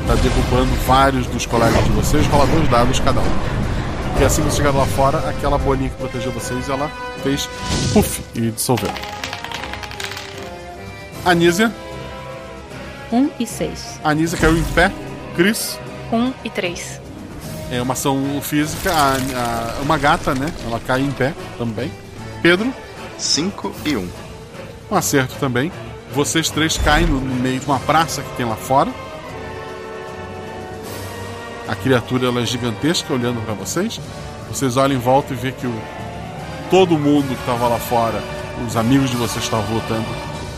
S3: Está derrubando vários dos colegas de vocês. Rola dois dados cada um. E assim que vocês chegaram lá fora, aquela bolinha que protegeu vocês, ela fez puff e dissolveu. Anísia.
S14: 1 um e 6.
S3: Anísia caiu em pé. Cris.
S15: 1 um e 3.
S3: É uma ação física. A, a, uma gata, né? Ela cai em pé também. Pedro.
S16: 5 e 1. Um.
S3: um acerto também. Vocês três caem no meio de uma praça que tem lá fora. A criatura ela é gigantesca olhando para vocês. Vocês olham em volta e vê que o, todo mundo que estava lá fora, os amigos de vocês estavam lutando,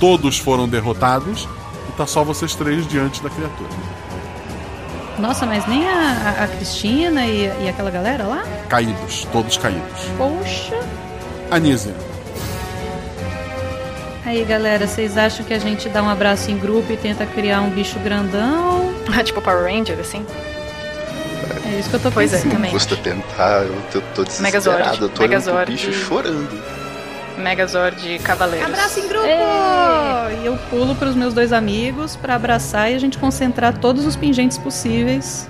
S3: todos foram derrotados e tá só vocês três diante da criatura.
S14: Nossa, mas nem a, a Cristina e, e, aquela galera lá?
S3: Caídos, todos caídos.
S14: Poxa.
S3: Anísia.
S14: Aí, galera, vocês acham que a gente dá um abraço em grupo e tenta criar um bicho grandão?
S15: tipo Power Ranger, assim?
S14: É isso que eu tô
S15: pois
S14: pensando.
S15: é, também.
S16: Custa tentar, eu tô, tô desesperado.
S15: Megazord.
S16: Eu tô
S15: Megazord.
S16: olhando pro bicho chorando.
S15: Megazord Cavaleiros.
S14: Abraço em grupo! E eu pulo pros meus dois amigos para abraçar e a gente concentrar todos os pingentes possíveis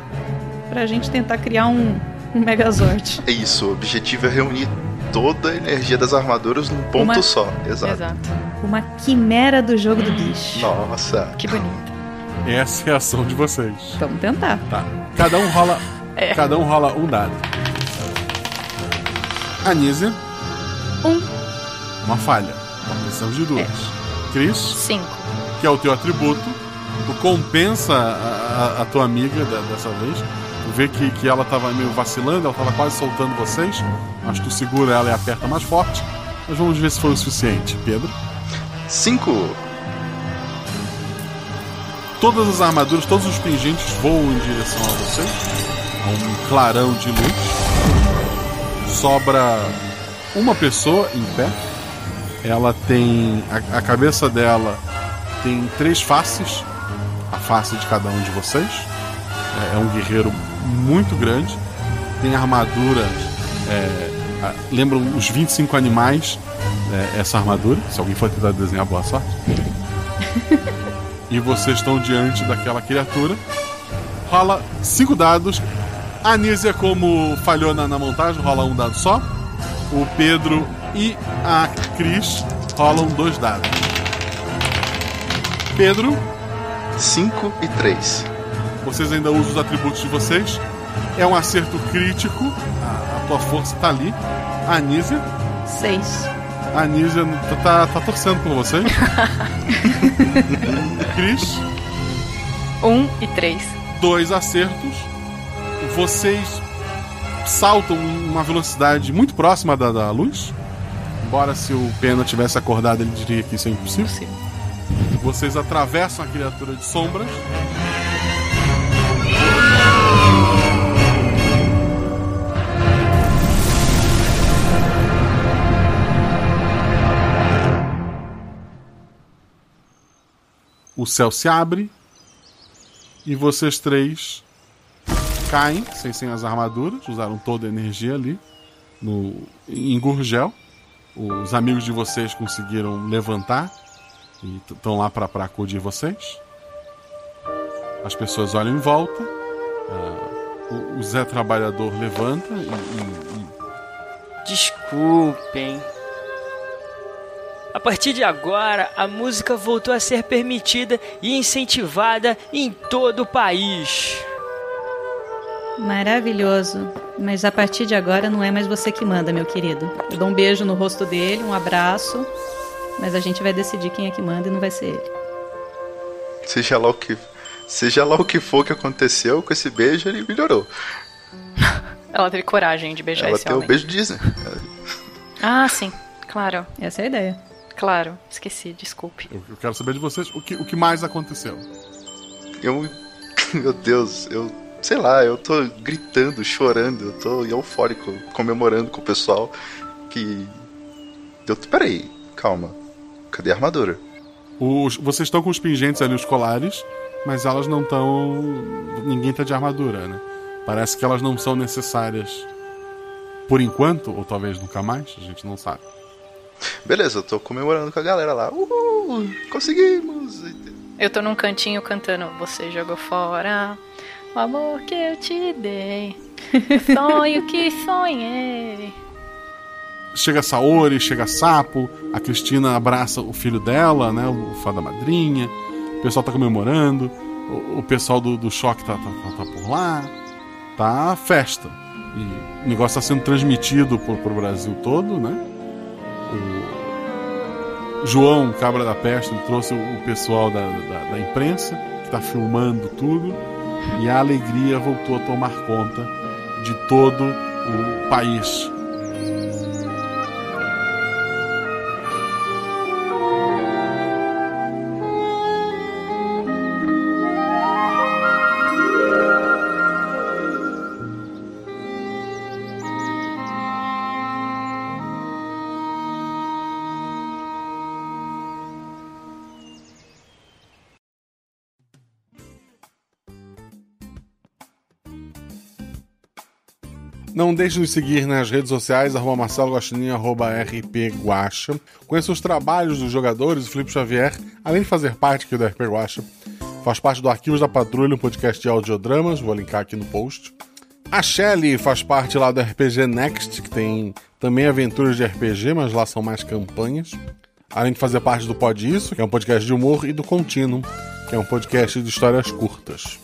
S14: pra gente tentar criar um, um Megazord. *laughs*
S16: É isso, o objetivo é reunir toda a energia das armaduras num ponto
S14: Uma-
S16: só. Exato.
S15: Exato.
S14: Uma quimera do jogo do bicho.
S16: Nossa.
S15: Que bonito.
S3: Essa é a ação de vocês.
S14: Vamos tentar.
S3: Tá. Cada um rola. *laughs*
S14: É.
S3: Cada um rola um dado. Anísia.
S14: Um.
S3: Uma falha. Uma precisamos de duas. Cris.
S15: Cinco.
S3: Que é o teu atributo. Tu compensa a, a- a tua amiga da- dessa vez. Tu vê que, que ela tava meio vacilando, ela tava quase soltando vocês. Mas tu segura ela e aperta mais forte. Mas vamos ver se foi o suficiente. Pedro.
S16: Cinco.
S3: Todas as armaduras, todos os pingentes voam em direção a vocês. A um clarão de luz. Sobra uma pessoa em pé. Ela tem. A, a cabeça dela tem três faces. A face de cada um de vocês. É, é um guerreiro muito grande. Tem armadura. É, a- lembram os 25 animais. é, essa armadura. Se alguém for tentar desenhar, boa sorte. E vocês estão diante daquela criatura. Rola cinco dados. A Anísia, como falhou na, na montagem, rola um dado só. O Pedro e a Cris rolam dois dados. Pedro.
S16: 5 e 3.
S3: Vocês ainda usam os atributos de vocês. É um acerto crítico. A, a tua força tá ali. A Anísia.
S14: Seis.
S3: A Anísia tá, tá, tá torcendo por vocês. *laughs* Cris.
S15: Um e três.
S3: dois acertos. Vocês saltam em uma velocidade muito próxima da, da luz. Embora se o Pena tivesse acordado, ele diria que isso é impossível. Vocês atravessam a criatura de sombras. O céu se abre e vocês três caem sem, sem as armaduras, usaram toda a energia ali no, em Gurgel. Os amigos de vocês conseguiram levantar e estão lá para acudir vocês. As pessoas olham em volta. ah, o, o Zé Trabalhador levanta e, e- e
S30: Desculpem. A partir de agora, a música voltou a ser permitida e incentivada em todo o país.
S14: Maravilhoso. Mas a partir de agora não é mais você que manda, meu querido. Eu dou um beijo no rosto dele, um abraço. Mas a gente vai decidir quem é que manda e não vai ser ele.
S16: Seja lá o que, seja lá o que for que aconteceu com esse beijo, ele melhorou. *laughs*
S15: Ela teve coragem de beijar
S16: Ela
S15: esse
S16: tem o
S15: homem.
S16: beijo Disney.
S15: Ah, sim. Claro.
S14: Essa é a ideia.
S15: Claro. Esqueci, desculpe.
S3: eu, eu quero saber de vocês o que, o que mais aconteceu.
S16: Eu. *laughs* Meu Deus, eu. Sei lá, eu tô gritando, chorando, eu tô eufórico, comemorando com o pessoal que. Eu, peraí, calma. Cadê a armadura?
S3: Os, vocês estão com os pingentes ali, os colares, mas elas não estão. Ninguém tá de armadura, né? Parece que elas não são necessárias por enquanto, ou talvez nunca mais, a gente não sabe.
S16: Beleza, eu tô comemorando com a galera lá. Uhul, conseguimos!
S15: Eu tô num cantinho cantando Você jogou fora o amor que eu te dei. O sonho que sonhei.
S3: Chega Saori, chega Sapo, a Cristina abraça o filho dela, né? O fada madrinha. O pessoal tá comemorando. O, o pessoal do, do choque tá, tá, tá- tá por lá. Tá festa. E o negócio tá sendo transmitido pro Brasil todo, né? O João, cabra da peste, trouxe o, o pessoal da, da, da imprensa, que tá filmando tudo. E a alegria voltou a tomar conta de todo o país. Não deixe de nos seguir nas redes sociais, arroba Marcelo Guaxinim, arroba RP Guaxa. Conheça os trabalhos dos jogadores, o Felipe Xavier, além de fazer parte aqui do RP Guaxa, faz parte do Arquivos da Patrulha, um podcast de audiodramas, vou linkar aqui no post. A Shelly faz parte lá do RPG Next, que tem também aventuras de RPG, mas lá são mais campanhas. Além de fazer parte do Pod Isso, que é um podcast de humor, e do Continuum, que é um podcast de histórias curtas.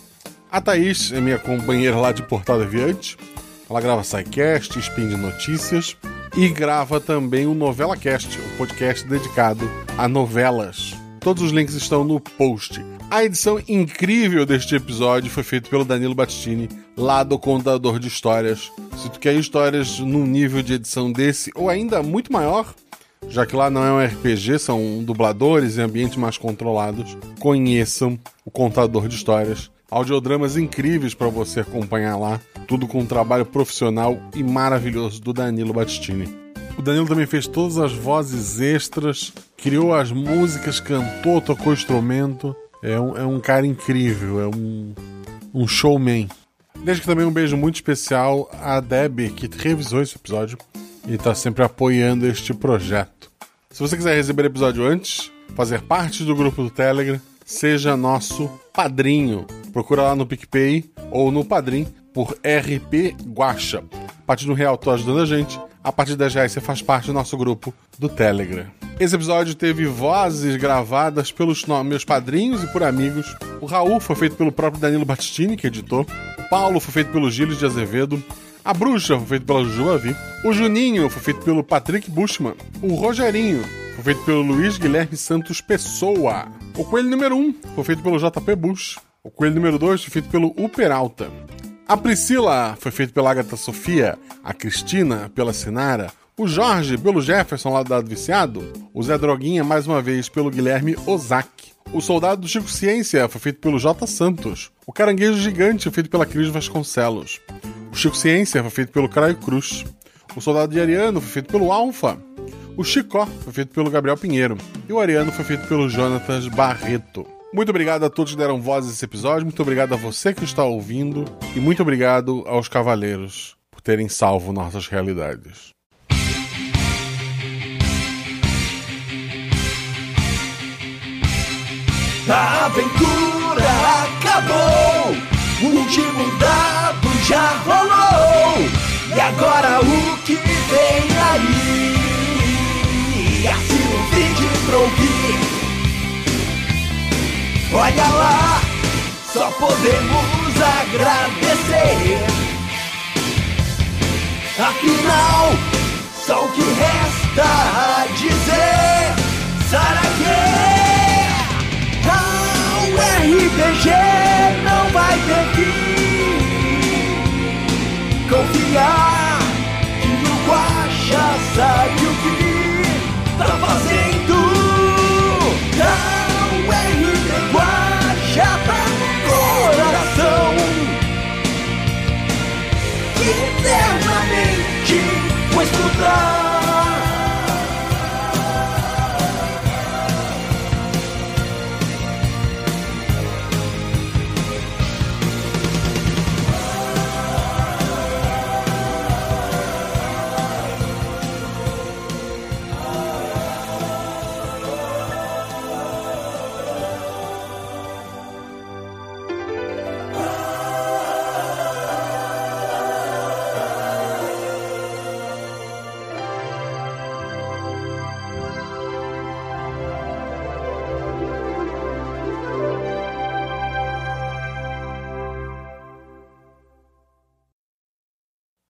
S3: A Thaís é minha companheira lá de Portal Deviante. Ela grava SciCast, Spin de Notícias e grava também o Novela Cast, o podcast dedicado a novelas. Todos os links estão no post. A edição incrível deste episódio foi feita pelo Danilo Battistini, lá do Contador de Histórias. Se tu quer histórias num nível de edição desse ou ainda muito maior, já que lá não é um RPG, são dubladores e ambientes mais controlados, conheçam o Contador de Histórias. Audiodramas incríveis para você acompanhar lá, tudo com um trabalho profissional e maravilhoso do Danilo Battistini. O Danilo também fez todas as vozes extras, criou as músicas, cantou, tocou instrumento. É um, é um cara incrível, é um, um showman. Deixo aqui também um beijo muito especial à Deb, que revisou esse episódio e está sempre apoiando este projeto. Se você quiser receber o episódio antes, fazer parte do grupo do Telegram, seja nosso padrinho. Procura lá no PicPay ou no Padrim por RP Guacha. A partir um real, tô ajudando a gente. A partir 10 reais, você faz parte do nosso grupo do Telegram. Esse episódio teve vozes gravadas pelos meus padrinhos e por amigos. O Raul foi feito pelo próprio Danilo Battistini, que editou. O Paulo foi feito pelo Gilles de Azevedo. A Bruxa foi feito pela Juju Avi. O Juninho foi feito pelo Patrick Bushman. O Rogerinho foi feito pelo Luiz Guilherme Santos Pessoa. O Coelho número 1 foi feito pelo JP Bush. O Coelho número 2 foi feito pelo U Peralta. A Priscila foi feito pela Agatha Sofia. A Cristina pela Sinara. O Jorge pelo Jefferson lá do Dado Viciado. O Zé Droguinha mais uma vez pelo Guilherme Ozaki. O Soldado do Chico Ciência foi feito pelo J. Santos. O Caranguejo Gigante foi feito pela Cris Vasconcelos. O Chico Ciência foi feito pelo Craio Cruz. O Soldado de Ariano foi feito pelo Alfa. O Chicó foi feito pelo Gabriel Pinheiro. E o Ariano foi feito pelo Jonatas Barreto. Muito obrigado a todos que deram voz a esse episódio, muito obrigado a você que está ouvindo e muito obrigado aos cavaleiros por terem salvo nossas realidades.
S27: A aventura acabou, o último dado já rolou, e agora o que vem aí? Assim o vídeo pra. Olha lá, só podemos agradecer. Afinal, só o que resta a dizer. Saraguê, o RPG não vai ter que Confiar.